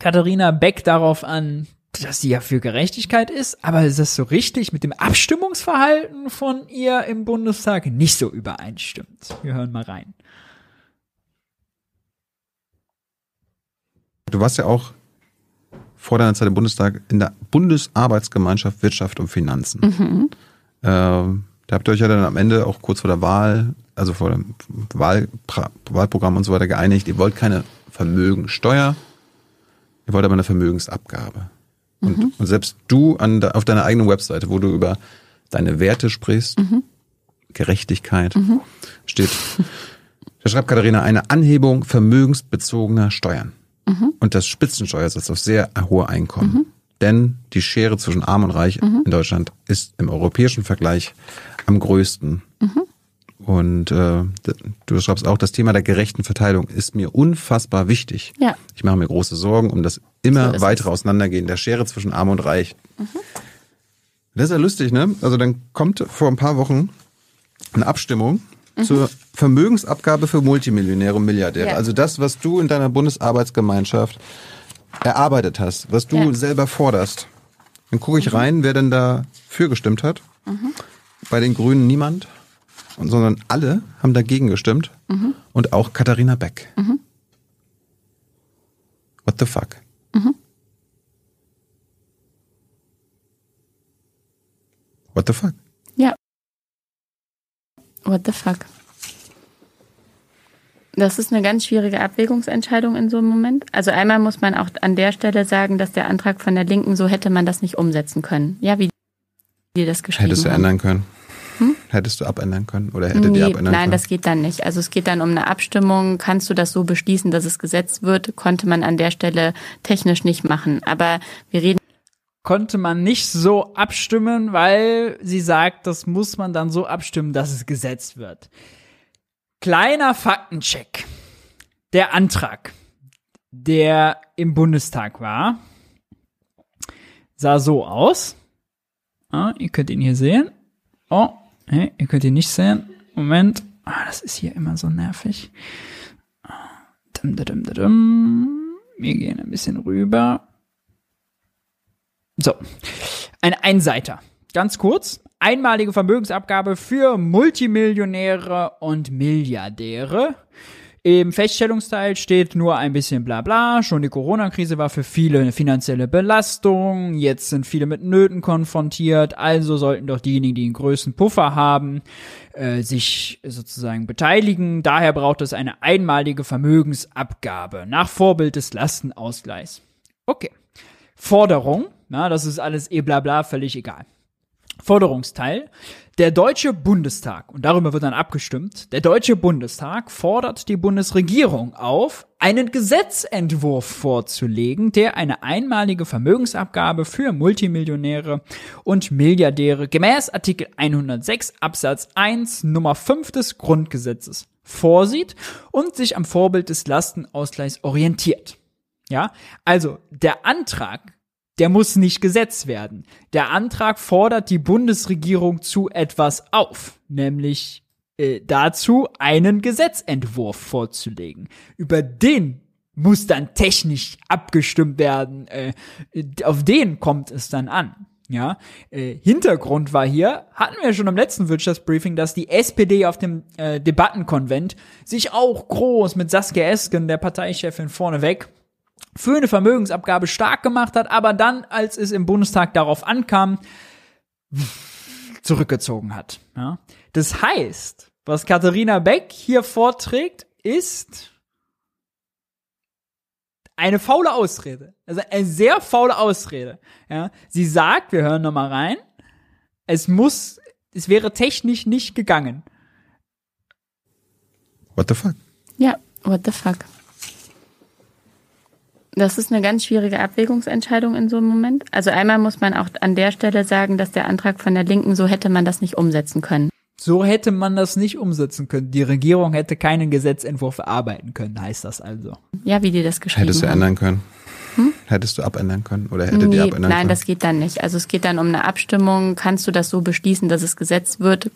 Katharina Beck darauf an, dass sie ja für Gerechtigkeit ist, aber ist das so richtig mit dem Abstimmungsverhalten von ihr im Bundestag nicht so übereinstimmt? Wir hören mal rein. Du warst ja auch vor deiner Zeit im Bundestag in der Bundesarbeitsgemeinschaft Wirtschaft und Finanzen. Mhm. Ähm, da habt ihr euch ja dann am Ende auch kurz vor der Wahl, also vor dem Wahl, Wahlprogramm und so weiter geeinigt, ihr wollt keine Vermögensteuer, ihr wollt aber eine Vermögensabgabe. Und, mhm. und selbst du an, auf deiner eigenen Webseite, wo du über deine Werte sprichst, mhm. Gerechtigkeit, mhm. steht, da schreibt Katharina, eine Anhebung vermögensbezogener Steuern. Mhm. Und das Spitzensteuersatz auf sehr hohe Einkommen. Mhm. Denn die Schere zwischen Arm und Reich mhm. in Deutschland ist im europäischen Vergleich am größten. Und äh, du schreibst auch, das Thema der gerechten Verteilung ist mir unfassbar wichtig. Ja. Ich mache mir große Sorgen um das immer so weitere Auseinandergehen der Schere zwischen Arm und Reich. Mhm. Das ist ja lustig, ne? Also dann kommt vor ein paar Wochen eine Abstimmung mhm. zur Vermögensabgabe für Multimillionäre und Milliardäre. Ja. Also das, was du in deiner Bundesarbeitsgemeinschaft erarbeitet hast, was du ja. selber forderst. Dann gucke ich mhm. rein, wer denn da für gestimmt hat. Mhm. Bei den Grünen niemand, sondern alle haben dagegen gestimmt. Mhm. Und auch Katharina Beck. Mhm. What the fuck? Mhm. What the fuck? Ja. What the fuck? Das ist eine ganz schwierige Abwägungsentscheidung in so einem Moment. Also einmal muss man auch an der Stelle sagen, dass der Antrag von der Linken, so hätte man das nicht umsetzen können. Ja, wie die das geschrieben Hättest du haben. ändern können? Hättest du abändern können oder hättet nee, ihr abändern nein, können? das geht dann nicht. Also es geht dann um eine Abstimmung. Kannst du das so beschließen, dass es gesetzt wird? Konnte man an der Stelle technisch nicht machen. Aber wir reden konnte man nicht so abstimmen, weil sie sagt, das muss man dann so abstimmen, dass es gesetzt wird. Kleiner Faktencheck. Der Antrag, der im Bundestag war, sah so aus. Ah, ihr könnt ihn hier sehen. Oh, hey, ihr könnt ihn nicht sehen. Moment. Ah, das ist hier immer so nervig. Dum, dum, dum, Wir gehen ein bisschen rüber. So, ein Einseiter. Ganz kurz. Einmalige Vermögensabgabe für Multimillionäre und Milliardäre. Im Feststellungsteil steht nur ein bisschen bla bla. Schon die Corona-Krise war für viele eine finanzielle Belastung. Jetzt sind viele mit Nöten konfrontiert. Also sollten doch diejenigen, die den größten Puffer haben, äh, sich sozusagen beteiligen. Daher braucht es eine einmalige Vermögensabgabe nach Vorbild des Lastenausgleichs. Okay. Forderung na, das ist alles eh bla bla, völlig egal. Forderungsteil. Der Deutsche Bundestag, und darüber wird dann abgestimmt, der Deutsche Bundestag fordert die Bundesregierung auf, einen Gesetzentwurf vorzulegen, der eine einmalige Vermögensabgabe für Multimillionäre und Milliardäre gemäß Artikel 106 Absatz 1 Nummer 5 des Grundgesetzes vorsieht und sich am Vorbild des Lastenausgleichs orientiert. Ja, also der Antrag der muss nicht gesetzt werden. Der Antrag fordert die Bundesregierung zu etwas auf, nämlich äh, dazu, einen Gesetzentwurf vorzulegen. Über den muss dann technisch abgestimmt werden. Äh, auf den kommt es dann an. Ja, äh, Hintergrund war hier, hatten wir schon im letzten Wirtschaftsbriefing, dass die SPD auf dem äh, Debattenkonvent sich auch groß mit Saskia Esken, der Parteichefin, vorneweg für eine Vermögensabgabe stark gemacht hat, aber dann, als es im Bundestag darauf ankam, zurückgezogen hat. Ja? Das heißt, was Katharina Beck hier vorträgt, ist eine faule Ausrede. Also eine sehr faule Ausrede. Ja? Sie sagt, wir hören nochmal rein, es muss, es wäre technisch nicht gegangen. What the fuck? Ja, what the fuck. Das ist eine ganz schwierige Abwägungsentscheidung in so einem Moment. Also einmal muss man auch an der Stelle sagen, dass der Antrag von der Linken, so hätte man das nicht umsetzen können. So hätte man das nicht umsetzen können. Die Regierung hätte keinen Gesetzentwurf erarbeiten können, heißt das also. Ja, wie die das geschrieben Hättest du haben. ändern können. Hm? Hättest du abändern können oder hättet nee, ihr abändern nein, können? Nein, das geht dann nicht. Also es geht dann um eine Abstimmung. Kannst du das so beschließen, dass es gesetzt wird?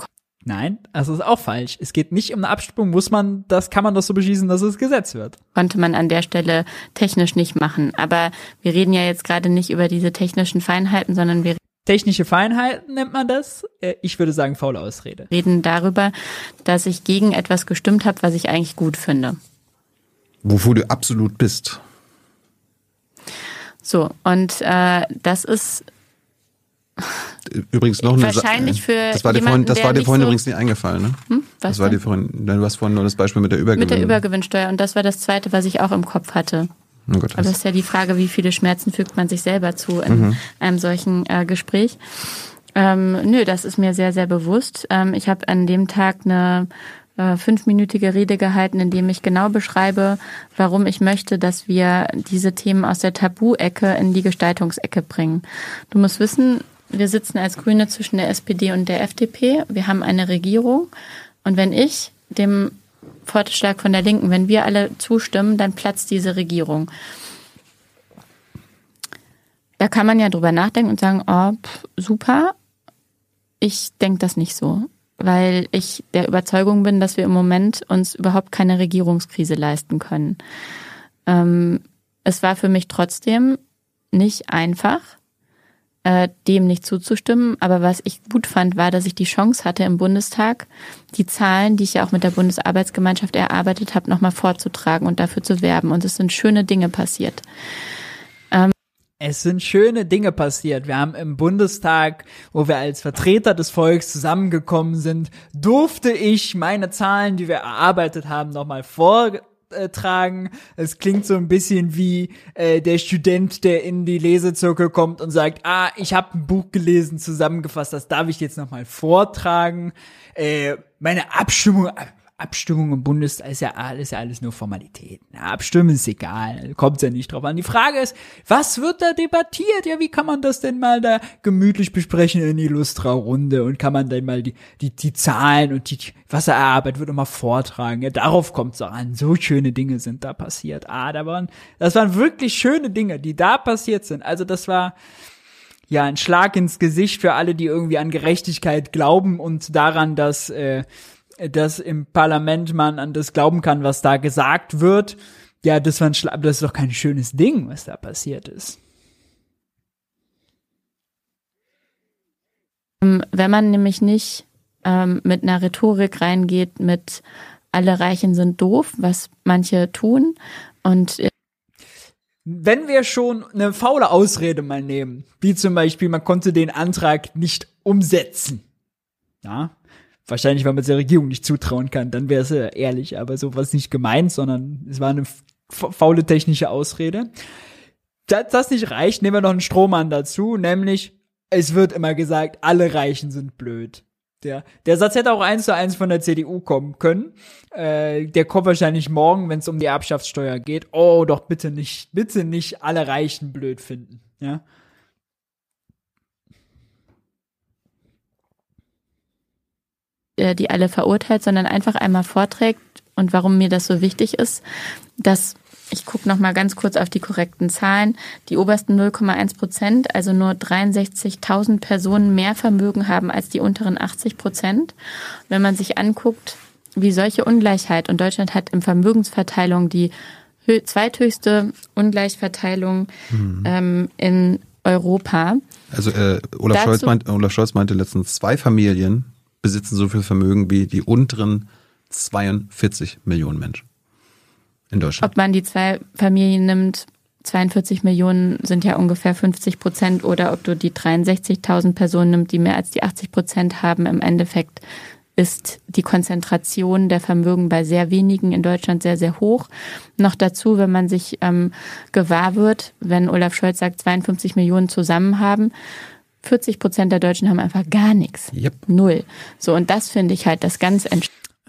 Nein, das ist auch falsch. Es geht nicht um eine Abstimmung, muss man, das kann man das so beschließen, dass es Gesetz wird. Konnte man an der Stelle technisch nicht machen. Aber wir reden ja jetzt gerade nicht über diese technischen Feinheiten, sondern wir Technische Feinheiten nennt man das. Äh, ich würde sagen, faule Ausrede. Reden darüber, dass ich gegen etwas gestimmt habe, was ich eigentlich gut finde. Wofür du absolut bist. So, und äh, das ist Übrigens noch eine Wahrscheinlich für das war dir vorhin, das war dir vorhin so übrigens nicht eingefallen, ne? Hm? Was das war dir vorhin, du hast vorhin nur das Beispiel mit der Übergewinn. Mit der Übergewinnsteuer und das war das zweite, was ich auch im Kopf hatte. Oh Gott, Aber das ist ja die Frage, wie viele Schmerzen fügt man sich selber zu in mhm. einem solchen äh, Gespräch. Ähm, nö, das ist mir sehr, sehr bewusst. Ähm, ich habe an dem Tag eine äh, fünfminütige Rede gehalten, in dem ich genau beschreibe, warum ich möchte, dass wir diese Themen aus der Tabu-Ecke in die Gestaltungsecke bringen. Du musst wissen, wir sitzen als Grüne zwischen der SPD und der FDP. Wir haben eine Regierung. Und wenn ich dem Vorschlag von der Linken, wenn wir alle zustimmen, dann platzt diese Regierung. Da kann man ja drüber nachdenken und sagen, oh, pff, super. ich denke das nicht so, weil ich der Überzeugung bin, dass wir im Moment uns überhaupt keine Regierungskrise leisten können. Ähm, es war für mich trotzdem nicht einfach, äh, dem nicht zuzustimmen. Aber was ich gut fand, war, dass ich die Chance hatte, im Bundestag die Zahlen, die ich ja auch mit der Bundesarbeitsgemeinschaft erarbeitet habe, nochmal vorzutragen und dafür zu werben. Und es sind schöne Dinge passiert. Ähm es sind schöne Dinge passiert. Wir haben im Bundestag, wo wir als Vertreter des Volks zusammengekommen sind, durfte ich meine Zahlen, die wir erarbeitet haben, nochmal vor äh, tragen. Es klingt so ein bisschen wie äh, der Student, der in die Lesezirkel kommt und sagt, ah, ich habe ein Buch gelesen, zusammengefasst, das darf ich jetzt nochmal vortragen. Äh, meine Abstimmung, Abstimmung im Bundestag ist ja alles, alles nur Formalität. Na, Abstimmen ist egal, kommt ja nicht drauf an. Die Frage ist, was wird da debattiert? Ja, wie kann man das denn mal da gemütlich besprechen in Illustra-Runde und kann man dann mal die, die, die Zahlen und die, was er erarbeitet, wird immer vortragen. Ja, darauf kommt es an. So schöne Dinge sind da passiert. Ah, da waren, das waren wirklich schöne Dinge, die da passiert sind. Also das war, ja, ein Schlag ins Gesicht für alle, die irgendwie an Gerechtigkeit glauben und daran, dass, äh, dass im Parlament man an das glauben kann, was da gesagt wird. Ja, das war ein Schla das ist doch kein schönes Ding, was da passiert ist. Ähm, wenn man nämlich nicht ähm, mit einer Rhetorik reingeht, mit alle Reichen sind doof, was manche tun und äh, wenn wir schon eine faule Ausrede mal nehmen, wie zum Beispiel, man konnte den Antrag nicht umsetzen, ja, Wahrscheinlich, weil man der Regierung nicht zutrauen kann, dann wäre es ja ehrlich, aber sowas nicht gemeint, sondern es war eine faule technische Ausrede. Da das nicht reicht, nehmen wir noch einen Strohmann dazu, nämlich es wird immer gesagt, alle Reichen sind blöd. Der, der Satz hätte auch eins zu eins von der CDU kommen können. Äh, der kommt wahrscheinlich morgen, wenn es um die Erbschaftssteuer geht. Oh, doch bitte nicht, bitte nicht alle Reichen blöd finden. Ja. Äh, die alle verurteilt, sondern einfach einmal vorträgt und warum mir das so wichtig ist, dass ich gucke noch mal ganz kurz auf die korrekten Zahlen. Die obersten 0,1 Prozent, also nur 63.000 Personen mehr Vermögen haben als die unteren 80 Prozent. Wenn man sich anguckt, wie solche Ungleichheit und Deutschland hat im Vermögensverteilung die zweithöchste Ungleichverteilung mhm. ähm, in Europa. Also äh, Olaf, Scholz meinte, Olaf Scholz meinte letztens zwei Familien besitzen so viel Vermögen wie die unteren 42 Millionen Menschen in Deutschland. Ob man die zwei Familien nimmt, 42 Millionen sind ja ungefähr 50 Prozent, oder ob du die 63.000 Personen nimmst, die mehr als die 80 Prozent haben, im Endeffekt ist die Konzentration der Vermögen bei sehr wenigen in Deutschland sehr, sehr hoch. Noch dazu, wenn man sich ähm, gewahr wird, wenn Olaf Scholz sagt, 52 Millionen zusammen haben, 40 Prozent der Deutschen haben einfach gar nichts. Yep. Null. So, und das finde ich halt das ganz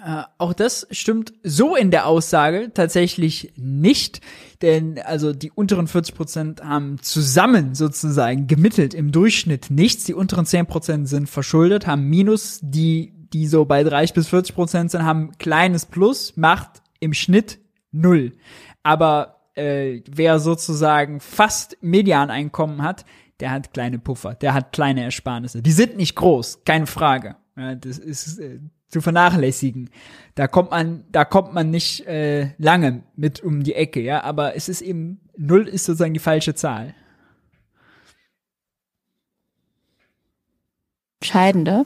äh, auch das stimmt so in der Aussage tatsächlich nicht, denn also die unteren 40 Prozent haben zusammen sozusagen gemittelt im Durchschnitt nichts. Die unteren 10 Prozent sind verschuldet, haben Minus. Die, die so bei 30 bis 40 Prozent sind, haben kleines Plus, macht im Schnitt null. Aber äh, wer sozusagen fast Medianeinkommen hat, der hat kleine Puffer, der hat kleine Ersparnisse. Die sind nicht groß, keine Frage. Ja, das ist äh, zu vernachlässigen. Da kommt man, da kommt man nicht äh, lange mit um die Ecke, ja. Aber es ist eben null ist sozusagen die falsche Zahl. Entscheidende,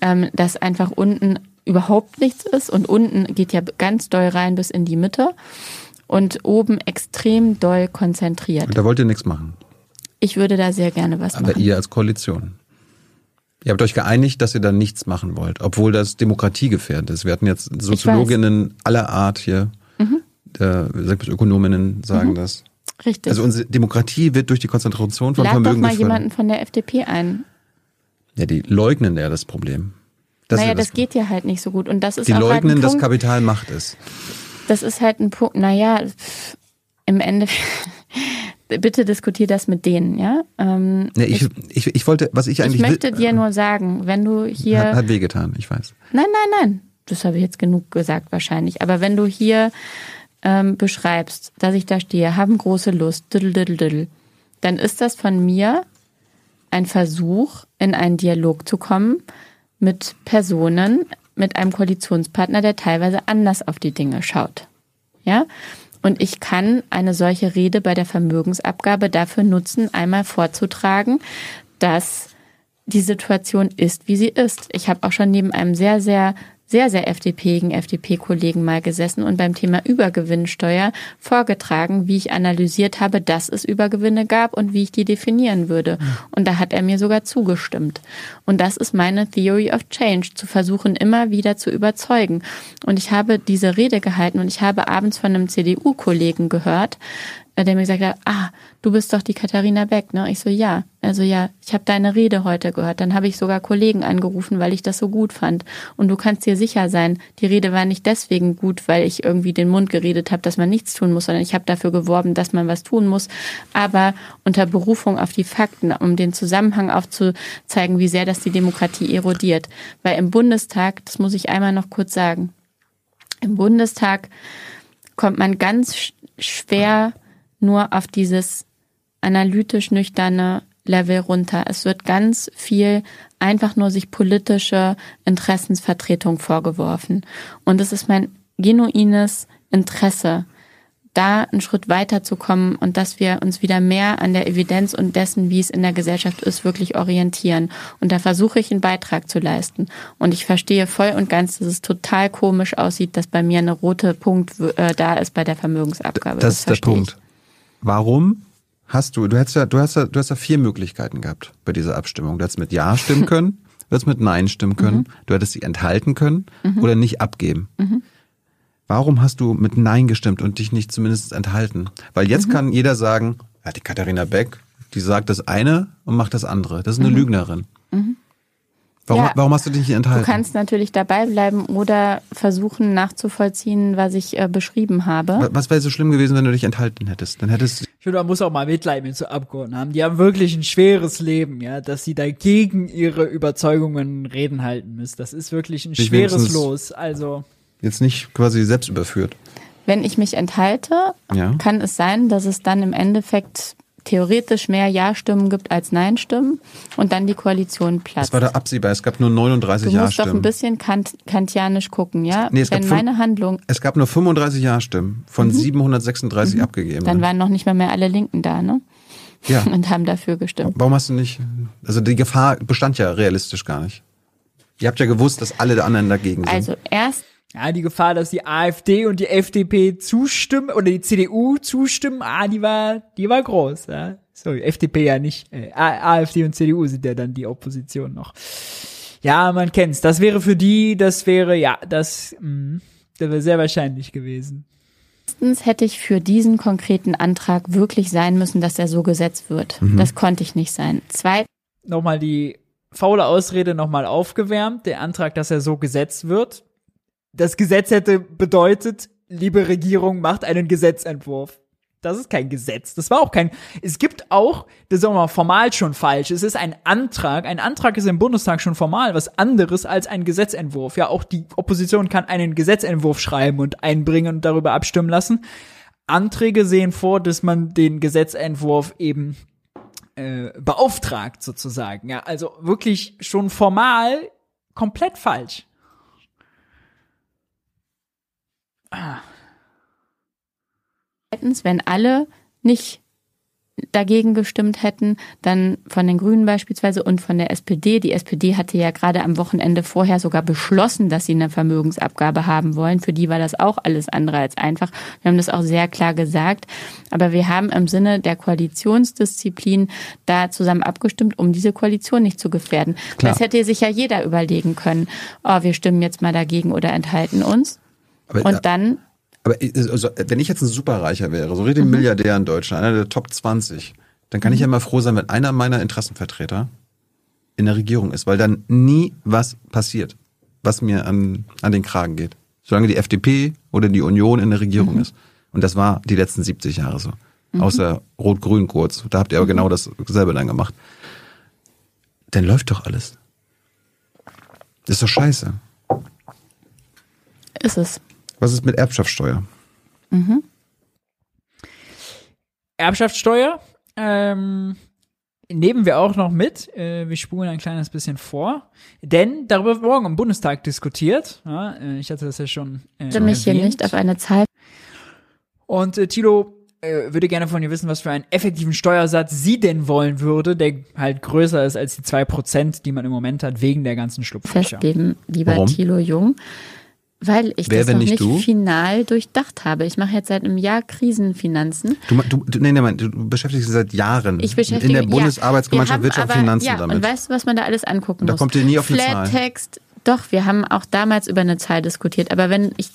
ähm, dass einfach unten überhaupt nichts ist und unten geht ja ganz doll rein bis in die Mitte und oben extrem doll konzentriert. Und da wollt ihr nichts machen. Ich würde da sehr gerne was Aber machen. Aber ihr als Koalition. Ihr habt euch geeinigt, dass ihr da nichts machen wollt, obwohl das demokratiegefährdend ist. Wir hatten jetzt Soziologinnen aller Art hier, mhm. äh, Ökonominnen sagen mhm. das. Richtig. Also unsere Demokratie wird durch die Konzentration von Lad Vermögen doch mal gefördert. jemanden von der FDP ein. Ja, die leugnen ja das Problem. Das naja, das, das geht ja halt nicht so gut. Und das ist die auch leugnen, halt dass Kapital Macht ist. Das ist halt ein Punkt, naja, im Endeffekt bitte diskutier das mit denen, ja? Ähm, nee, ich, ich, ich, wollte, was ich eigentlich. Ich möchte dir nur sagen, wenn du hier. Hat, hat wehgetan, ich weiß. Nein, nein, nein. Das habe ich jetzt genug gesagt wahrscheinlich. Aber wenn du hier ähm, beschreibst, dass ich da stehe, haben große Lust, diddle, diddle, diddle, dann ist das von mir ein Versuch, in einen Dialog zu kommen mit Personen, mit einem Koalitionspartner, der teilweise anders auf die Dinge schaut. Ja? Und ich kann eine solche Rede bei der Vermögensabgabe dafür nutzen, einmal vorzutragen, dass die Situation ist, wie sie ist. Ich habe auch schon neben einem sehr, sehr sehr, sehr FDPigen FDP-Kollegen mal gesessen und beim Thema Übergewinnsteuer vorgetragen, wie ich analysiert habe, dass es Übergewinne gab und wie ich die definieren würde. Mhm. Und da hat er mir sogar zugestimmt. Und das ist meine Theory of Change, zu versuchen, immer wieder zu überzeugen. Und ich habe diese Rede gehalten und ich habe abends von einem CDU-Kollegen gehört, äh, der mir gesagt hat, ah, du bist doch die Katharina Beck, ne? Ich so, ja. Also ja, ich habe deine Rede heute gehört. Dann habe ich sogar Kollegen angerufen, weil ich das so gut fand. Und du kannst dir sicher sein, die Rede war nicht deswegen gut, weil ich irgendwie den Mund geredet habe, dass man nichts tun muss, sondern ich habe dafür geworben, dass man was tun muss. Aber unter Berufung auf die Fakten, um den Zusammenhang aufzuzeigen, wie sehr das die Demokratie erodiert. Weil im Bundestag, das muss ich einmal noch kurz sagen, im Bundestag kommt man ganz schwer nur auf dieses analytisch nüchterne Level runter. Es wird ganz viel einfach nur sich politische Interessensvertretung vorgeworfen. Und es ist mein genuines Interesse, da einen Schritt weiter zu kommen und dass wir uns wieder mehr an der Evidenz und dessen, wie es in der Gesellschaft ist, wirklich orientieren. Und da versuche ich einen Beitrag zu leisten. Und ich verstehe voll und ganz, dass es total komisch aussieht, dass bei mir eine rote Punkt äh, da ist bei der Vermögensabgabe. Das, das ist der Punkt. Ich. Warum hast du, du hättest ja, du hast ja, du hast ja vier Möglichkeiten gehabt bei dieser Abstimmung. Du hättest mit Ja stimmen können, du hättest mit Nein stimmen können, mhm. du hättest sie enthalten können mhm. oder nicht abgeben. Mhm. Warum hast du mit Nein gestimmt und dich nicht zumindest enthalten? Weil jetzt mhm. kann jeder sagen, ja, die Katharina Beck, die sagt das eine und macht das andere. Das ist eine mhm. Lügnerin. Mhm. Warum, ja, warum hast du dich nicht enthalten? Du kannst natürlich dabei bleiben oder versuchen nachzuvollziehen, was ich äh, beschrieben habe. Was wäre so schlimm gewesen, wenn du dich enthalten hättest? Dann hättest ich finde, man muss auch mal Mitleid mit so Abgeordneten haben. Die haben wirklich ein schweres Leben, ja, dass sie dagegen ihre Überzeugungen reden halten müssen. Das ist wirklich ein ich schweres Los. Also jetzt nicht quasi selbst überführt. Wenn ich mich enthalte, ja. kann es sein, dass es dann im Endeffekt theoretisch mehr Ja-Stimmen gibt als Nein-Stimmen und dann die Koalition platzt. Das war da absehbar. Es gab nur 39 Ja-Stimmen. Du musst doch ein bisschen kant kantianisch gucken, ja? Nee, es Wenn gab meine Handlung. Es gab nur 35 Ja-Stimmen von mhm. 736 mhm. abgegeben. Dann waren noch nicht mal mehr alle Linken da, ne? Ja. Und haben dafür gestimmt. Warum hast du nicht? Also die Gefahr bestand ja realistisch gar nicht. Ihr habt ja gewusst, dass alle der anderen dagegen sind. Also erst ja, die Gefahr, dass die AfD und die FDP zustimmen oder die CDU zustimmen, ah, die war, die war groß. Ja. Sorry, FDP ja nicht. Äh, AfD und CDU sind ja dann die Opposition noch. Ja, man kennt's. Das wäre für die, das wäre, ja, das, mh, mm, das wäre sehr wahrscheinlich gewesen. Erstens hätte ich für diesen konkreten Antrag wirklich sein müssen, dass er so gesetzt wird. Mhm. Das konnte ich nicht sein. Zweitens. Nochmal die faule Ausrede nochmal aufgewärmt. Der Antrag, dass er so gesetzt wird das Gesetz hätte bedeutet, liebe Regierung, macht einen Gesetzentwurf. Das ist kein Gesetz. Das war auch kein. Es gibt auch, das ist auch mal formal schon falsch. Es ist ein Antrag. Ein Antrag ist im Bundestag schon formal was anderes als ein Gesetzentwurf. Ja, auch die Opposition kann einen Gesetzentwurf schreiben und einbringen und darüber abstimmen lassen. Anträge sehen vor, dass man den Gesetzentwurf eben äh, beauftragt sozusagen. Ja, also wirklich schon formal komplett falsch. Zweitens, wenn alle nicht dagegen gestimmt hätten, dann von den Grünen beispielsweise und von der SPD. Die SPD hatte ja gerade am Wochenende vorher sogar beschlossen, dass sie eine Vermögensabgabe haben wollen. Für die war das auch alles andere als einfach. Wir haben das auch sehr klar gesagt. Aber wir haben im Sinne der Koalitionsdisziplin da zusammen abgestimmt, um diese Koalition nicht zu gefährden. Klar. Das hätte sich ja jeder überlegen können. Oh, wir stimmen jetzt mal dagegen oder enthalten uns. Aber, und dann. Aber also, wenn ich jetzt ein Superreicher wäre, so richtig mhm. Milliardär in Deutschland, einer der Top 20, dann kann mhm. ich ja mal froh sein, wenn einer meiner Interessenvertreter in der Regierung ist, weil dann nie was passiert, was mir an, an den Kragen geht. Solange die FDP oder die Union in der Regierung mhm. ist. Und das war die letzten 70 Jahre so. Mhm. Außer Rot-Grün kurz. Da habt ihr aber mhm. genau dasselbe dann gemacht. Dann läuft doch alles. Das ist doch scheiße. Ist es. Was ist mit Erbschaftssteuer? Mhm. Erbschaftssteuer, ähm, nehmen wir auch noch mit. Äh, wir spulen ein kleines bisschen vor. Denn darüber wird morgen im Bundestag diskutiert. Ja, äh, ich hatte das ja schon. Äh, ich mich hier nicht auf eine Zahl. Und äh, Tilo äh, würde gerne von dir wissen, was für einen effektiven Steuersatz sie denn wollen würde, der halt größer ist als die zwei Prozent, die man im Moment hat, wegen der ganzen Schlupflöcher. Festgeben, lieber Warum? Thilo Jung. Weil ich Wer, das noch nicht, nicht final durchdacht habe. Ich mache jetzt seit einem Jahr Krisenfinanzen. Du, du, du, nee, nee, du beschäftigst dich seit Jahren ich beschäftige, in der Bundesarbeitsgemeinschaft ja, Wirtschaft und Finanzen ja, damit. Und weißt du, was man da alles angucken da muss? Da kommt ihr nie auf die Zahl. Flat-Text, doch, wir haben auch damals über eine Zahl diskutiert. Aber wenn ich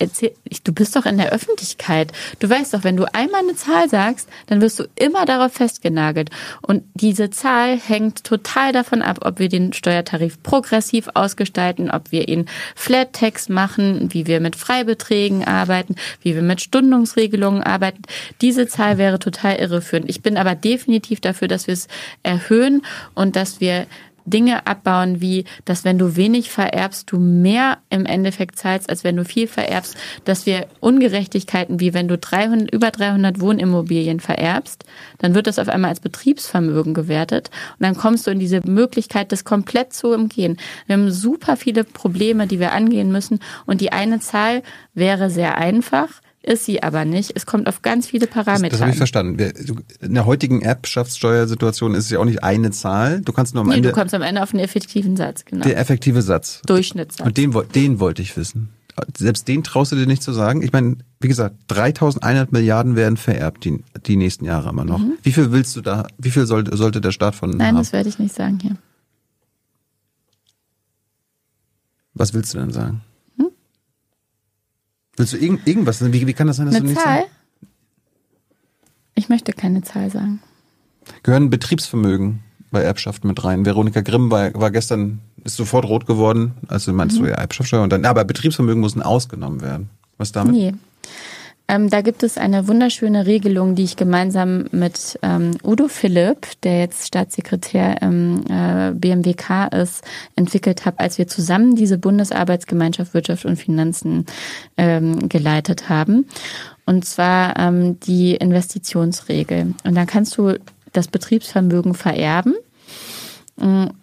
erzähl, du bist doch in der Öffentlichkeit. Du weißt doch, wenn du einmal eine Zahl sagst, dann wirst du immer darauf festgenagelt. Und diese Zahl hängt total davon ab, ob wir den Steuertarif progressiv ausgestalten, ob wir ihn Flat Tax machen, wie wir mit Freibeträgen arbeiten, wie wir mit Stundungsregelungen arbeiten. Diese Zahl wäre total irreführend. Ich bin aber definitiv dafür, dass wir es erhöhen und dass wir Dinge abbauen, wie, dass wenn du wenig vererbst, du mehr im Endeffekt zahlst, als wenn du viel vererbst, dass wir Ungerechtigkeiten, wie wenn du 300, über 300 Wohnimmobilien vererbst, dann wird das auf einmal als Betriebsvermögen gewertet und dann kommst du in diese Möglichkeit, das komplett zu umgehen. Wir haben super viele Probleme, die wir angehen müssen und die eine Zahl wäre sehr einfach ist sie aber nicht. Es kommt auf ganz viele Parameter. Das, das habe ich verstanden. In der heutigen Erbschaftssteuersituation ist es ja auch nicht eine Zahl. Du kannst nur am nee, Ende. Du kommst am Ende auf einen effektiven Satz, genau. Der effektive Satz. Durchschnittssatz. Und den, den wollte ich wissen. Selbst den traust du dir nicht zu sagen. Ich meine, wie gesagt, 3100 Milliarden werden vererbt die, die nächsten Jahre immer noch. Mhm. Wie viel willst du da, wie viel sollte, sollte der Staat von Nein, haben? das werde ich nicht sagen hier. Was willst du denn sagen? Willst du irgend, irgendwas? Wie, wie kann das sein, dass Eine du nicht Zahl? Sagst? Ich möchte keine Zahl sagen. Gehören Betriebsvermögen bei Erbschaft mit rein? Veronika Grimm war, war gestern, ist sofort rot geworden, also meinst mhm. du ja Erbschaftssteuer und dann, aber Betriebsvermögen müssen ausgenommen werden. Was damit? Nee. Ähm, da gibt es eine wunderschöne Regelung, die ich gemeinsam mit ähm, Udo Philipp, der jetzt Staatssekretär im äh, BMWK ist, entwickelt habe, als wir zusammen diese Bundesarbeitsgemeinschaft Wirtschaft und Finanzen ähm, geleitet haben. Und zwar ähm, die Investitionsregel. Und dann kannst du das Betriebsvermögen vererben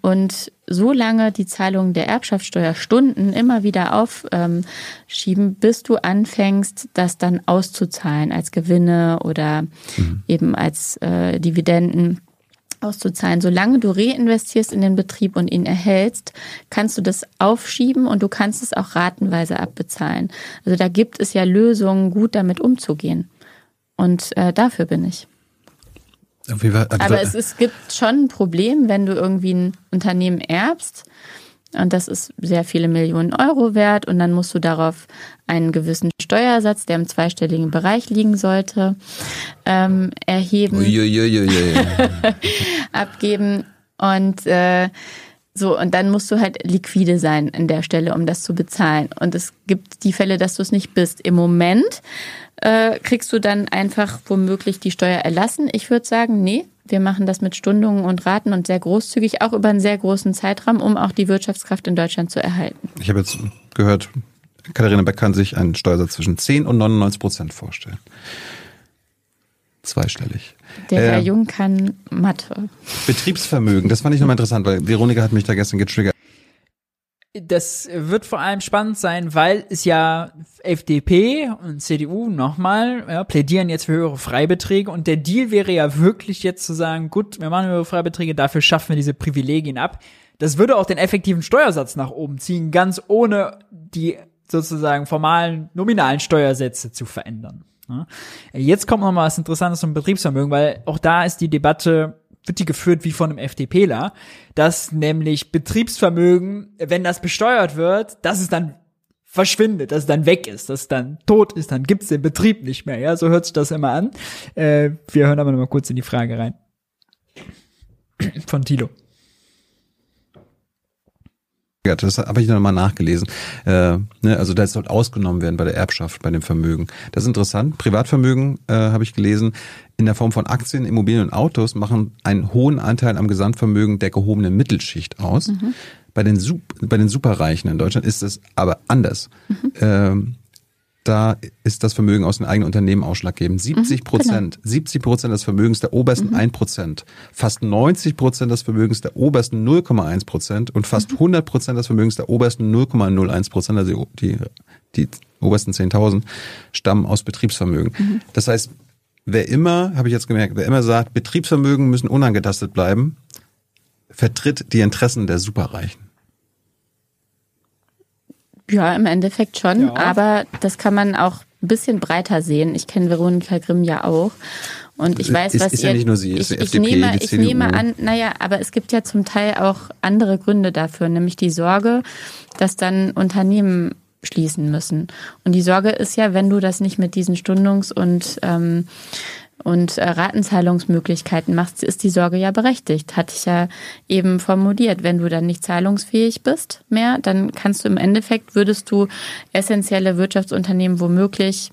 und so lange die Zahlung der Erbschaftssteuerstunden immer wieder aufschieben, bis du anfängst, das dann auszuzahlen als Gewinne oder mhm. eben als äh, Dividenden auszuzahlen. Solange du reinvestierst in den Betrieb und ihn erhältst, kannst du das aufschieben und du kannst es auch ratenweise abbezahlen. Also da gibt es ja Lösungen, gut damit umzugehen. Und äh, dafür bin ich. Aber es, es gibt schon ein Problem, wenn du irgendwie ein Unternehmen erbst und das ist sehr viele Millionen Euro wert und dann musst du darauf einen gewissen Steuersatz, der im zweistelligen Bereich liegen sollte, ähm, erheben, abgeben und äh, so, und dann musst du halt liquide sein in der Stelle, um das zu bezahlen. Und es gibt die Fälle, dass du es nicht bist. Im Moment äh, kriegst du dann einfach womöglich die Steuer erlassen. Ich würde sagen, nee, wir machen das mit Stundungen und Raten und sehr großzügig, auch über einen sehr großen Zeitraum, um auch die Wirtschaftskraft in Deutschland zu erhalten. Ich habe jetzt gehört, Katharina Beck kann sich einen Steuersatz zwischen 10 und 99 Prozent vorstellen. Zweistellig. Der Herr äh, Jung kann Mathe. Betriebsvermögen, das fand ich nochmal interessant, weil Veronika hat mich da gestern getriggert. Das wird vor allem spannend sein, weil es ja FDP und CDU nochmal ja, plädieren jetzt für höhere Freibeträge und der Deal wäre ja wirklich jetzt zu sagen, gut, wir machen höhere Freibeträge, dafür schaffen wir diese Privilegien ab. Das würde auch den effektiven Steuersatz nach oben ziehen, ganz ohne die sozusagen formalen nominalen Steuersätze zu verändern. Jetzt kommt noch mal was Interessantes zum Betriebsvermögen, weil auch da ist die Debatte wird die geführt wie von einem FDPler, dass nämlich Betriebsvermögen, wenn das besteuert wird, dass es dann verschwindet, dass es dann weg ist, dass es dann tot ist, dann gibt's den Betrieb nicht mehr. Ja, so hört sich das immer an. Äh, wir hören aber noch mal kurz in die Frage rein. Von Tilo. Das habe ich nochmal nachgelesen. Äh, ne, also das soll ausgenommen werden bei der Erbschaft, bei dem Vermögen. Das ist interessant. Privatvermögen, äh, habe ich gelesen, in der Form von Aktien, Immobilien und Autos machen einen hohen Anteil am Gesamtvermögen der gehobenen Mittelschicht aus. Mhm. Bei, den bei den Superreichen in Deutschland ist es aber anders. Mhm. Ähm, da ist das Vermögen aus den eigenen Unternehmen ausschlaggebend. 70 Prozent, mhm, genau. 70 Prozent des Vermögens der obersten mhm. 1 Prozent, fast 90 Prozent des Vermögens der obersten 0,1 Prozent und fast 100 mhm. Prozent des Vermögens der obersten 0,01 Prozent, also die, die obersten 10.000, stammen aus Betriebsvermögen. Mhm. Das heißt, wer immer, habe ich jetzt gemerkt, wer immer sagt, Betriebsvermögen müssen unangetastet bleiben, vertritt die Interessen der Superreichen. Ja, im Endeffekt schon, ja. aber das kann man auch ein bisschen breiter sehen. Ich kenne Veronika Grimm ja auch. Und ich weiß, ist, was ist ihr, ja nicht nur sie, ist ich, ich nehme, ich nehme an, naja, aber es gibt ja zum Teil auch andere Gründe dafür, nämlich die Sorge, dass dann Unternehmen schließen müssen. Und die Sorge ist ja, wenn du das nicht mit diesen Stundungs- und ähm, und äh, Ratenzahlungsmöglichkeiten machst, ist die Sorge ja berechtigt. Hatte ich ja eben formuliert. Wenn du dann nicht zahlungsfähig bist mehr, dann kannst du im Endeffekt, würdest du essentielle Wirtschaftsunternehmen womöglich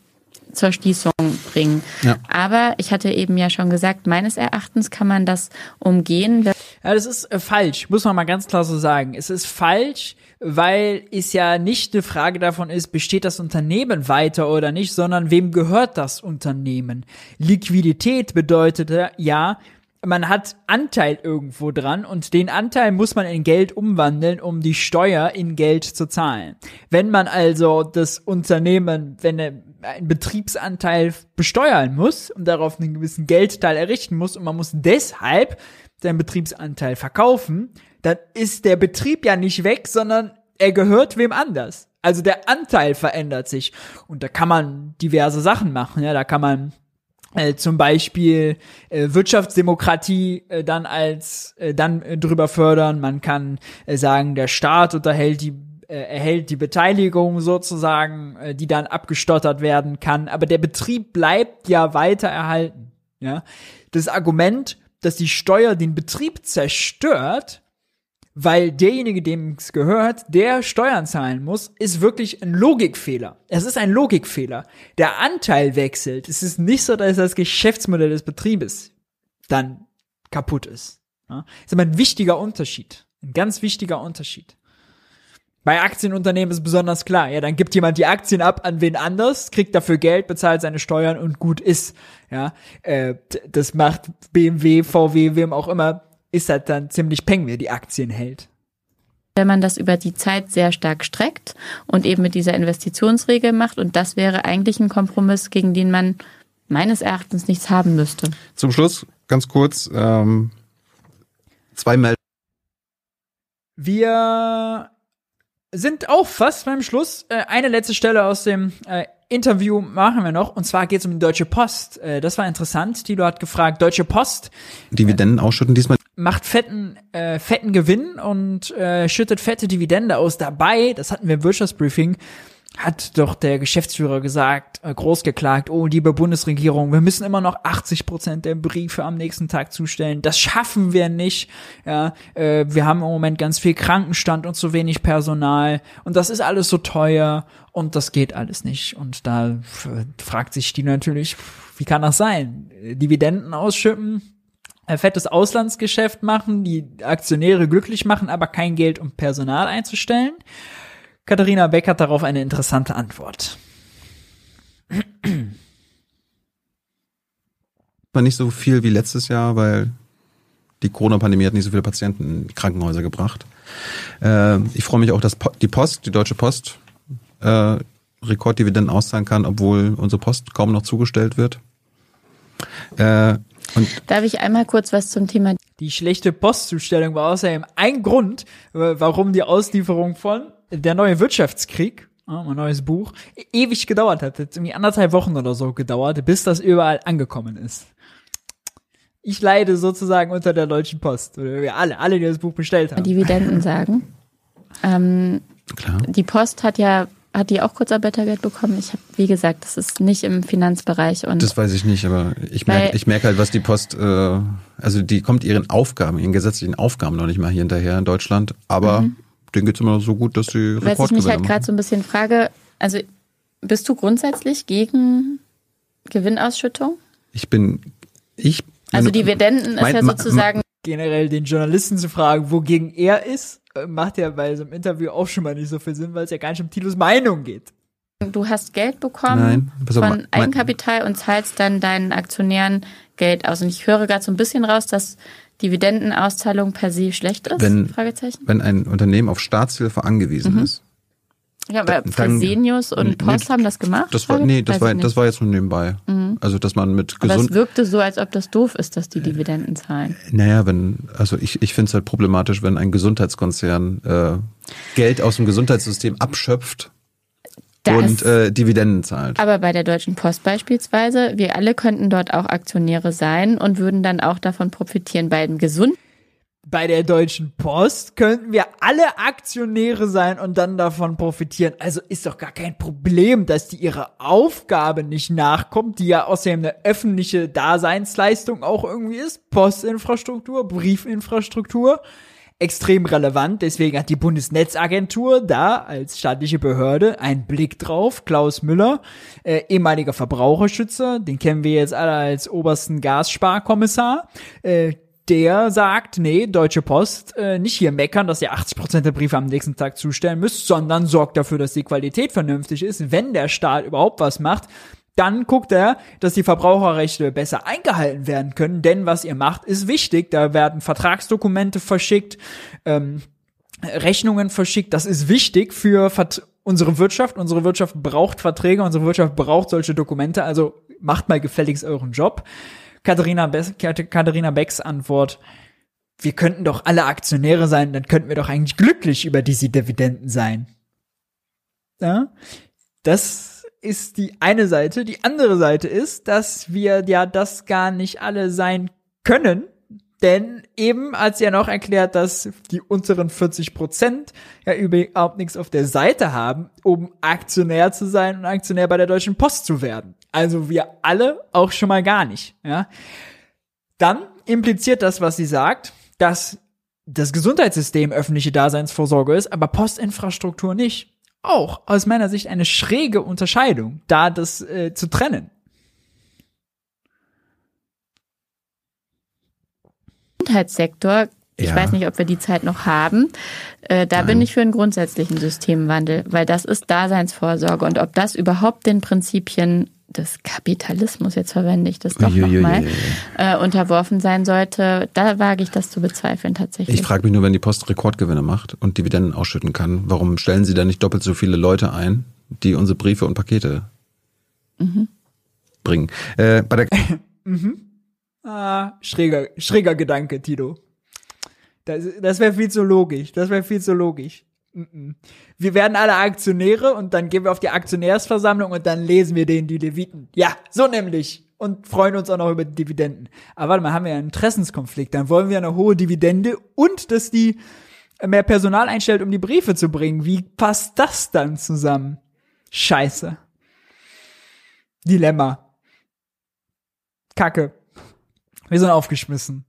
zur Schließung bringen. Ja. Aber ich hatte eben ja schon gesagt, meines Erachtens kann man das umgehen. Ja, das ist äh, falsch, muss man mal ganz klar so sagen. Es ist falsch, weil es ja nicht eine Frage davon ist, besteht das Unternehmen weiter oder nicht, sondern wem gehört das Unternehmen? Liquidität bedeutet ja, man hat Anteil irgendwo dran und den Anteil muss man in Geld umwandeln, um die Steuer in Geld zu zahlen. Wenn man also das Unternehmen, wenn ein Betriebsanteil besteuern muss und darauf einen gewissen Geldteil errichten muss und man muss deshalb seinen Betriebsanteil verkaufen, dann ist der Betrieb ja nicht weg, sondern er gehört wem anders. Also der Anteil verändert sich. Und da kann man diverse Sachen machen. Ja, da kann man äh, zum Beispiel äh, Wirtschaftsdemokratie äh, dann als äh, dann äh, drüber fördern. Man kann äh, sagen, der Staat unterhält die äh, erhält die Beteiligung sozusagen, äh, die dann abgestottert werden kann. Aber der Betrieb bleibt ja weiter erhalten. Ja, das Argument, dass die Steuer den Betrieb zerstört, weil derjenige, dem es gehört, der Steuern zahlen muss, ist wirklich ein Logikfehler. Es ist ein Logikfehler. Der Anteil wechselt. Es ist nicht so, dass das Geschäftsmodell des Betriebes dann kaputt ist. Das ist aber ein wichtiger Unterschied. Ein ganz wichtiger Unterschied. Bei Aktienunternehmen ist besonders klar. Ja, dann gibt jemand die Aktien ab an wen anders, kriegt dafür Geld, bezahlt seine Steuern und gut ist. Ja, äh, das macht BMW, VW, wem auch immer ist halt dann ziemlich peng, wer die Aktien hält. Wenn man das über die Zeit sehr stark streckt und eben mit dieser Investitionsregel macht, und das wäre eigentlich ein Kompromiss, gegen den man meines Erachtens nichts haben müsste. Zum Schluss ganz kurz ähm, zwei Meldungen. Wir sind auch fast beim Schluss. Äh, eine letzte Stelle aus dem äh, Interview machen wir noch. Und zwar geht es um die Deutsche Post. Äh, das war interessant. Tilo hat gefragt, Deutsche Post. Dividenden ausschütten diesmal macht fetten, äh, fetten Gewinn und äh, schüttet fette Dividende aus. Dabei, das hatten wir im Wirtschaftsbriefing, hat doch der Geschäftsführer gesagt, äh, groß geklagt, oh, liebe Bundesregierung, wir müssen immer noch 80 Prozent der Briefe am nächsten Tag zustellen. Das schaffen wir nicht. Ja, äh, wir haben im Moment ganz viel Krankenstand und zu wenig Personal und das ist alles so teuer und das geht alles nicht. Und da fragt sich die natürlich, wie kann das sein? Dividenden ausschütten, fettes Auslandsgeschäft machen, die Aktionäre glücklich machen, aber kein Geld, um Personal einzustellen. Katharina Beck hat darauf eine interessante Antwort. War nicht so viel wie letztes Jahr, weil die Corona-Pandemie hat nicht so viele Patienten in Krankenhäuser gebracht. Äh, ich freue mich auch, dass die Post, die Deutsche Post, äh, Rekorddividenden auszahlen kann, obwohl unsere Post kaum noch zugestellt wird. Äh, und Darf ich einmal kurz was zum Thema? Die schlechte Postzustellung war außerdem ein Grund, warum die Auslieferung von der neue Wirtschaftskrieg, mein neues Buch, ewig gedauert hat. Hat irgendwie anderthalb Wochen oder so gedauert, bis das überall angekommen ist. Ich leide sozusagen unter der Deutschen Post. Oder wir alle, alle, die das Buch bestellt haben. Dividenden sagen. Ähm, Klar. Die Post hat ja hat die auch Kurzarbeitergeld bekommen? Ich habe, wie gesagt, das ist nicht im Finanzbereich und. Das weiß ich nicht, aber ich merke, ich merke halt, was die Post, äh, also die kommt ihren Aufgaben, ihren gesetzlichen Aufgaben noch nicht mal hier hinterher in Deutschland, aber mhm denen geht es immer so gut, dass sie Was ich mich halt gerade so ein bisschen frage, also bist du grundsätzlich gegen Gewinnausschüttung? Ich bin, ich. Also Dividenden mein, ist ja sozusagen. Generell den Journalisten zu fragen, wogegen er ist, äh, macht ja bei so einem Interview auch schon mal nicht so viel Sinn, weil es ja gar nicht um Tilos Meinung geht. Du hast Geld bekommen Nein, von mein, Eigenkapital und zahlst dann deinen Aktionären Geld aus. Und ich höre gerade so ein bisschen raus, dass Dividendenauszahlung per se schlecht ist? Wenn, wenn ein Unternehmen auf Staatshilfe angewiesen mhm. ist. Ja, aber Fresenius und Post nee, haben das gemacht? Das war, nee, das war, das war jetzt nur nebenbei. Mhm. Also, dass man mit gesund. Aber es wirkte so, als ob das doof ist, dass die Dividenden zahlen. Naja, wenn, also ich, ich finde es halt problematisch, wenn ein Gesundheitskonzern äh, Geld aus dem Gesundheitssystem abschöpft das, und äh, Dividenden zahlt. Aber bei der Deutschen Post beispielsweise, wir alle könnten dort auch Aktionäre sein und würden dann auch davon profitieren. Bei dem Gesund bei der Deutschen Post könnten wir alle Aktionäre sein und dann davon profitieren. Also ist doch gar kein Problem, dass die ihrer Aufgabe nicht nachkommt, die ja außerdem eine öffentliche Daseinsleistung auch irgendwie ist. Postinfrastruktur, Briefinfrastruktur extrem relevant. Deswegen hat die Bundesnetzagentur da als staatliche Behörde einen Blick drauf. Klaus Müller, äh, ehemaliger Verbraucherschützer, den kennen wir jetzt alle als obersten Gassparkommissar. Äh, der sagt, nee, Deutsche Post, äh, nicht hier meckern, dass ihr 80% der Briefe am nächsten Tag zustellen müsst, sondern sorgt dafür, dass die Qualität vernünftig ist. Wenn der Staat überhaupt was macht, dann guckt er, dass die Verbraucherrechte besser eingehalten werden können, denn was ihr macht, ist wichtig. Da werden Vertragsdokumente verschickt, ähm, Rechnungen verschickt. Das ist wichtig für Vert unsere Wirtschaft. Unsere Wirtschaft braucht Verträge, unsere Wirtschaft braucht solche Dokumente. Also macht mal gefälligst euren Job. Katharina, Be Katharina Becks Antwort. Wir könnten doch alle Aktionäre sein, dann könnten wir doch eigentlich glücklich über diese Dividenden sein. Ja? Das ist die eine Seite. Die andere Seite ist, dass wir ja das gar nicht alle sein können. Denn eben als ja noch erklärt, dass die unteren 40 Prozent ja überhaupt nichts auf der Seite haben, um Aktionär zu sein und Aktionär bei der Deutschen Post zu werden. Also wir alle auch schon mal gar nicht, ja. Dann impliziert das, was sie sagt, dass das Gesundheitssystem öffentliche Daseinsvorsorge ist, aber Postinfrastruktur nicht auch aus meiner Sicht eine schräge Unterscheidung, da das äh, zu trennen. Gesundheitssektor, ich ja. weiß nicht, ob wir die Zeit noch haben, äh, da Nein. bin ich für einen grundsätzlichen Systemwandel, weil das ist Daseinsvorsorge und ob das überhaupt den Prinzipien des Kapitalismus, jetzt verwende ich das doch nochmal, äh, unterworfen sein sollte, da wage ich das zu bezweifeln tatsächlich. Ich frage mich nur, wenn die Post Rekordgewinne macht und Dividenden ausschütten kann, warum stellen sie da nicht doppelt so viele Leute ein, die unsere Briefe und Pakete mhm. bringen? Äh, bei der mhm. Ah, schräger, schräger Gedanke, Tito. Das, das wäre viel zu logisch. Das wäre viel zu logisch. Wir werden alle Aktionäre und dann gehen wir auf die Aktionärsversammlung und dann lesen wir denen die Leviten. Ja, so nämlich. Und freuen uns auch noch über die Dividenden. Aber warte mal, haben wir ja einen Interessenskonflikt. Dann wollen wir eine hohe Dividende und dass die mehr Personal einstellt, um die Briefe zu bringen. Wie passt das dann zusammen? Scheiße. Dilemma. Kacke. Wir sind aufgeschmissen.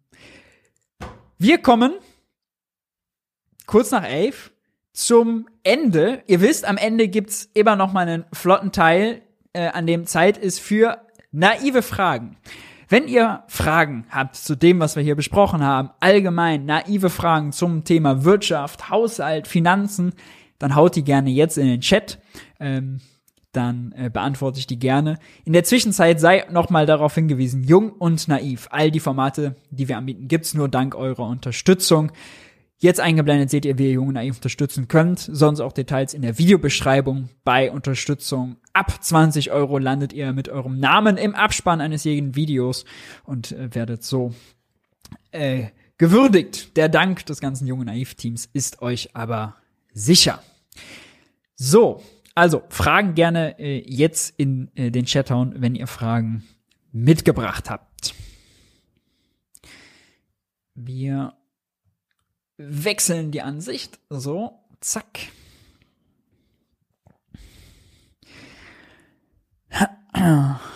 Wir kommen kurz nach elf zum Ende. Ihr wisst, am Ende gibt's immer noch mal einen flotten Teil, äh, an dem Zeit ist für naive Fragen. Wenn ihr Fragen habt zu dem, was wir hier besprochen haben, allgemein naive Fragen zum Thema Wirtschaft, Haushalt, Finanzen, dann haut die gerne jetzt in den Chat. Ähm, dann äh, beantworte ich die gerne. In der Zwischenzeit sei nochmal darauf hingewiesen, jung und naiv. All die Formate, die wir anbieten, gibt's nur dank eurer Unterstützung. Jetzt eingeblendet seht ihr, wie ihr Jung und Naiv unterstützen könnt. Sonst auch Details in der Videobeschreibung. Bei Unterstützung ab 20 Euro landet ihr mit eurem Namen im Abspann eines jeden Videos und äh, werdet so äh, gewürdigt. Der Dank des ganzen Jung und Naiv-Teams ist euch aber sicher. So, also Fragen gerne äh, jetzt in äh, den Chat hauen, wenn ihr Fragen mitgebracht habt. Wir wechseln die Ansicht. So, zack.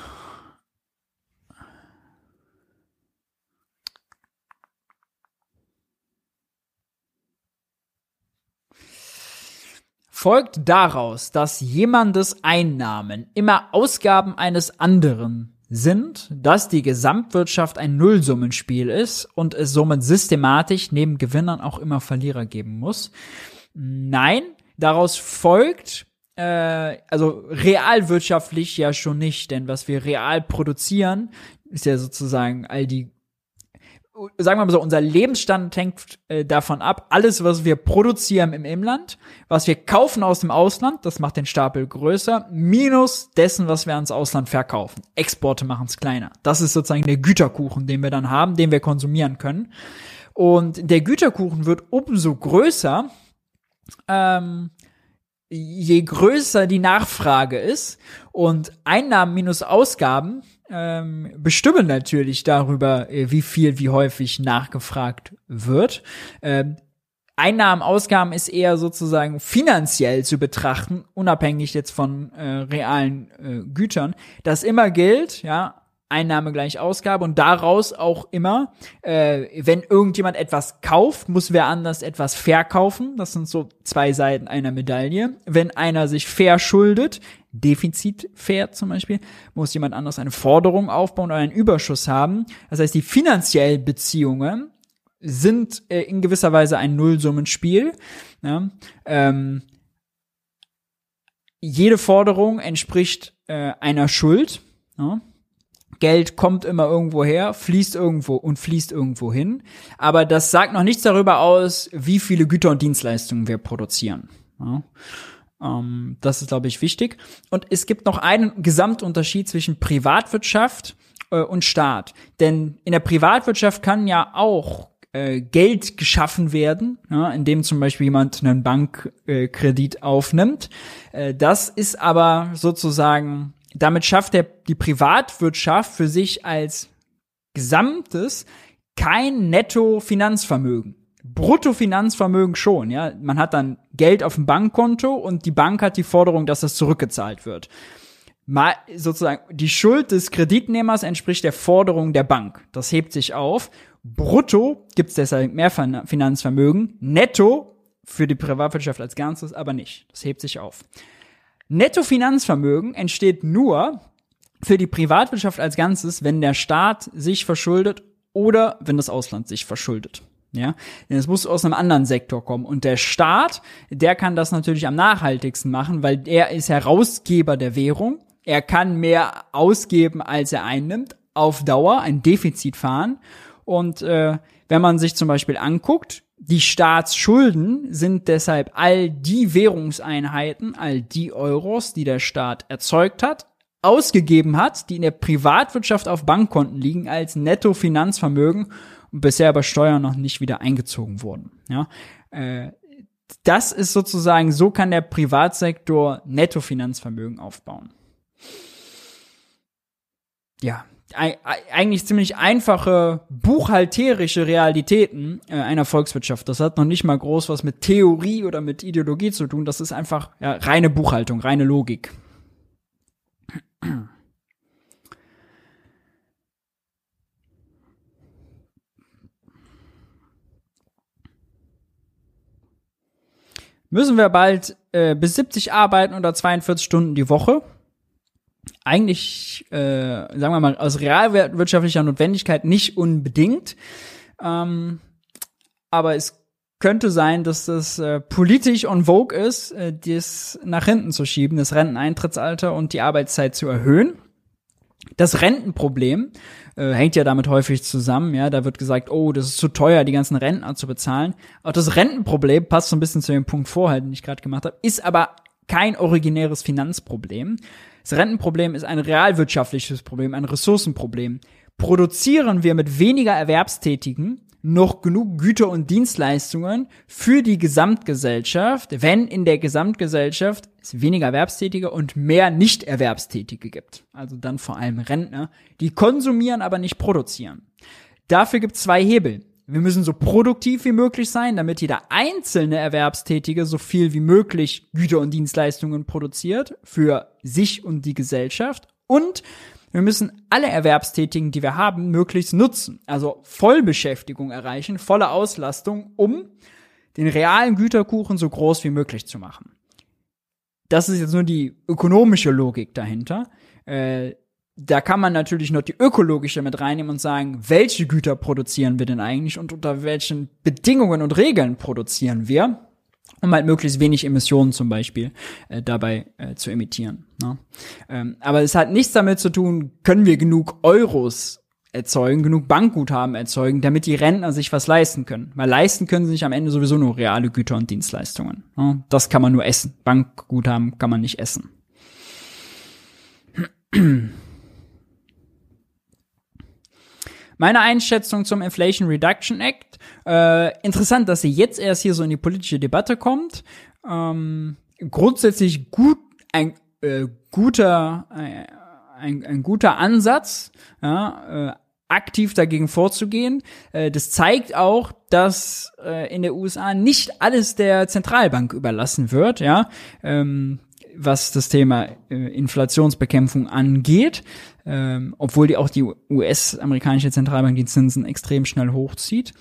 Folgt daraus, dass jemandes Einnahmen immer Ausgaben eines anderen sind, dass die Gesamtwirtschaft ein Nullsummenspiel ist und es somit systematisch neben Gewinnern auch immer Verlierer geben muss. Nein, daraus folgt, äh, also realwirtschaftlich ja schon nicht, denn was wir real produzieren, ist ja sozusagen all die sagen wir mal so, unser Lebensstand hängt äh, davon ab, alles, was wir produzieren im Inland, was wir kaufen aus dem Ausland, das macht den Stapel größer, minus dessen, was wir ans Ausland verkaufen. Exporte machen es kleiner. Das ist sozusagen der Güterkuchen, den wir dann haben, den wir konsumieren können. Und der Güterkuchen wird umso größer, ähm, je größer die Nachfrage ist und Einnahmen minus Ausgaben ähm, bestimmen natürlich darüber, äh, wie viel, wie häufig nachgefragt wird. Ähm, Einnahmen, Ausgaben ist eher sozusagen finanziell zu betrachten, unabhängig jetzt von äh, realen äh, Gütern. Das immer gilt, ja, Einnahme gleich Ausgabe und daraus auch immer, äh, wenn irgendjemand etwas kauft, muss wer anders etwas verkaufen. Das sind so zwei Seiten einer Medaille. Wenn einer sich verschuldet, Defizit fair zum Beispiel, muss jemand anders eine Forderung aufbauen oder einen Überschuss haben. Das heißt, die finanziellen Beziehungen sind äh, in gewisser Weise ein Nullsummenspiel. Ja? Ähm, jede Forderung entspricht äh, einer Schuld. Ja? Geld kommt immer irgendwo her, fließt irgendwo und fließt irgendwo hin. Aber das sagt noch nichts darüber aus, wie viele Güter und Dienstleistungen wir produzieren. Ja. Ähm, das ist, glaube ich, wichtig. Und es gibt noch einen Gesamtunterschied zwischen Privatwirtschaft äh, und Staat. Denn in der Privatwirtschaft kann ja auch äh, Geld geschaffen werden, ja, indem zum Beispiel jemand einen Bankkredit äh, aufnimmt. Äh, das ist aber sozusagen damit schafft er die Privatwirtschaft für sich als Gesamtes kein Netto-Finanzvermögen. Bruttofinanzvermögen schon, ja. Man hat dann Geld auf dem Bankkonto und die Bank hat die Forderung, dass das zurückgezahlt wird. Mal sozusagen die Schuld des Kreditnehmers entspricht der Forderung der Bank. Das hebt sich auf. Brutto gibt's deshalb mehr Finanzvermögen. Netto für die Privatwirtschaft als Ganzes aber nicht. Das hebt sich auf. Nettofinanzvermögen entsteht nur für die Privatwirtschaft als Ganzes, wenn der Staat sich verschuldet oder wenn das Ausland sich verschuldet. Ja, denn es muss aus einem anderen Sektor kommen. Und der Staat, der kann das natürlich am nachhaltigsten machen, weil er ist Herausgeber der Währung. Er kann mehr ausgeben, als er einnimmt, auf Dauer ein Defizit fahren. Und äh, wenn man sich zum Beispiel anguckt, die Staatsschulden sind deshalb all die Währungseinheiten, all die Euros, die der Staat erzeugt hat, ausgegeben hat, die in der Privatwirtschaft auf Bankkonten liegen als Nettofinanzvermögen und bisher bei Steuern noch nicht wieder eingezogen wurden. Ja, äh, das ist sozusagen, so kann der Privatsektor Nettofinanzvermögen aufbauen. Ja, eigentlich ziemlich einfache buchhalterische Realitäten äh, einer Volkswirtschaft. Das hat noch nicht mal groß was mit Theorie oder mit Ideologie zu tun. Das ist einfach ja, reine Buchhaltung, reine Logik. Müssen wir bald äh, bis 70 arbeiten oder 42 Stunden die Woche? eigentlich, äh, sagen wir mal, aus realwirtschaftlicher Notwendigkeit nicht unbedingt. Ähm, aber es könnte sein, dass das äh, politisch on vogue ist, äh, das nach hinten zu schieben, das Renteneintrittsalter und die Arbeitszeit zu erhöhen. Das Rentenproblem äh, hängt ja damit häufig zusammen, ja, da wird gesagt, oh, das ist zu teuer, die ganzen Rentner zu bezahlen. Auch das Rentenproblem passt so ein bisschen zu dem Punkt vorher, den ich gerade gemacht habe, ist aber kein originäres Finanzproblem, das Rentenproblem ist ein realwirtschaftliches Problem, ein Ressourcenproblem. Produzieren wir mit weniger Erwerbstätigen noch genug Güter und Dienstleistungen für die Gesamtgesellschaft, wenn in der Gesamtgesellschaft es weniger Erwerbstätige und mehr Nicht-Erwerbstätige gibt. Also dann vor allem Rentner, die konsumieren, aber nicht produzieren. Dafür gibt es zwei Hebel. Wir müssen so produktiv wie möglich sein, damit jeder einzelne Erwerbstätige so viel wie möglich Güter und Dienstleistungen produziert für sich und die Gesellschaft. Und wir müssen alle Erwerbstätigen, die wir haben, möglichst nutzen. Also Vollbeschäftigung erreichen, volle Auslastung, um den realen Güterkuchen so groß wie möglich zu machen. Das ist jetzt nur die ökonomische Logik dahinter. Äh, da kann man natürlich noch die ökologische mit reinnehmen und sagen, welche Güter produzieren wir denn eigentlich und unter welchen Bedingungen und Regeln produzieren wir. Um halt möglichst wenig Emissionen zum Beispiel äh, dabei äh, zu emittieren. Ne? Ähm, aber es hat nichts damit zu tun, können wir genug Euros erzeugen, genug Bankguthaben erzeugen, damit die Rentner sich was leisten können. Weil leisten können sie sich am Ende sowieso nur reale Güter und Dienstleistungen. Ne? Das kann man nur essen. Bankguthaben kann man nicht essen. Meine Einschätzung zum Inflation Reduction Act. Äh, interessant, dass sie jetzt erst hier so in die politische Debatte kommt. Ähm, grundsätzlich gut, ein äh, guter, äh, ein, ein guter Ansatz, ja, äh, aktiv dagegen vorzugehen. Äh, das zeigt auch, dass äh, in der USA nicht alles der Zentralbank überlassen wird, ja, ähm, was das Thema äh, Inflationsbekämpfung angeht, ähm, obwohl die auch die US-amerikanische Zentralbank die Zinsen extrem schnell hochzieht.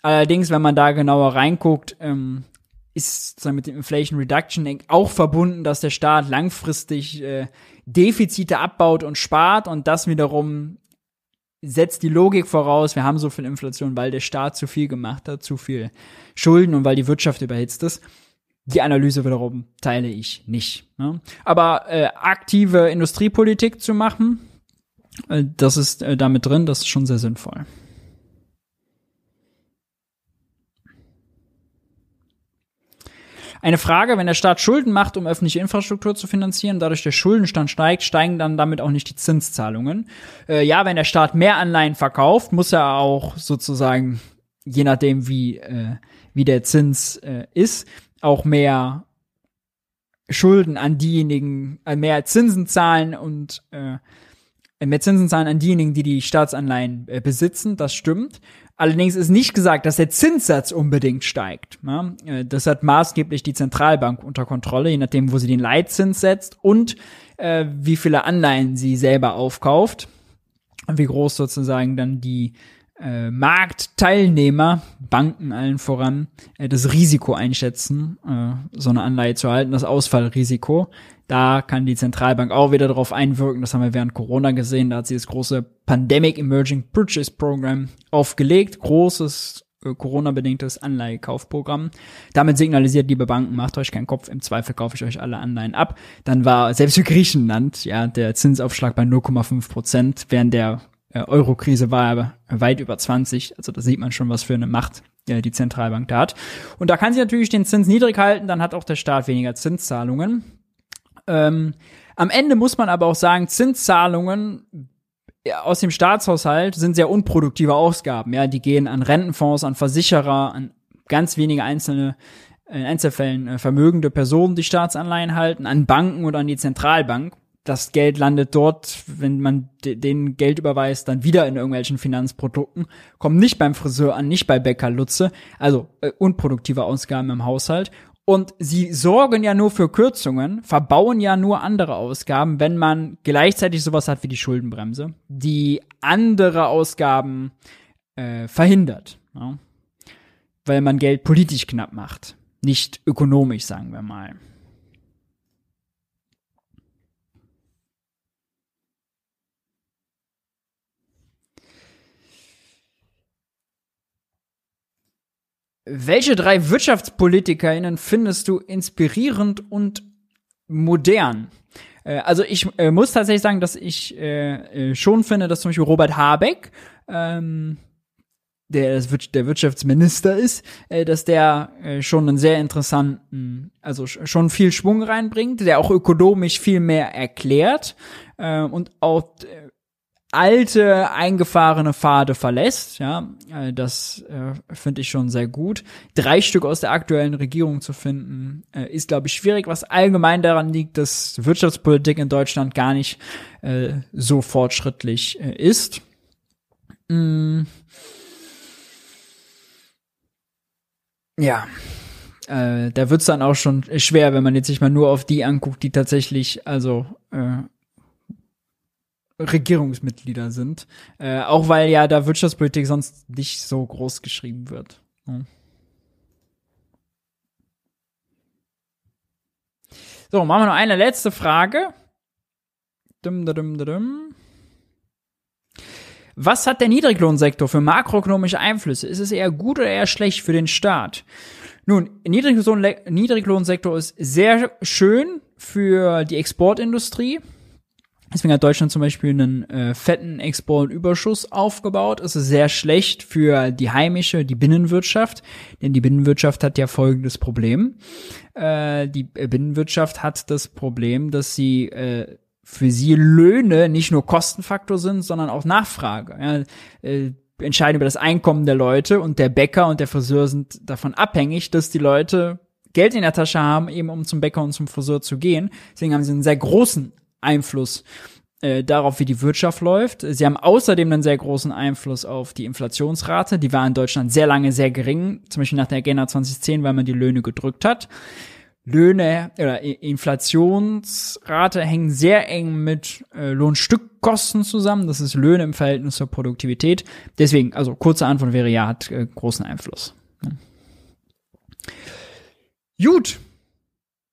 Allerdings, wenn man da genauer reinguckt, ähm, ist sozusagen mit dem Inflation Reduction Act auch verbunden, dass der Staat langfristig äh, Defizite abbaut und spart und das wiederum setzt die Logik voraus, wir haben so viel Inflation, weil der Staat zu viel gemacht hat, zu viel Schulden und weil die Wirtschaft überhitzt ist. Die Analyse wiederum teile ich nicht. Ne? Aber äh, aktive Industriepolitik zu machen, das ist äh, damit drin, das ist schon sehr sinnvoll. Eine Frage, wenn der Staat Schulden macht, um öffentliche Infrastruktur zu finanzieren, dadurch der Schuldenstand steigt, steigen dann damit auch nicht die Zinszahlungen. Äh, ja, wenn der Staat mehr Anleihen verkauft, muss er auch sozusagen, je nachdem wie, äh, wie der Zins äh, ist, auch mehr Schulden an diejenigen, äh, mehr Zinsen zahlen und äh, mehr Zinsen zahlen an diejenigen, die die Staatsanleihen äh, besitzen. Das stimmt. Allerdings ist nicht gesagt, dass der Zinssatz unbedingt steigt. Ja? Äh, das hat maßgeblich die Zentralbank unter Kontrolle, je nachdem, wo sie den Leitzins setzt und äh, wie viele Anleihen sie selber aufkauft und wie groß sozusagen dann die äh, Marktteilnehmer, Banken allen voran, äh, das Risiko einschätzen, äh, so eine Anleihe zu halten, das Ausfallrisiko. Da kann die Zentralbank auch wieder darauf einwirken. Das haben wir während Corona gesehen. Da hat sie das große Pandemic Emerging Purchase Program aufgelegt. Großes äh, Corona-bedingtes Anleihekaufprogramm. Damit signalisiert, liebe Banken, macht euch keinen Kopf, im Zweifel kaufe ich euch alle Anleihen ab. Dann war selbst für Griechenland ja der Zinsaufschlag bei 0,5 Prozent, während der Euro-Krise war aber weit über 20. Also da sieht man schon, was für eine Macht äh, die Zentralbank da hat. Und da kann sie natürlich den Zins niedrig halten, dann hat auch der Staat weniger Zinszahlungen. Ähm, am Ende muss man aber auch sagen, Zinszahlungen aus dem Staatshaushalt sind sehr unproduktive Ausgaben. Ja, die gehen an Rentenfonds, an Versicherer, an ganz wenige einzelne in Einzelfällen äh, vermögende Personen, die Staatsanleihen halten, an Banken oder an die Zentralbank. Das Geld landet dort, wenn man den Geld überweist, dann wieder in irgendwelchen Finanzprodukten, kommt nicht beim Friseur an, nicht bei Bäcker Lutze, also äh, unproduktive Ausgaben im Haushalt. Und sie sorgen ja nur für Kürzungen, verbauen ja nur andere Ausgaben, wenn man gleichzeitig sowas hat wie die Schuldenbremse, die andere Ausgaben äh, verhindert. Ja? Weil man Geld politisch knapp macht, nicht ökonomisch, sagen wir mal. Welche drei WirtschaftspolitikerInnen findest du inspirierend und modern? Äh, also ich äh, muss tatsächlich sagen, dass ich äh, äh schon finde, dass zum Beispiel Robert Habeck, ähm, der der Wirtschaftsminister ist, äh, dass der äh, schon einen sehr interessanten, also schon viel Schwung reinbringt, der auch ökonomisch viel mehr erklärt und auch alte eingefahrene Pfade verlässt. Ja, äh, das äh, finde ich schon sehr gut. Drei Stück aus der aktuellen Regierung zu finden, äh, ist glaube ich schwierig, was allgemein daran liegt, dass Wirtschaftspolitik in Deutschland gar nicht äh, so fortschrittlich äh, ist. Mm. Ja, äh, da wird's dann auch schon schwer, wenn man jetzt sich mal nur auf die anguckt, die tatsächlich also äh, Regierungsmitglieder sind. Äh, auch weil ja da Wirtschaftspolitik sonst nicht so groß geschrieben wird. Ja. So, machen wir noch eine letzte Frage. Dum, dum, dum, Was hat der Niedriglohnsektor für makroökonomische Einflüsse? Ist es eher gut oder eher schlecht für den Staat? Nun, Niedriglohn Niedriglohnsektor ist sehr schön für die Exportindustrie. Deswegen hat Deutschland zum Beispiel einen äh, fetten Exportüberschuss aufgebaut. Es ist sehr schlecht für die heimische, die Binnenwirtschaft, denn die Binnenwirtschaft hat ja folgendes Problem. Äh, die Binnenwirtschaft hat das Problem, dass sie äh, für sie Löhne nicht nur Kostenfaktor sind, sondern auch Nachfrage. Ja, äh, entscheiden über das Einkommen der Leute und der Bäcker und der Friseur sind davon abhängig, dass die Leute Geld in der Tasche haben, eben um zum Bäcker und zum Friseur zu gehen. Deswegen haben sie einen sehr großen Einfluss äh, darauf, wie die Wirtschaft läuft. Sie haben außerdem einen sehr großen Einfluss auf die Inflationsrate. Die war in Deutschland sehr lange sehr gering, zum Beispiel nach der Agenda 2010, weil man die Löhne gedrückt hat. Löhne oder Inflationsrate hängen sehr eng mit äh, Lohnstückkosten zusammen. Das ist Löhne im Verhältnis zur Produktivität. Deswegen, also kurze Antwort wäre ja, hat äh, großen Einfluss. Ja. Gut.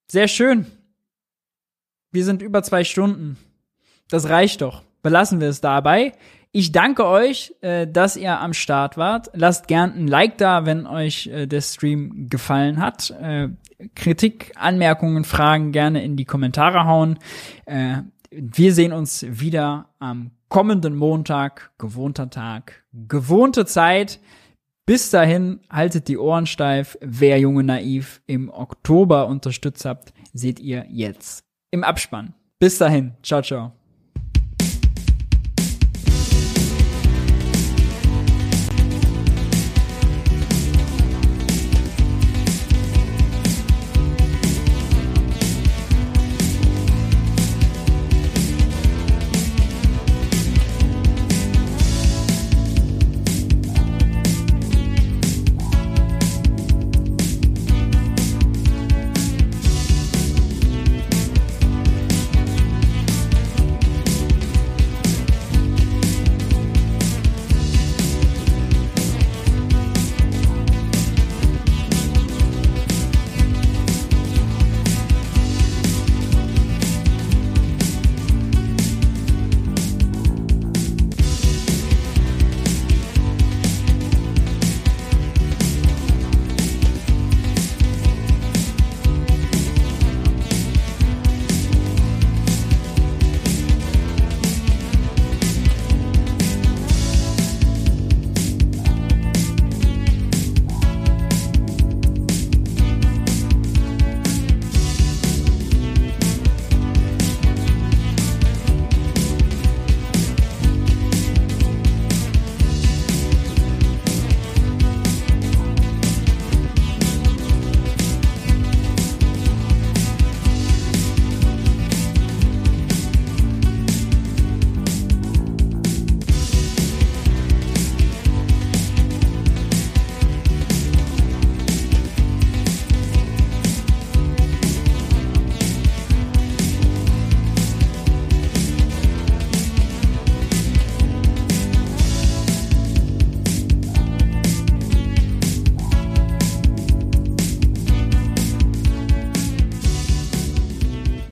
Sehr schön. Wir sind über zwei Stunden. Das reicht doch. Belassen wir es dabei. Ich danke euch, äh, dass ihr am Start wart. Lasst gern ein Like da, wenn euch äh, der Stream gefallen hat. Äh, Kritik, Anmerkungen, Fragen gerne in die Kommentare hauen. Wir sehen uns wieder am kommenden Montag, gewohnter Tag, gewohnte Zeit. Bis dahin, haltet die Ohren steif. Wer Junge Naiv im Oktober unterstützt habt, seht ihr jetzt im Abspann. Bis dahin. Ciao, ciao.